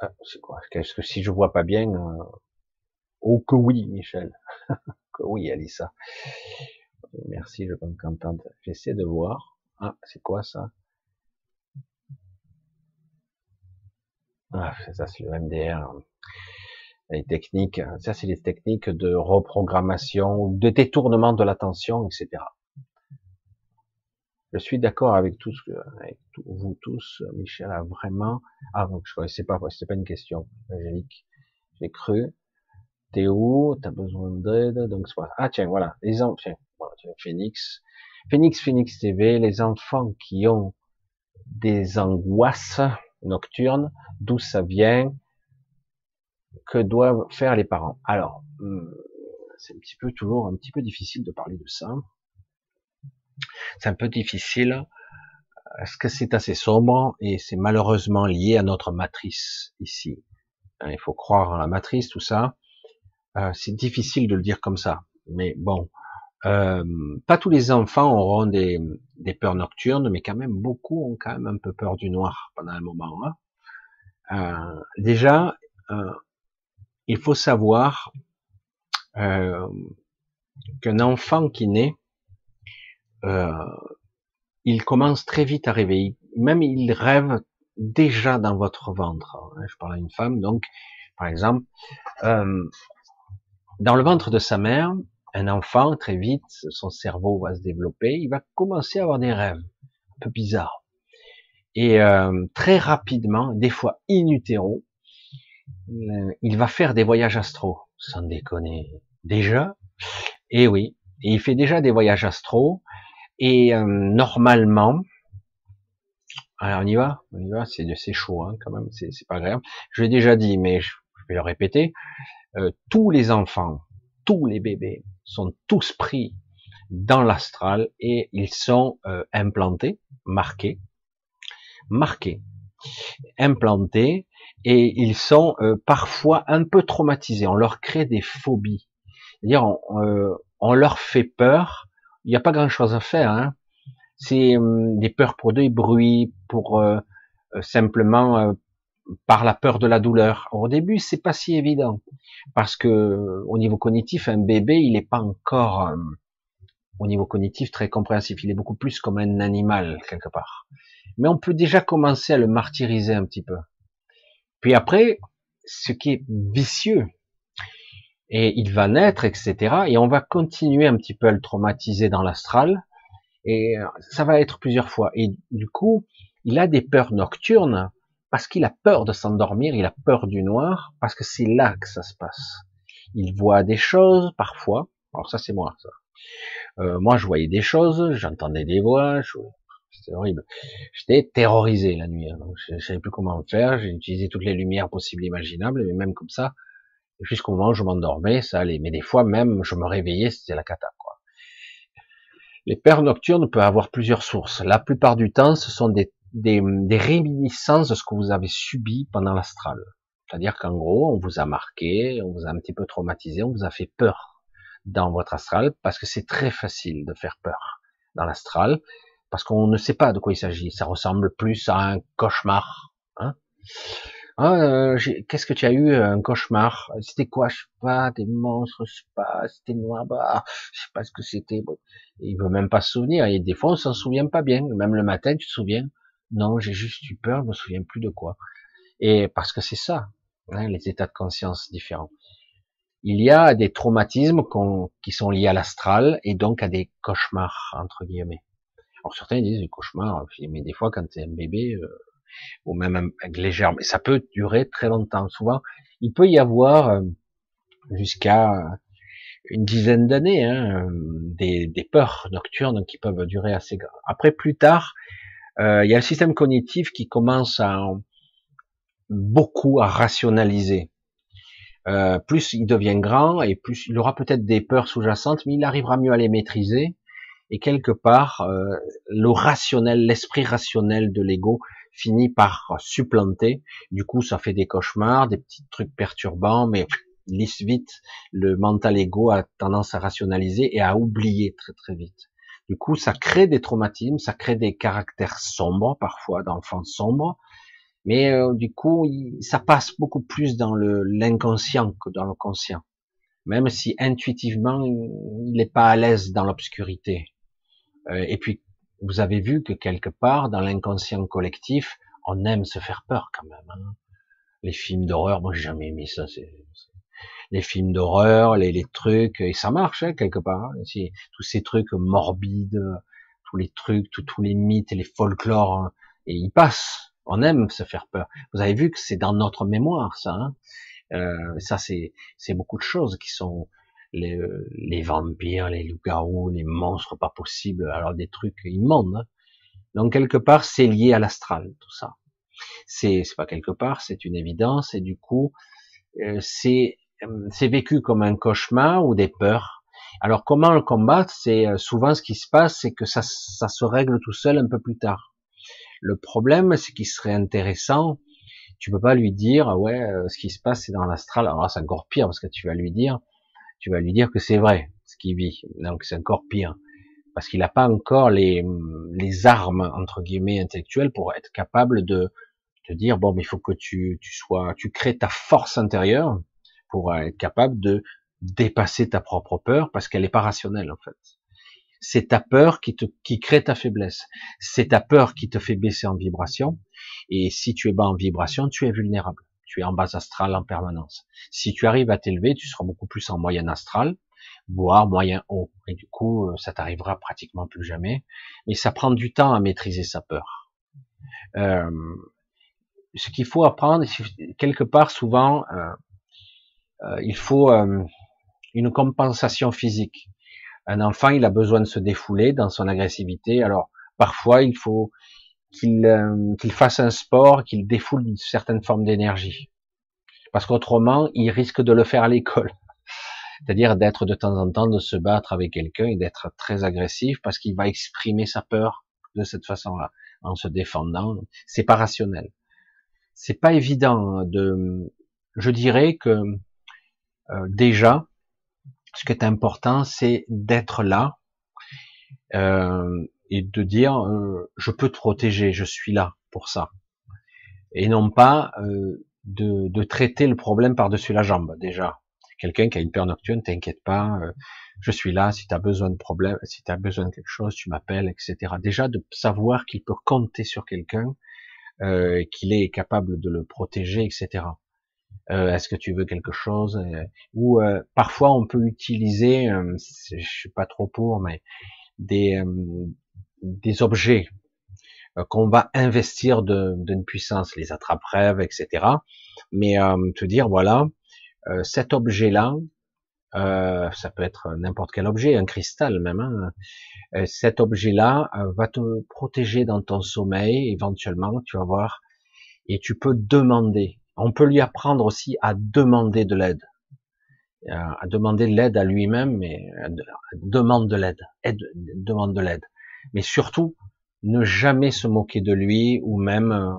Speaker 1: Ah, c'est quoi? Qu'est-ce que si je vois pas bien euh... Oh que oui, Michel. [laughs] oui, Alissa. Merci, je suis contente. J'essaie de voir. Ah, c'est quoi ça? Ah, ça c'est le MDR. Les techniques, ça c'est les techniques de reprogrammation, de détournement de l'attention, etc. Je suis d'accord avec tout ce que, avec vous tous. Michel a vraiment, ah donc je connaissais pas, c'était pas une question, Angélique. J'ai cru. T'es où? T'as besoin d'aide? Donc voilà. Ah tiens, voilà. Les enfants. Voilà, Phoenix. Phoenix, Phoenix TV. Les enfants qui ont des angoisses nocturnes. D'où ça vient? Que doivent faire les parents? Alors, hmm, c'est un petit peu toujours un petit peu difficile de parler de ça. C'est un peu difficile. Est-ce que c'est assez sombre et c'est malheureusement lié à notre matrice ici hein, Il faut croire en la matrice, tout ça. Euh, c'est difficile de le dire comme ça, mais bon, euh, pas tous les enfants auront des, peurs nocturnes, mais quand même beaucoup ont quand même un peu peur du noir pendant un moment. Hein. Euh, déjà, il faut savoir qu'un enfant qui naît, il commence très vite à rêver. Même il rêve déjà dans votre ventre. Je parle à une femme, donc, par exemple, dans le ventre de sa mère, un enfant, très vite, son cerveau va se développer, il va commencer à avoir des rêves un peu bizarres. Et euh, très rapidement, des fois in euh, il va faire des voyages astro, sans déconner. Déjà, et oui, il fait déjà des voyages astro, et euh, normalement, alors on y va, on y va, c'est c'est chaud hein, quand même, c'est pas grave. Je l'ai déjà dit, mais je, vais le répéter. Euh, tous les enfants, tous les bébés sont tous pris dans l'astral et ils sont euh, implantés, marqués, marqués, implantés et ils sont euh, parfois un peu traumatisés. On leur crée des phobies, c'est-à-dire on, on, leur fait peur. Il n'y a pas grand-chose à faire. Hein c'est hum, des peurs pour des bruits, pour euh, euh, simplement euh, par la peur de la douleur. Au début, c'est pas si évident parce que au niveau cognitif, un bébé, il n'est pas encore au niveau cognitif très compréhensif. Il est beaucoup plus comme un animal quelque part. Mais on peut déjà commencer à le martyriser un petit peu. Puis après, ce qui est vicieux, et il va naître, etc. Et on va continuer un petit peu à le traumatiser dans l'astral et euh, ça va être plusieurs fois. Et du coup, il a des peurs nocturnes parce qu'il a peur de s'endormir, il a peur du noir, parce que c'est là que ça se passe. Il voit des choses parfois. Alors ça, c'est moi. Ça. Euh, moi, je voyais des choses, j'entendais des voix. C'était horrible. J'étais terrorisé la nuit. Hein. Donc je, savais plus comment faire. J'ai utilisé toutes les lumières possibles et imaginables, mais même comme ça, jusqu'au moment où je m'endormais, ça allait. Mais des fois, même, je me réveillais, c'était la cata. Les peurs nocturnes peuvent avoir plusieurs sources. La plupart du temps, ce sont des, des, des réminiscences de ce que vous avez subi pendant l'astral. C'est-à-dire qu'en gros, on vous a marqué, on vous a un petit peu traumatisé, on vous a fait peur dans votre astral, parce que c'est très facile de faire peur dans l'astral, parce qu'on ne sait pas de quoi il s'agit. Ça ressemble plus à un cauchemar. Hein ah, euh, qu'est-ce que tu as eu un cauchemar? C'était quoi? Je sais pas, des monstres, je sais pas, c'était noir, bah, je sais pas ce que c'était. Bon, il veut même pas se souvenir. Et des fois, on s'en souvient pas bien. Même le matin, tu te souviens? Non, j'ai juste eu peur, je me souviens plus de quoi. Et parce que c'est ça, hein, les états de conscience différents. Il y a des traumatismes qui sont liés à l'astral et donc à des cauchemars entre guillemets. Alors certains disent des cauchemars, mais des fois quand es un bébé, euh, ou même légère, mais ça peut durer très longtemps. Souvent, il peut y avoir euh, jusqu'à une dizaine d'années hein, des, des, peurs nocturnes qui peuvent durer assez. Après, plus tard, euh, il y a le système cognitif qui commence à beaucoup à rationaliser. Euh, plus il devient grand et plus il aura peut-être des peurs sous-jacentes, mais il arrivera mieux à les maîtriser. Et quelque part, euh, le rationnel, l'esprit rationnel de l'ego finit par supplanter. Du coup, ça fait des cauchemars, des petits trucs perturbants, mais lisse vite. Le mental ego a tendance à rationaliser et à oublier très très vite. Du coup, ça crée des traumatismes, ça crée des caractères sombres parfois, d'enfants sombres. Mais euh, du coup, ça passe beaucoup plus dans le l'inconscient que dans le conscient. Même si intuitivement, il n'est pas à l'aise dans l'obscurité. Euh, et puis, vous avez vu que quelque part, dans l'inconscient collectif, on aime se faire peur quand même. Hein. Les films d'horreur, moi j'ai jamais aimé ça. Les films d'horreur, les, les, trucs, et ça marche hein, quelque part. Hein. tous ces trucs morbides, tous les trucs, tous les mythes les folklores, hein, et ils passent. On aime se faire peur. Vous avez vu que c'est dans notre mémoire, ça. Hein euh, ça, c'est, beaucoup de choses qui sont les, les vampires, les loups-garous, les monstres pas possibles, alors des trucs immondes. Hein. Donc quelque part, c'est lié à l'astral, tout ça. C'est, pas quelque part, c'est une évidence, et du coup, euh, c'est, c'est vécu comme un cauchemar ou des peurs. Alors comment le combattre C'est euh, souvent ce qui se passe, c'est que ça, ça se règle tout seul un peu plus tard. Le problème, c'est qu'il serait intéressant. Tu peux pas lui dire, ouais, ce qui se passe, c'est dans l'astral. Alors c'est encore pire parce que tu vas lui dire, tu vas lui dire que c'est vrai ce qu'il vit. Donc c'est encore pire parce qu'il n'a pas encore les, les armes entre guillemets intellectuelles pour être capable de te dire bon mais il faut que tu, tu sois tu crées ta force intérieure pour être capable de dépasser ta propre peur parce qu'elle n'est pas rationnelle en fait. C'est ta peur qui te, qui crée ta faiblesse. C'est ta peur qui te fait baisser en vibration. Et si tu es bas en vibration, tu es vulnérable. Tu es en base astrale en permanence. Si tu arrives à t'élever, tu seras beaucoup plus en moyenne astrale, voire moyen haut. Et du coup, euh, ça t'arrivera pratiquement plus jamais. Mais ça prend du temps à maîtriser sa peur. Euh, ce qu'il faut apprendre, quelque part, souvent, euh, euh il faut euh, une compensation physique. Un enfant, il a besoin de se défouler dans son agressivité. Alors, parfois, il faut qu'il qu'il fasse un sport, qu'il défoule une certaine forme d'énergie. Parce qu'autrement, il risque de le faire à l'école [laughs] c'est-à-dire d'être de temps en temps, de se battre avec quelqu'un et d'être très agressif parce qu'il va exprimer sa peur de cette façon-là, en se défendant. C'est pas rationnel. C'est pas évident de, je dirais que euh, déjà, ce qui est important, c'est d'être là euh, et de dire, euh, je peux te protéger, je suis là pour ça, et non pas de, traiter le problème par-dessus la jambe déjà quelqu'un qui a une peur nocturne, t'inquiète pas, je suis là, si tu as besoin de problème, si tu as besoin de quelque chose, tu m'appelles, etc. Déjà de savoir qu'il peut compter sur quelqu'un, qu'il est capable de le protéger, etc. Euh, Est-ce que tu veux quelque chose euh, Ou euh, parfois on peut utiliser, je suis pas trop pour, mais des des objets qu'on va investir d'une puissance, les attrape-rêves, etc. Mais te dire voilà, euh, cet objet-là, euh, ça peut être n'importe quel objet, un cristal même, hein, euh, cet objet-là va te protéger dans ton sommeil, éventuellement, tu vas voir, et tu peux demander. On peut lui apprendre aussi à demander de l'aide, à demander de l'aide à lui-même, mais demande de l'aide, aide, demande de l'aide. Mais surtout, ne jamais se moquer de lui ou même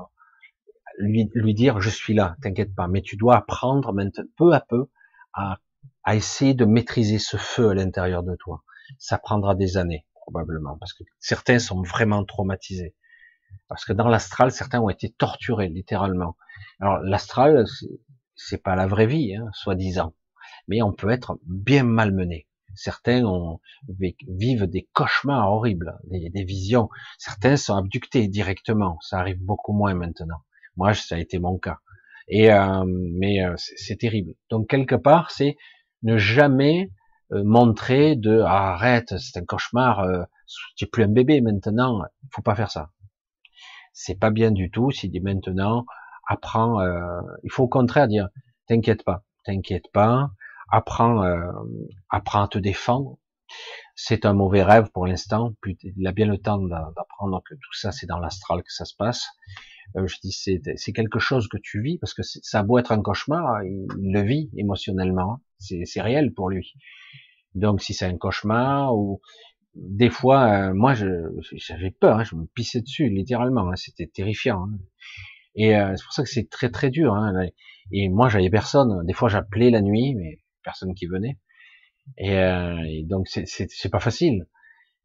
Speaker 1: lui, lui dire je suis là, t'inquiète pas, mais tu dois apprendre maintenant, peu à peu à essayer de maîtriser ce feu à l'intérieur de toi. Ça prendra des années probablement parce que certains sont vraiment traumatisés. Parce que dans l'astral, certains ont été torturés littéralement. Alors l'astral, c'est pas la vraie vie, hein, soi-disant, mais on peut être bien malmené. Certains ont, vivent des cauchemars horribles, des, des, visions. Certains sont abductés directement. Ça arrive beaucoup moins maintenant. Moi, ça a été mon cas. Et euh, mais euh, c'est terrible. Donc quelque part, c'est ne jamais euh, montrer de ah, arrête, c'est un cauchemar. Euh, tu es plus un bébé maintenant. Faut pas faire ça. C'est pas bien du tout. Si dit maintenant, apprends. il faut au contraire dire t'inquiète pas, t'inquiète pas. Apprends, apprends à te défendre. C'est un mauvais rêve pour l'instant. Il a bien le temps d'apprendre que tout ça, c'est dans l'astral que ça se passe. Euh, je dis c'est quelque chose que tu vis parce que ça a beau être un cauchemar, il, le vit émotionnellement, c'est réel pour lui. Donc si c'est un cauchemar ou des fois, euh, moi j'avais peur, hein, je me pissais dessus littéralement, hein, c'était terrifiant. Hein. Et euh, c'est pour ça que c'est très très dur. Hein, et moi j'avais personne. Des fois j'appelais la nuit, mais personne qui venait. Et, et donc c'est pas facile.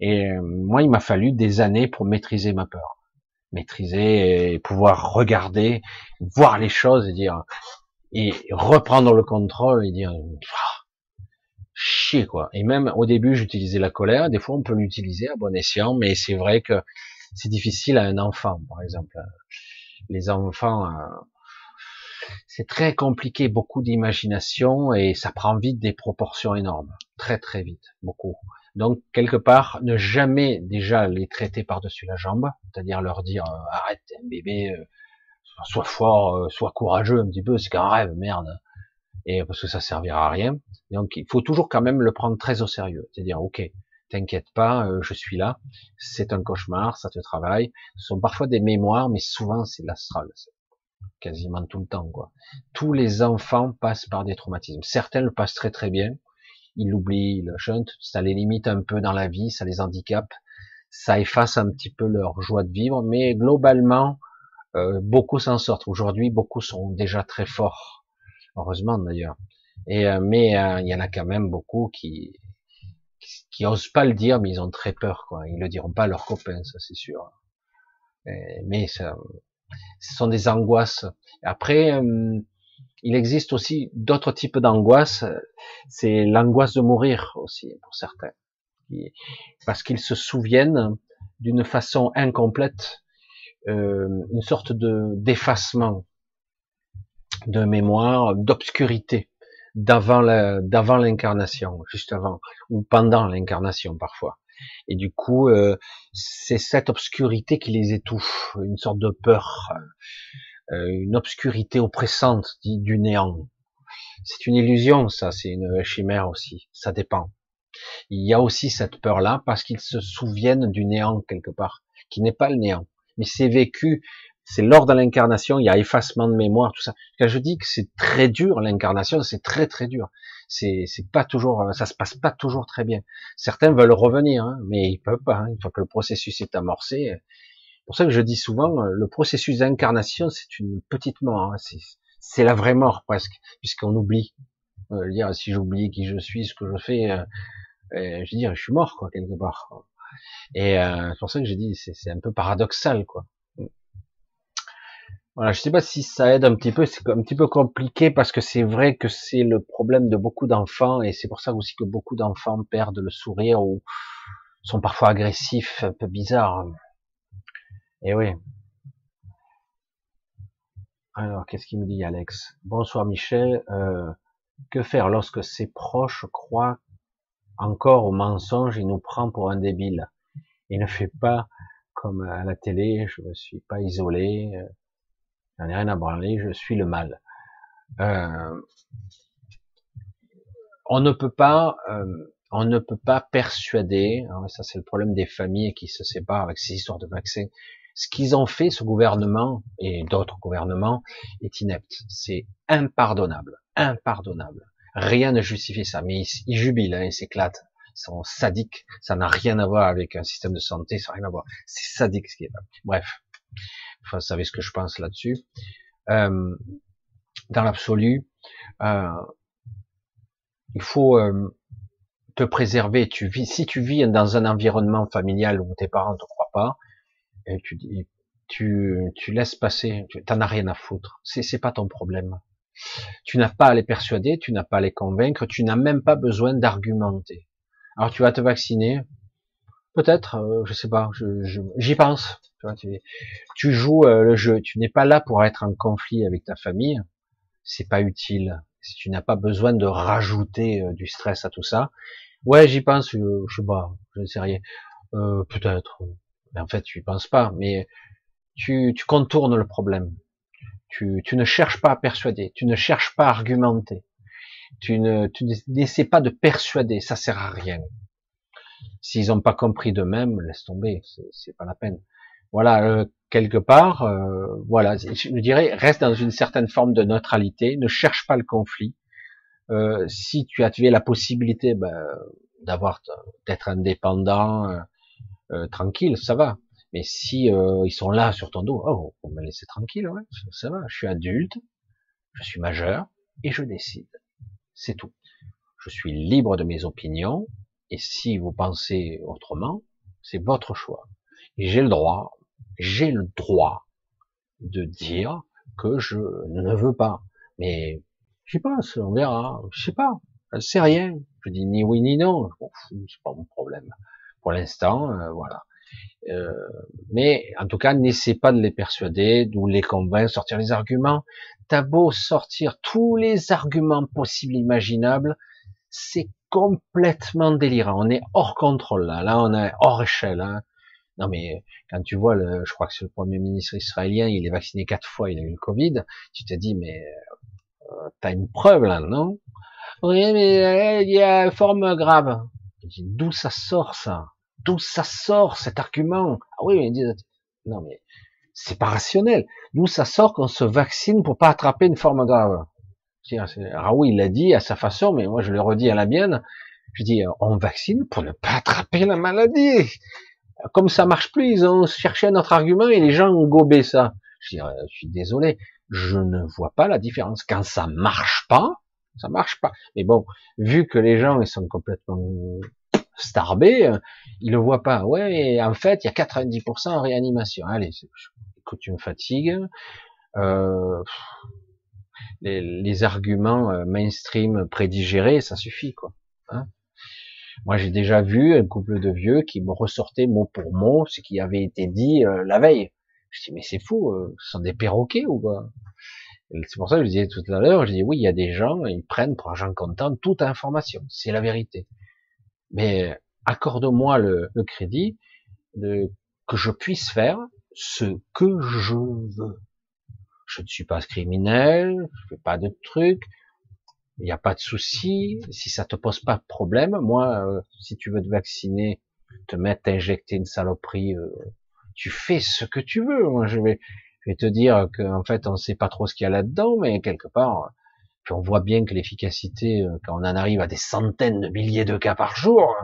Speaker 1: Et moi il m'a fallu des années pour maîtriser ma peur maîtriser et pouvoir regarder, voir les choses et dire et reprendre le contrôle et dire chier quoi. Et même au début j'utilisais la colère, des fois on peut l'utiliser à bon escient, mais c'est vrai que c'est difficile à un enfant par exemple. Les enfants euh, c'est très compliqué, beaucoup d'imagination et ça prend vite des proportions énormes, très très vite, beaucoup. Donc quelque part, ne jamais déjà les traiter par-dessus la jambe, c'est-à-dire leur dire euh, arrête, bébé, euh, sois fort, sois courageux un petit peu, c'est qu'un rêve, merde, et parce que ça servira à rien. Donc il faut toujours quand même le prendre très au sérieux, c'est-à-dire ok, t'inquiète pas, je suis là, c'est un cauchemar, ça te travaille. Ce sont parfois des mémoires, mais souvent c'est l'astral, quasiment tout le temps quoi. Tous les enfants passent par des traumatismes. Certains le passent très très bien, ils l'oublient, le chunt, ça les limite un peu dans la vie, ça les handicape, ça efface un petit peu leur joie de vivre, mais globalement, euh, beaucoup s'en sortent. Aujourd'hui, beaucoup sont déjà très forts, heureusement d'ailleurs. Et euh, mais euh, il y en a quand même beaucoup qui qui osent pas le dire, mais ils ont très peur, quoi. Ils le diront pas à leurs copains, ça c'est sûr. mais ça, ce sont des angoisses. Après, il existe aussi d'autres types d'angoisses. C'est l'angoisse de mourir aussi pour certains. parce qu'ils se souviennent d'une façon incomplète, euh, une sorte de d'effacement de mémoire, d'obscurité d'avant d'avant l'incarnation, juste avant ou pendant l'incarnation parfois. Et du coup, euh, c'est cette obscurité qui les étouffe, une sorte de peur, euh, une obscurité oppressante du néant. C'est une illusion, ça, c'est une chimère aussi. Ça dépend. Il y a aussi cette peur-là parce qu'ils se souviennent du néant quelque part, qui n'est pas le néant, mais c'est vécu. C'est lors de l'incarnation, il y a effacement de mémoire, tout ça. Quand je dis que c'est très dur, l'incarnation, c'est très très dur. C'est c'est pas toujours, ça se passe pas toujours très bien. Certains veulent revenir, hein, mais ils peuvent pas. Hein, une fois que le processus est amorcé, c'est pour ça que je dis souvent, le processus d'incarnation, c'est une petite mort. Hein, c'est la vraie mort presque, puisqu'on oublie. Euh, dire si j'oublie qui je suis, ce que je fais, euh, euh, je veux dire, je suis mort quoi quelque part. Et euh, c'est pour ça que j'ai dit, c'est un peu paradoxal quoi. Voilà, je sais pas si ça aide un petit peu, c'est un petit peu compliqué parce que c'est vrai que c'est le problème de beaucoup d'enfants et c'est pour ça aussi que beaucoup d'enfants perdent le sourire ou sont parfois agressifs, un peu bizarres. Et oui. Alors, qu'est-ce qu'il me dit Alex? Bonsoir Michel. Euh, que faire lorsque ses proches croient encore au mensonge et nous prend pour un débile? Il ne fait pas comme à la télé, je ne suis pas isolé, euh, j'en ai rien à branler, je suis le mal. Euh, on ne peut pas, euh, on ne peut pas persuader. Hein, ça c'est le problème des familles qui se séparent avec ces histoires de vaccins. Ce qu'ils ont fait, ce gouvernement et d'autres gouvernements, est inepte. C'est impardonnable, impardonnable. Rien ne justifie ça, mais ils, jubilent, hein, ils s'éclatent. Ils sont sadiques. Ça n'a rien à voir avec un système de santé, ça n'a rien à voir. C'est sadique ce qui est là. Bref, vous savez ce que je pense là-dessus. Euh, dans l'absolu, euh, il faut euh, te préserver. Tu vis, si tu vis dans un environnement familial où tes parents ne te croient pas, et tu, tu, tu laisses passer, tu n'en as rien à foutre. C'est, c'est pas ton problème. Tu n'as pas à les persuader, tu n'as pas à les convaincre, tu n'as même pas besoin d'argumenter. Alors tu vas te vacciner, peut-être, euh, je sais pas, j'y pense. Tu, joues euh, le jeu, tu n'es pas là pour être en conflit avec ta famille, c'est pas utile. Si tu n'as pas besoin de rajouter euh, du stress à tout ça, ouais, j'y pense, je, sais pas, je ne sais rien, peut-être, mais en fait, tu y penses pas, mais tu, contournes le problème. Tu, tu, ne cherches pas à persuader, tu ne cherches pas à argumenter, tu ne tu n'essaies pas de persuader, ça sert à rien. S'ils n'ont pas compris d'eux-mêmes, laisse tomber, c'est pas la peine. Voilà, euh, quelque part, euh, voilà, je dirais, reste dans une certaine forme de neutralité, ne cherche pas le conflit. Euh, si tu avais la possibilité ben, d'avoir d'être indépendant, euh, tranquille, ça va. Mais si euh, ils sont là sur ton dos, oh, on me laisser tranquille, ouais, ça va. Je suis adulte, je suis majeur et je décide. C'est tout. Je suis libre de mes opinions et si vous pensez autrement, c'est votre choix. Et j'ai le droit, j'ai le droit de dire que je ne veux pas. Mais je sais pas, on verra. Je sais pas, c'est rien. Je dis ni oui ni non. c'est pas mon problème pour l'instant, euh, voilà. Euh, mais en tout cas, n'essaie pas de les persuader, de les convaincre, sortir les arguments. T'as beau sortir tous les arguments possibles, imaginables, c'est complètement délirant. On est hors contrôle là. Là, on est hors échelle. Hein. Non mais quand tu vois, le, je crois que c'est le premier ministre israélien, il est vacciné quatre fois, il a eu le Covid. Tu te dis mais euh, t'as une preuve là, non? Oui, mais il y a forme grave. D'où ça sort ça? D'où ça sort cet argument? Ah oui, mais non mais c'est pas rationnel. D'où ça sort qu'on se vaccine pour pas attraper une forme grave? Il l'a dit à sa façon, mais moi je le redis à la mienne. Je dis on vaccine pour ne pas attraper la maladie. Comme ça marche plus, ils ont cherché un autre argument et les gens ont gobé ça. Je, dis, euh, je suis désolé, je ne vois pas la différence. Quand ça marche pas, ça marche pas. Mais bon, vu que les gens sont complètement starbés, euh, ils le voient pas. Ouais, en fait, il y a 90% en réanimation. Allez, écoute, tu me fatigues. Euh, les, les, arguments euh, mainstream prédigérés, ça suffit, quoi. Hein Moi, j'ai déjà vu un couple de vieux qui me ressortait mot pour mot ce qui avait été dit euh, la veille. Je dis mais c'est fou, euh, ce sont des perroquets ou quoi? C'est pour ça que je disais tout à l'heure, je dis oui, il y a des gens, ils prennent pour argent comptant toute information, c'est la vérité. Mais accorde-moi le, le, crédit de, que je puisse faire ce que je veux. Je ne suis pas criminel, je fais pas de trucs, il n'y a pas de souci. Si ça te pose pas de problème, moi, euh, si tu veux te vacciner, te mettre, injecter une saloperie, euh, tu fais ce que tu veux. Moi, je vais, je vais te dire qu'en fait, on ne sait pas trop ce qu'il y a là-dedans, mais quelque part, puis on voit bien que l'efficacité, euh, quand on en arrive à des centaines de milliers de cas par jour,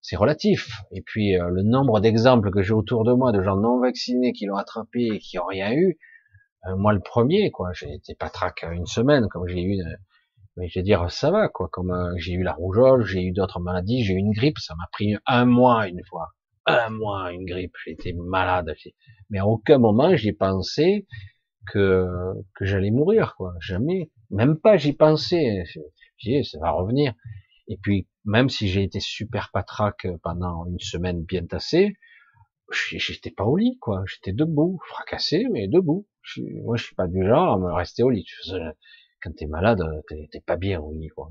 Speaker 1: c'est relatif. Et puis le nombre d'exemples que j'ai autour de moi de gens non vaccinés qui l'ont attrapé et qui n'ont rien eu, moi le premier, quoi. J'ai été patraque une semaine, comme j'ai eu mais je veux dire, ça va, quoi. Comme euh, j'ai eu la rougeole, j'ai eu d'autres maladies, j'ai eu une grippe, ça m'a pris un mois une fois. Un mois, une grippe, j'étais malade. Mais à aucun moment j'ai pensé que, que j'allais mourir, quoi. Jamais. Même pas j'y pensais. J'ai ça va revenir. Et puis, même si j'ai été super patraque pendant une semaine bien tassée, j'étais pas au lit, quoi. J'étais debout, fracassé, mais debout. moi, je suis pas du genre à me rester au lit quand t'es malade, t'es pas bien oui quoi.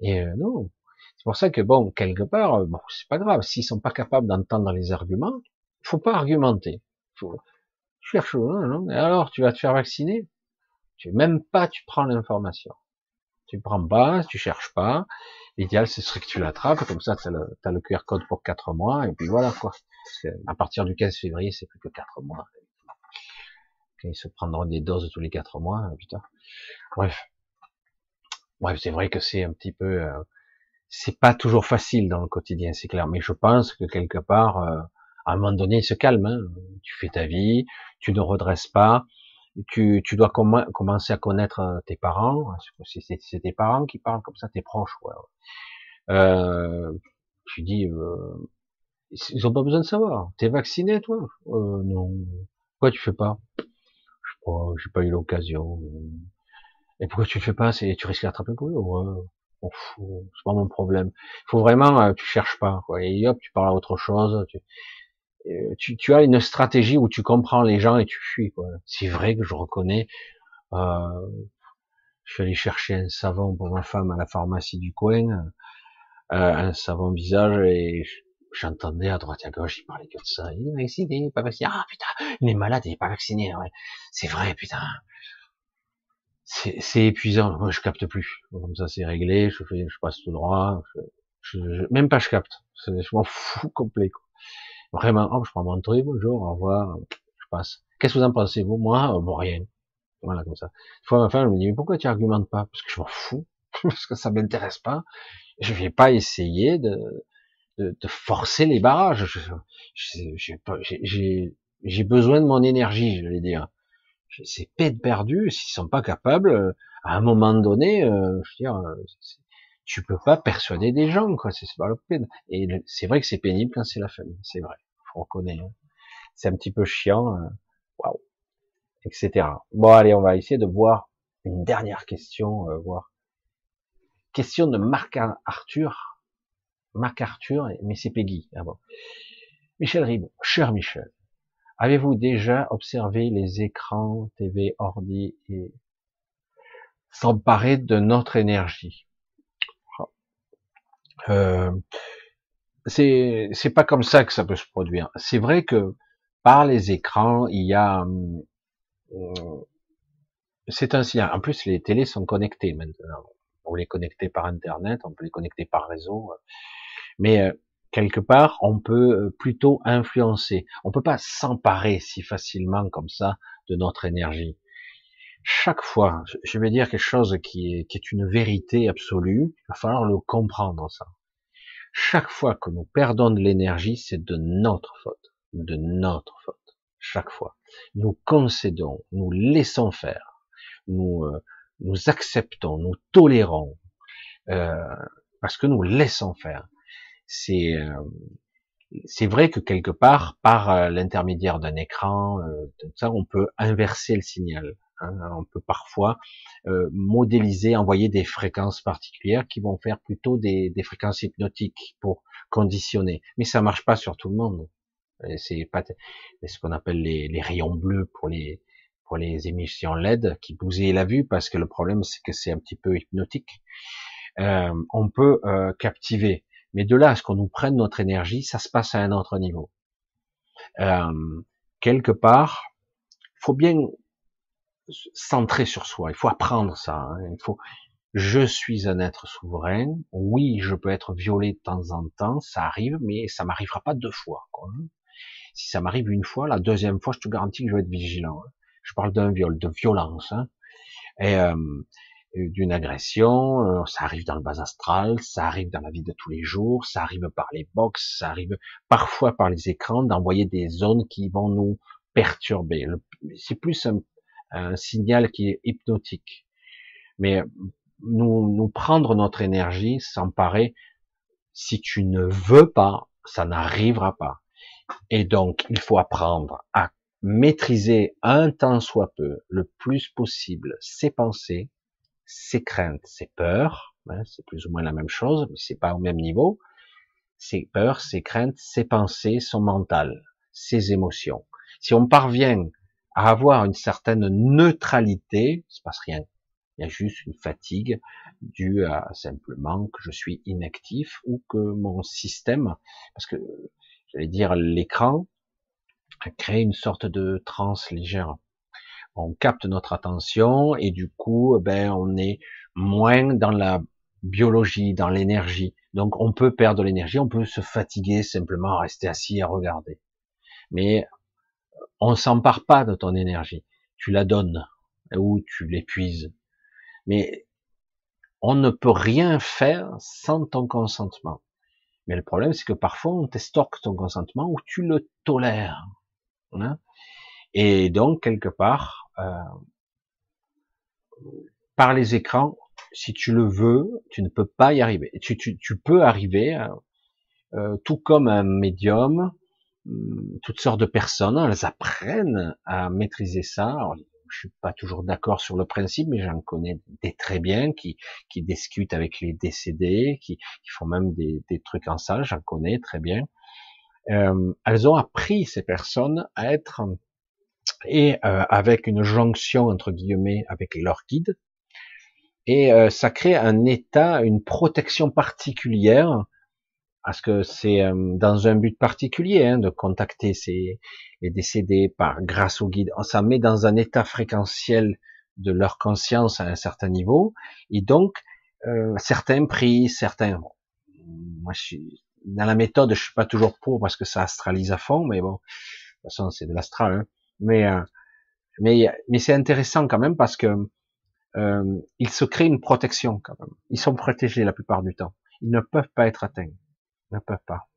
Speaker 1: Et euh, non, c'est pour ça que bon, quelque part, euh, bon, c'est pas grave. S'ils sont pas capables d'entendre les arguments, faut pas argumenter. Faut cherche. Hein, non Et alors, tu vas te faire vacciner? Tu même pas, tu prends l'information. Tu prends pas, tu cherches pas. L'idéal, ce que tu l'attrapes, comme ça, tu as, le QR code pour 4 mois, et puis voilà, quoi. À partir du 15 février, c'est plus que 4 mois. Ils se prendront des doses tous les 4 mois, putain. Bref. Bref, c'est vrai que c'est un petit peu, euh, c'est pas toujours facile dans le quotidien, c'est clair. Mais je pense que quelque part, euh, à un moment donné, il se calme. Hein. Tu fais ta vie, tu ne redresses pas. Tu, tu dois commencer à connaître euh, tes parents. C'est tes parents qui parlent comme ça, tes proches. Ouais. Euh, tu dis, euh, ils ont pas besoin de savoir. T'es vacciné, toi? Non. Pourquoi tu fais pas? Je sais pas, j'ai pas eu l'occasion. Et pourquoi tu le fais pas? C'est tu risques d'attraper le Covid ouais, c'est pas mon problème. Il faut vraiment, euh, tu cherches pas, quoi. Et hop, tu parles à autre chose. Tu, euh, tu, tu, as une stratégie où tu comprends les gens et tu fuis. C'est vrai que je reconnais. Euh, je suis allé chercher un savon pour ma femme à la pharmacie du coin, euh, un savon visage et j'entendais à droite et à gauche, il parlait que de ça. Il est vacciné, il est pas vacciné. Ah putain, il est malade, il est pas vacciné. Ouais. C'est vrai, putain c'est épuisant. Moi, je capte plus. Comme ça, c'est réglé. Je fais, je passe tout droit. Je, je, même pas, je capte. Je m'en fous complet. Quoi. Vraiment. Oh, je prends mon truc. Bonjour, au revoir. Je passe. Qu'est-ce que vous en pensez vous? Moi, euh, bon, rien. Voilà, comme ça. Une fois, ma femme elle me dit, mais pourquoi tu argumentes pas? Parce que je m'en fous. [laughs] Parce que ça m'intéresse pas. Je vais pas essayer de, de, de forcer les barrages. J'ai besoin de mon énergie, je vais dire c'est peine perdue s'ils sont pas capables, euh, à un moment donné, euh, je veux dire, euh, tu peux pas persuader des gens, quoi, c'est pas la peine. Et c'est vrai que c'est pénible quand c'est la famille, c'est vrai, faut reconnaître. Hein. C'est un petit peu chiant, waouh, etc. Bon, allez, on va essayer de voir une dernière question, voir. Question de Marc Arthur, Marc Arthur, mais c'est Peggy. Ah. Michel Ribon, cher Michel, Avez-vous déjà observé les écrans TV, ordi et s'emparer de notre énergie? Euh, C'est c'est pas comme ça que ça peut se produire. C'est vrai que par les écrans, il y a euh, c'est un signal. En plus, les télés sont connectées maintenant. On les connecter par Internet, on peut les connecter par réseau. Mais euh, quelque part, on peut euh, plutôt influencer. On peut pas s'emparer si facilement comme ça de notre énergie. Chaque fois, je vais dire quelque chose qui est, qui est une vérité absolue, il va falloir le comprendre ça. Chaque fois que nous perdons de l'énergie, c'est de notre faute, de notre faute. Chaque fois, nous concédons, nous laissons faire, nous euh, nous acceptons, nous tolérons, euh, parce que nous laissons faire c'est euh, c'est vrai que quelque part, par euh, l'intermédiaire d'un écran, euh, ça, on peut inverser le signal. Hein. on peut parfois euh, modéliser, envoyer des fréquences particulières qui vont faire plutôt des, des fréquences hypnotiques pour conditionner. Mais ça marche pas sur tout le monde. C'est pas ce qu'on appelle les, les, rayons bleus pour les pour les émissions LED qui bousillent la vue parce que le problème c'est que c'est un petit peu hypnotique. Euh, on peut euh, captiver, mais de là à ce qu'on nous prenne notre énergie, ça se passe à un autre niveau. Euh, quelque part, il faut bien centrer sur soi. Il faut apprendre ça. Hein. Il faut. Je suis un être souverain. Oui, je peux être violé de temps en temps, ça arrive, mais ça m'arrivera pas deux fois. Quoi. Hein. Si ça m'arrive une fois, la deuxième fois, je te garantis que je vais être vigilant. Hein. Je parle d'un viol, de violence, hein. et euh, d'une agression. Euh, ça arrive dans le bas astral, ça arrive dans la vie de tous les jours, ça arrive par les box, ça arrive parfois par les écrans d'envoyer des zones qui vont nous perturber. C'est plus un, un signal qui est hypnotique. Mais nous, nous prendre notre énergie, s'emparer, si tu ne veux pas, ça n'arrivera pas. Et donc, il faut apprendre à maîtriser un temps soit peu, le plus possible, ses pensées, ses craintes, ses peurs, hein, c'est plus ou moins la même chose, mais c'est pas au même niveau. Ses peurs, ses craintes, ses pensées, son mental, ses émotions. Si on parvient à avoir une certaine neutralité, il se passe rien. Il y a juste une fatigue due à simplement que je suis inactif ou que mon système, parce que j'allais dire l'écran, crée une sorte de transe légère. On capte notre attention et du coup, ben, on est moins dans la biologie, dans l'énergie. Donc, on peut perdre l'énergie, on peut se fatiguer simplement à rester assis à regarder. Mais on s'empare pas de ton énergie. Tu la donnes ou tu l'épuises. Mais on ne peut rien faire sans ton consentement. Mais le problème, c'est que parfois, on t'estorque ton consentement ou tu le tolères. Hein Et donc, quelque part, euh, par les écrans, si tu le veux, tu ne peux pas y arriver. Tu, peux arriver, euh, euh tout comme un médium, Hum, toutes sortes de personnes, elles apprennent à maîtriser ça. Alors, je suis pas toujours d'accord sur le principe, mais j'en connais des très bien qui, discutent avec les décédés, qui, qui font même des, des, trucs en salle, j'en connais très bien. Euh, elles ont appris ces personnes à être et euh, avec une jonction entre guillemets avec leur guide, et euh, ça crée un état, une protection particulière parce que c'est euh, dans un but particulier hein, de contacter ces les décédés par grâce au guide. Ça met dans un état fréquentiel de leur conscience à un certain niveau, et donc euh, certains prix, certains. moi, je suis dans la méthode, je suis pas toujours pour parce que ça astralise à fond, mais bon, de toute façon, c'est de l'astral. Hein. Mais euh, mais mais c'est intéressant quand même parce que euh, ils se créent une protection quand même. Ils sont protégés la plupart du temps. Ils ne peuvent pas être atteints ne peuvent pas.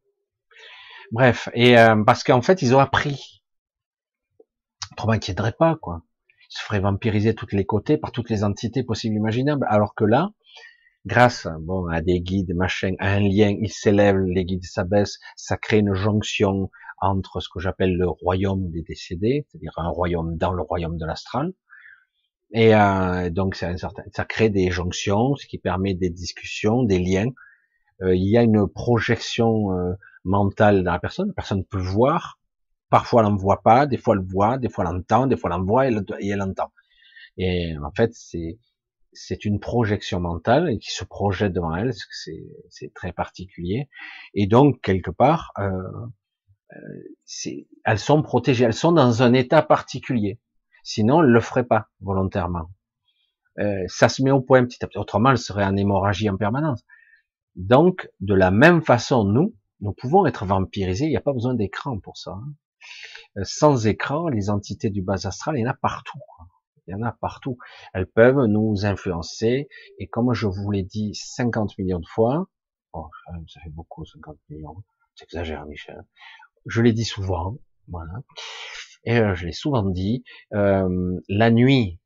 Speaker 1: Bref, et euh, parce qu'en fait, ils ont appris. Autrement, ils pas, quoi. Ils se feraient vampiriser tous les côtés par toutes les entités possibles imaginables. Alors que là, grâce bon, à des guides, machin, à un lien, ils s'élèvent, les guides s'abaissent, ça crée une jonction entre ce que j'appelle le royaume des décédés, c'est-à-dire un royaume dans le royaume de l'astral. Et euh, donc, certain, ça crée des jonctions, ce qui permet des discussions, des liens euh, il y a une projection euh, mentale dans la personne. La personne peut voir, parfois elle n'en voit pas, des fois elle voit, des fois elle entend, des fois elle en voit et elle, entend. Et en fait, c'est c'est une projection mentale qui se projette devant elle, c'est très particulier. Et donc quelque part, euh, euh elles sont protégées, elles sont dans un état particulier. Sinon, elles le feraient pas volontairement. Euh, ça se met au point petit à petit. Autrement, elles seraient en hémorragie en permanence. Donc, de la même façon, nous, nous pouvons être vampirisés. Il n'y a pas besoin d'écran pour ça. Hein. Euh, sans écran, les entités du bas astral, il y en a partout. Il y en a partout. Elles peuvent nous influencer. Et comme je vous l'ai dit 50 millions de fois, oh, ça fait beaucoup, 50 millions. J'exagère, Michel. Je l'ai dit souvent. Voilà. Et euh, je l'ai souvent dit. Euh, la nuit,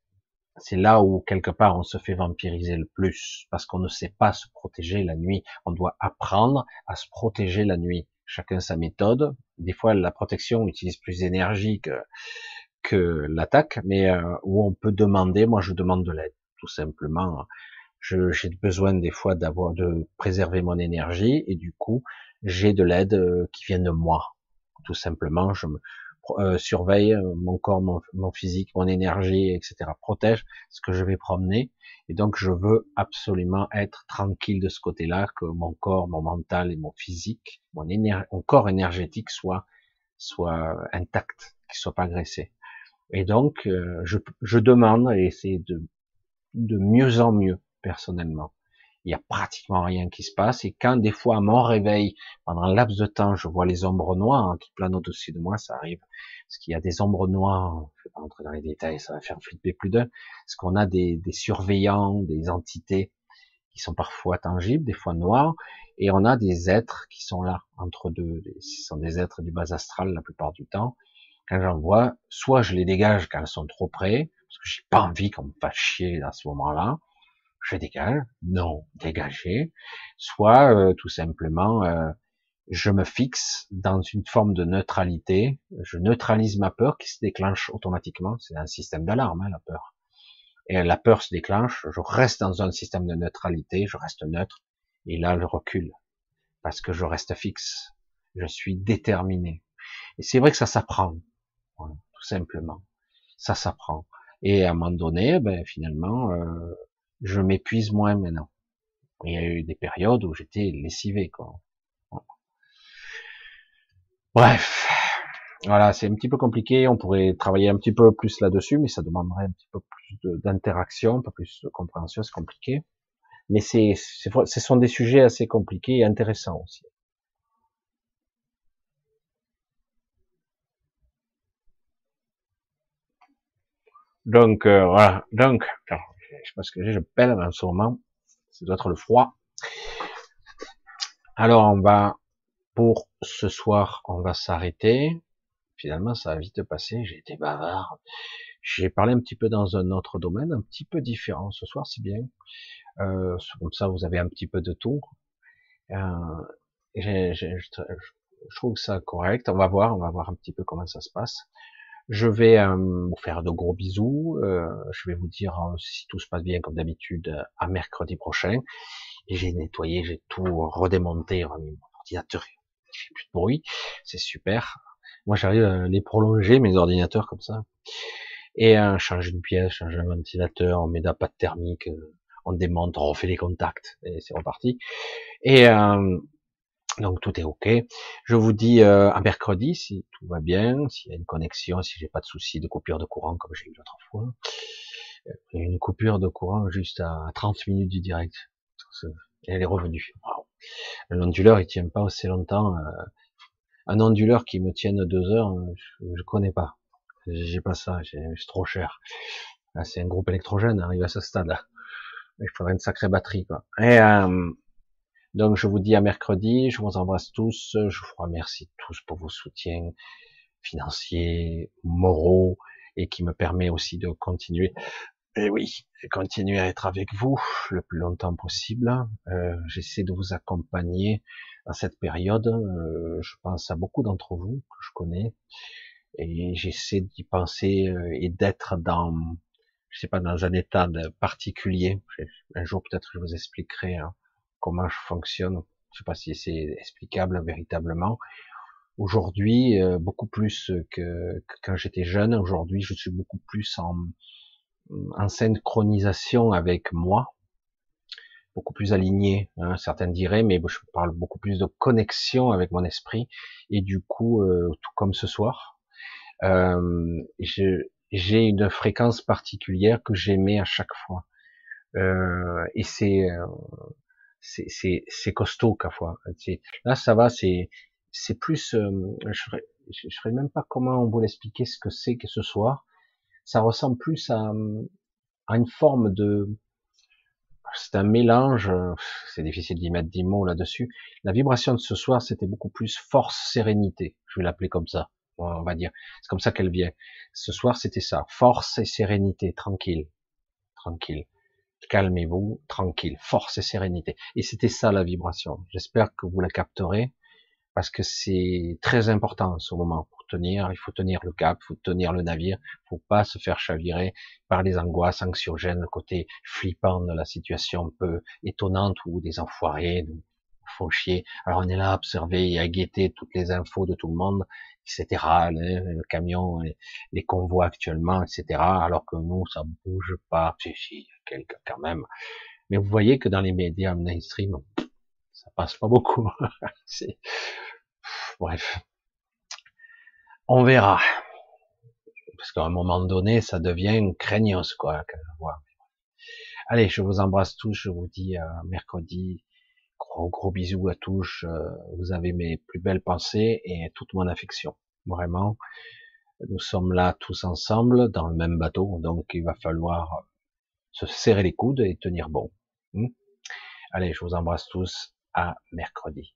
Speaker 1: c'est là où quelque part on se fait vampiriser le plus, parce qu'on ne sait pas se protéger la nuit. On doit apprendre à se protéger la nuit. Chacun sa méthode. Des fois, la protection utilise plus d'énergie que, que l'attaque, mais euh, où on peut demander. Moi, je demande de l'aide, tout simplement. J'ai besoin des fois d'avoir de préserver mon énergie et du coup, j'ai de l'aide euh, qui vient de moi. Tout simplement, je me euh, surveille mon corps, mon, mon, physique, mon énergie, etc. Protège ce que je vais promener. Et donc, je veux absolument être tranquille de ce côté-là, que mon corps, mon mental et mon physique, mon, mon corps énergétique soit soit intact, qu'il soit pas agressé. Et donc, euh, je, je, demande, et c'est de, de mieux en mieux, personnellement. Il y a pratiquement rien qui se passe, et quand des fois, à mon réveil, pendant un laps de temps, je vois les ombres noires hein, qui planent au-dessus de moi, ça arrive. Parce qu'il y a des ombres noires, je vais pas entrer dans les détails, ça va faire flipper plus d'un. Parce qu'on a des, des surveillants, des entités qui sont parfois tangibles, des fois noirs, et on a des êtres qui sont là, entre deux, ce sont des êtres du bas astral la plupart du temps. Quand j'en vois, soit je les dégage quand elles sont trop près, parce que j'ai pas envie qu'on me fasse chier à ce moment-là, je dégage, non, dégager, soit euh, tout simplement euh, je me fixe dans une forme de neutralité, je neutralise ma peur qui se déclenche automatiquement, c'est un système d'alarme, hein, la peur. Et la peur se déclenche, je reste dans un système de neutralité, je reste neutre, et là, je recule. Parce que je reste fixe. Je suis déterminé. Et c'est vrai que ça s'apprend. Tout simplement. Ça s'apprend. Et à un moment donné, ben, finalement, euh, je m'épuise moins maintenant. Il y a eu des périodes où j'étais lessivé, quoi. Bref. Voilà, c'est un petit peu compliqué. On pourrait travailler un petit peu plus là-dessus, mais ça demanderait un petit peu plus d'interaction, un peu plus de compréhension. C'est compliqué mais c'est, ce sont des sujets assez compliqués et intéressants aussi. Donc euh, voilà, donc je sais pas ce que j'ai, je pèle en ce moment, ça doit être le froid. Alors on va pour ce soir, on va s'arrêter. Finalement, ça a vite passé. J'ai été bavard. J'ai parlé un petit peu dans un autre domaine, un petit peu différent ce soir, c'est bien. Euh, comme ça, vous avez un petit peu de tout. Euh, je trouve ça correct. On va voir, on va voir un petit peu comment ça se passe. Je vais euh, vous faire de gros bisous. Euh, je vais vous dire euh, si tout se passe bien comme d'habitude à mercredi prochain. J'ai nettoyé, j'ai tout redémonté, remis mon ordinateur. Il plus de bruit, c'est super. Moi, j'arrive à les prolonger mes ordinateurs comme ça. Et euh, changer une pièce, changer un ventilateur, on met de la pâte thermique, on démonte, on refait les contacts et c'est reparti. Et euh, donc tout est ok. Je vous dis euh, à mercredi si tout va bien, s'il y a une connexion, si j'ai pas de soucis de coupure de courant comme j'ai eu l'autre fois. A une coupure de courant juste à 30 minutes du direct. Elle est revenue. L'onduleur il tient pas aussi longtemps. Euh, un onduleur qui me tienne deux heures, je, je connais pas. J'ai pas ça, c'est trop cher. C'est un groupe électrogène, arrive à ce stade-là il faudrait une sacrée batterie, quoi. Et, euh, donc, je vous dis à mercredi, je vous embrasse tous, je vous remercie tous pour vos soutiens financiers, moraux, et qui me permet aussi de continuer, et oui, de continuer à être avec vous le plus longtemps possible. Euh, J'essaie de vous accompagner dans cette période. Euh, je pense à beaucoup d'entre vous que je connais, et j'essaie d'y penser euh, et d'être dans je sais pas, dans un état particulier. Un jour, peut-être, je vous expliquerai hein, comment je fonctionne. Je sais pas si c'est explicable véritablement. Aujourd'hui, euh, beaucoup plus que, quand j'étais jeune. Aujourd'hui, je suis beaucoup plus en, en synchronisation avec moi, beaucoup plus aligné. Hein, certains diraient, mais je parle beaucoup plus de connexion avec mon esprit. Et du coup, euh, tout comme ce soir, euh, j'ai une fréquence particulière que j'aimais à chaque fois. Euh, et c'est euh, c'est costaud fois. Là, ça va, c'est c'est plus. Euh, je ne sais même pas comment on vous l'expliquer ce que c'est que ce soir. Ça ressemble plus à, à une forme de. C'est un mélange. C'est difficile d'y mettre des mots là-dessus. La vibration de ce soir, c'était beaucoup plus force, sérénité. Je vais l'appeler comme ça on va dire. C'est comme ça qu'elle vient. Ce soir, c'était ça. Force et sérénité, tranquille. Tranquille. Calmez-vous, tranquille. Force et sérénité. Et c'était ça la vibration. J'espère que vous la capterez parce que c'est très important en ce moment pour tenir, il faut tenir le cap, il faut tenir le navire, il faut pas se faire chavirer par les angoisses anxiogènes, le côté flippant de la situation un peu étonnante où des enfoirés nous font chier. Alors on est là à observer et à guetter toutes les infos de tout le monde, etc. Le, camion, les, convois actuellement, etc. Alors que nous, ça bouge pas. Si, si, quelques quand même. Mais vous voyez que dans les médias mainstream, ça passe pas beaucoup. [laughs] bref. On verra. Parce qu'à un moment donné, ça devient craignos, quoi. Allez, je vous embrasse tous, je vous dis à mercredi. Gros, gros bisous à tous. Vous avez mes plus belles pensées et toute mon affection. Vraiment. Nous sommes là tous ensemble dans le même bateau, donc il va falloir se serrer les coudes et tenir bon. Hmm? Allez, je vous embrasse tous. À mercredi.